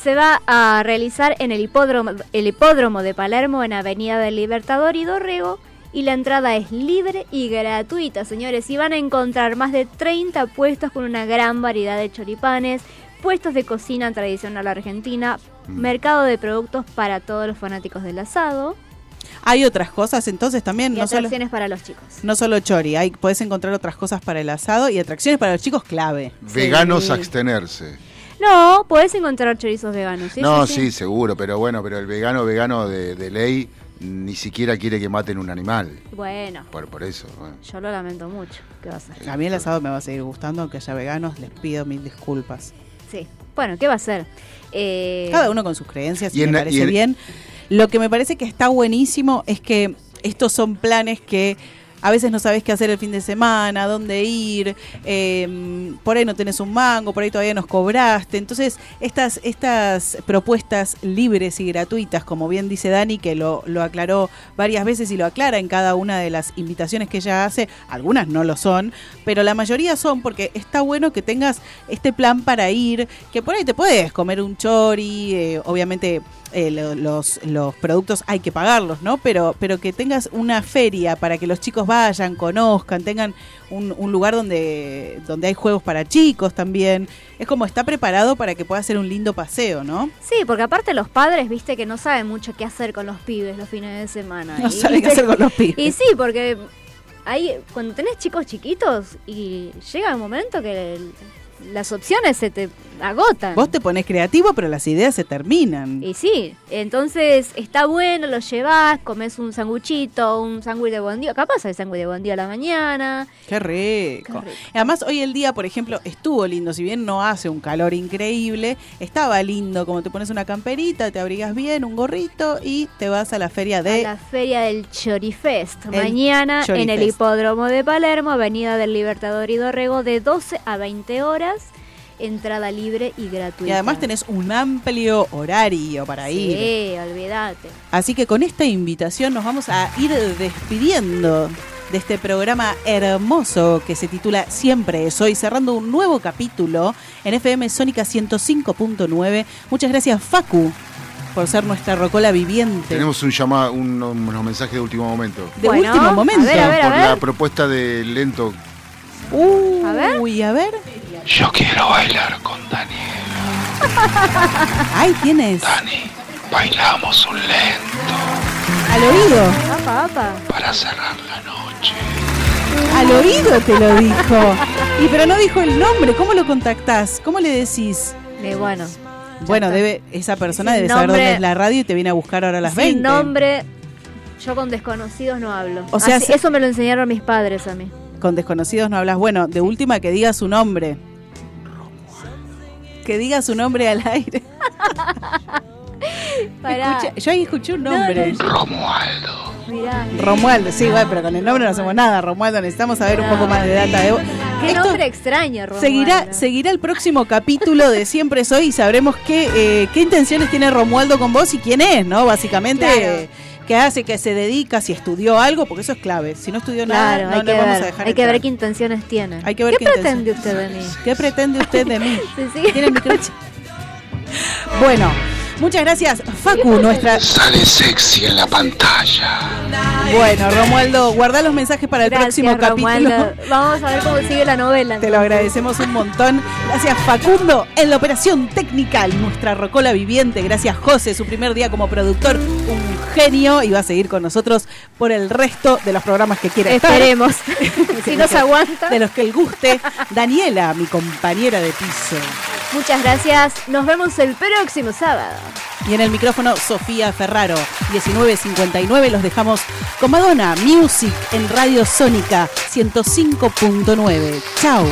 se va a realizar en el hipódromo, el hipódromo de Palermo en Avenida del Libertador y Dorrego y la entrada es libre y gratuita, señores. Y van a encontrar más de 30 puestos con una gran variedad de choripanes, puestos de cocina tradicional argentina, mercado de productos para todos los fanáticos del asado Hay otras cosas, entonces también, y no solo, atracciones para los chicos. no solo chori, hay, puedes encontrar otras cosas para el asado y atracciones para los chicos clave. Veganos Sí. abstenerse. No, podés encontrar chorizos veganos. ¿sí? no, sí, sí, sí. seguro, pero bueno, pero el vegano, vegano de, de ley ni siquiera quiere que maten un animal. Bueno, Por, por eso. bueno. yo lo lamento mucho. ¿Qué va a hacer? A mí el asado me va a seguir gustando, aunque haya veganos, les pido mil disculpas. Sí. Bueno, ¿qué va a hacer? Eh, Cada uno con sus creencias, y, Y me la- parece y en- bien. Lo que me parece que está buenísimo es que estos son planes que a veces no sabes qué hacer el fin de semana, dónde ir, eh, por ahí no tenés un mango, por ahí todavía nos cobraste. Entonces, estas, estas propuestas libres y gratuitas, como bien dice Dani, que lo, lo aclaró varias veces y lo aclara en cada una de las invitaciones que ella hace, algunas no lo son, pero la mayoría son porque está bueno que tengas este plan para ir, que por ahí te puedes comer un chori, eh, obviamente eh, lo- los, los productos hay que pagarlos, ¿no? Pero, pero que tengas una feria para que los chicos vayan, conozcan, tengan un, un lugar donde, donde hay juegos para chicos también. Es como está preparado para que pueda ser un lindo paseo, ¿no? Sí, porque aparte los padres, viste, que no saben mucho qué hacer con los pibes los fines de semana. No Y- saben qué hacer con los pibes. Y sí, porque hay, cuando tenés chicos chiquitos y llega un momento que el- las opciones se te agotan. Vos te pones creativo, pero las ideas se terminan. Y sí, entonces está bueno, lo llevas, comes un sanguchito, un sándwich de bondío, capaz hay sándwich de bondío a la mañana. Qué rico. Qué rico. Además, hoy el día, por ejemplo, estuvo lindo. Si bien no hace un calor increíble, estaba lindo. Como te pones una camperita, te abrigas bien, un gorrito y te vas a la feria de. A la feria del Chorifest. El Mañana en el hipódromo de Palermo, Avenida del Libertador y Dorrego, de 12 a 20 horas. Entrada libre y gratuita. Y además tenés un amplio horario para ir. Sí, olvídate. Así que con esta invitación nos vamos a ir despidiendo de este programa hermoso que se titula Siempre Soy, cerrando un nuevo capítulo en FM Sónica 105.9. Muchas gracias, Facu, por ser nuestra rocola viviente. Tenemos un llamado, un- unos mensajes de último momento. De Bueno, último momento. a ver, a ver, a Por ver. la propuesta de Lento. Uy, A ver. a ver. Yo quiero bailar con Daniel. Ahí tienes. Dani, bailamos un lento Al oído. Apa, apa. para cerrar la noche. Al oído te lo dijo. Y pero no dijo el nombre. ¿Cómo lo contactás? ¿Cómo le decís? Eh, bueno, Bueno, debe, esa persona Sin debe saber nombre- dónde es la radio y te viene a buscar ahora a las sin 20. nombre, yo con desconocidos no hablo. O sea, Así- se- eso me lo enseñaron mis padres a mí. Con desconocidos no hablas. Bueno, de última que diga su nombre. Que diga su nombre al aire. Pará. Escucha- yo ahí escuché un nombre. Romualdo. Mirá. Romualdo, sí, bueno, pero con el nombre no hacemos nada. Romualdo, necesitamos saber un poco más de data de vos. Qué Esto nombre extraño, Romualdo. seguirá, seguirá el próximo capítulo de Siempre Soy y sabremos qué, eh, qué intenciones tiene Romualdo con vos y quién es, ¿no? Básicamente, Claro. Qué hace, qué se dedica, si estudió algo, porque eso es clave. Si no estudió nada, Claro, no hay le que, vamos ver, a dejar hay que ver qué intenciones tiene. Hay que ver ¿Qué qué pretende usted de mí? ¿Qué pretende usted de mí? ¿Tiene micrófono? Bueno, muchas gracias, Facu, nuestra. Sale sexy en la pantalla. Bueno, Romualdo, guarda los mensajes para el Gracias, próximo capítulo. Vamos a ver cómo sigue la novela. Te lo agradecemos un montón. Gracias Facundo en la operación técnica, nuestra rocola viviente. Gracias José, su primer día como productor, un genio y va a seguir con nosotros por el resto de los programas que quiera estar. Esperemos. si nos aguanta. De los que él guste. Daniela, mi compañera de piso. Muchas gracias. Nos vemos el próximo sábado. Y en el micrófono Sofía Ferraro, 1959. Los dejamos con Madonna Music en Radio Sónica 105.9. Chau.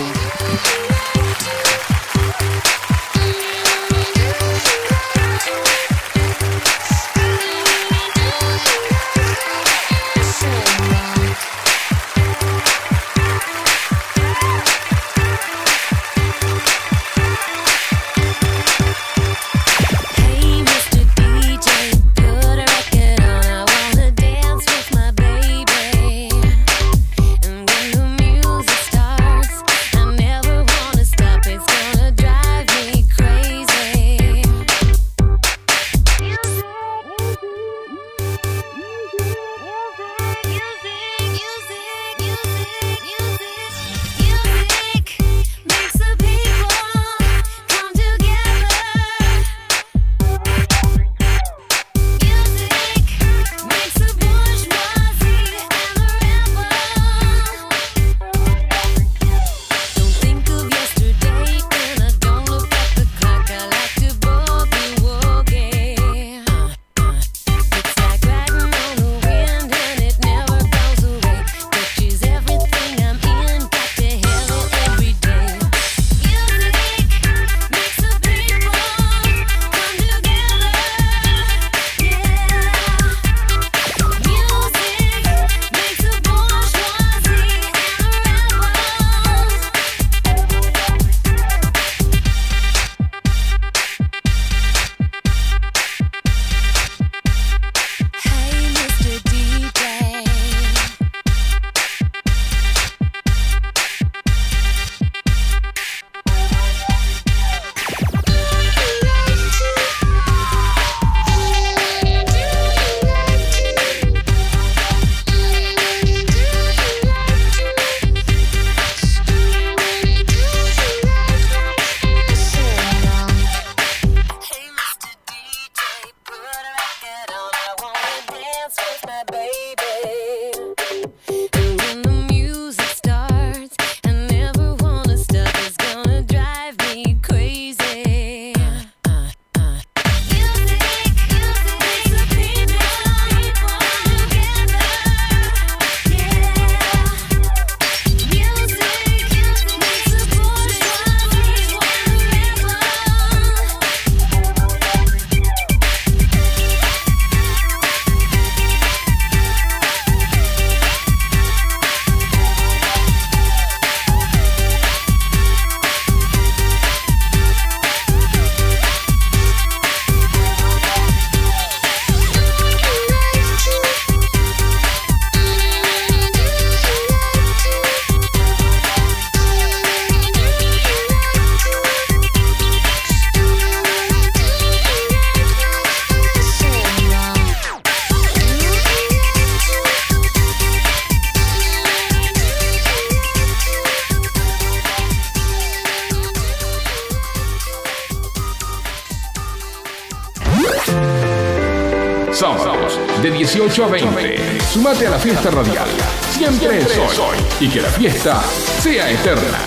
Sumate a la fiesta radial. Siempre es hoy. Y que la fiesta sea eterna.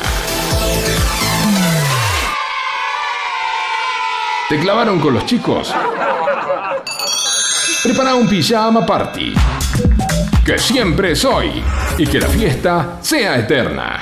¿Te clavaron con los chicos? Prepara un pijama party. Que siempre es hoy. Y que la fiesta sea eterna.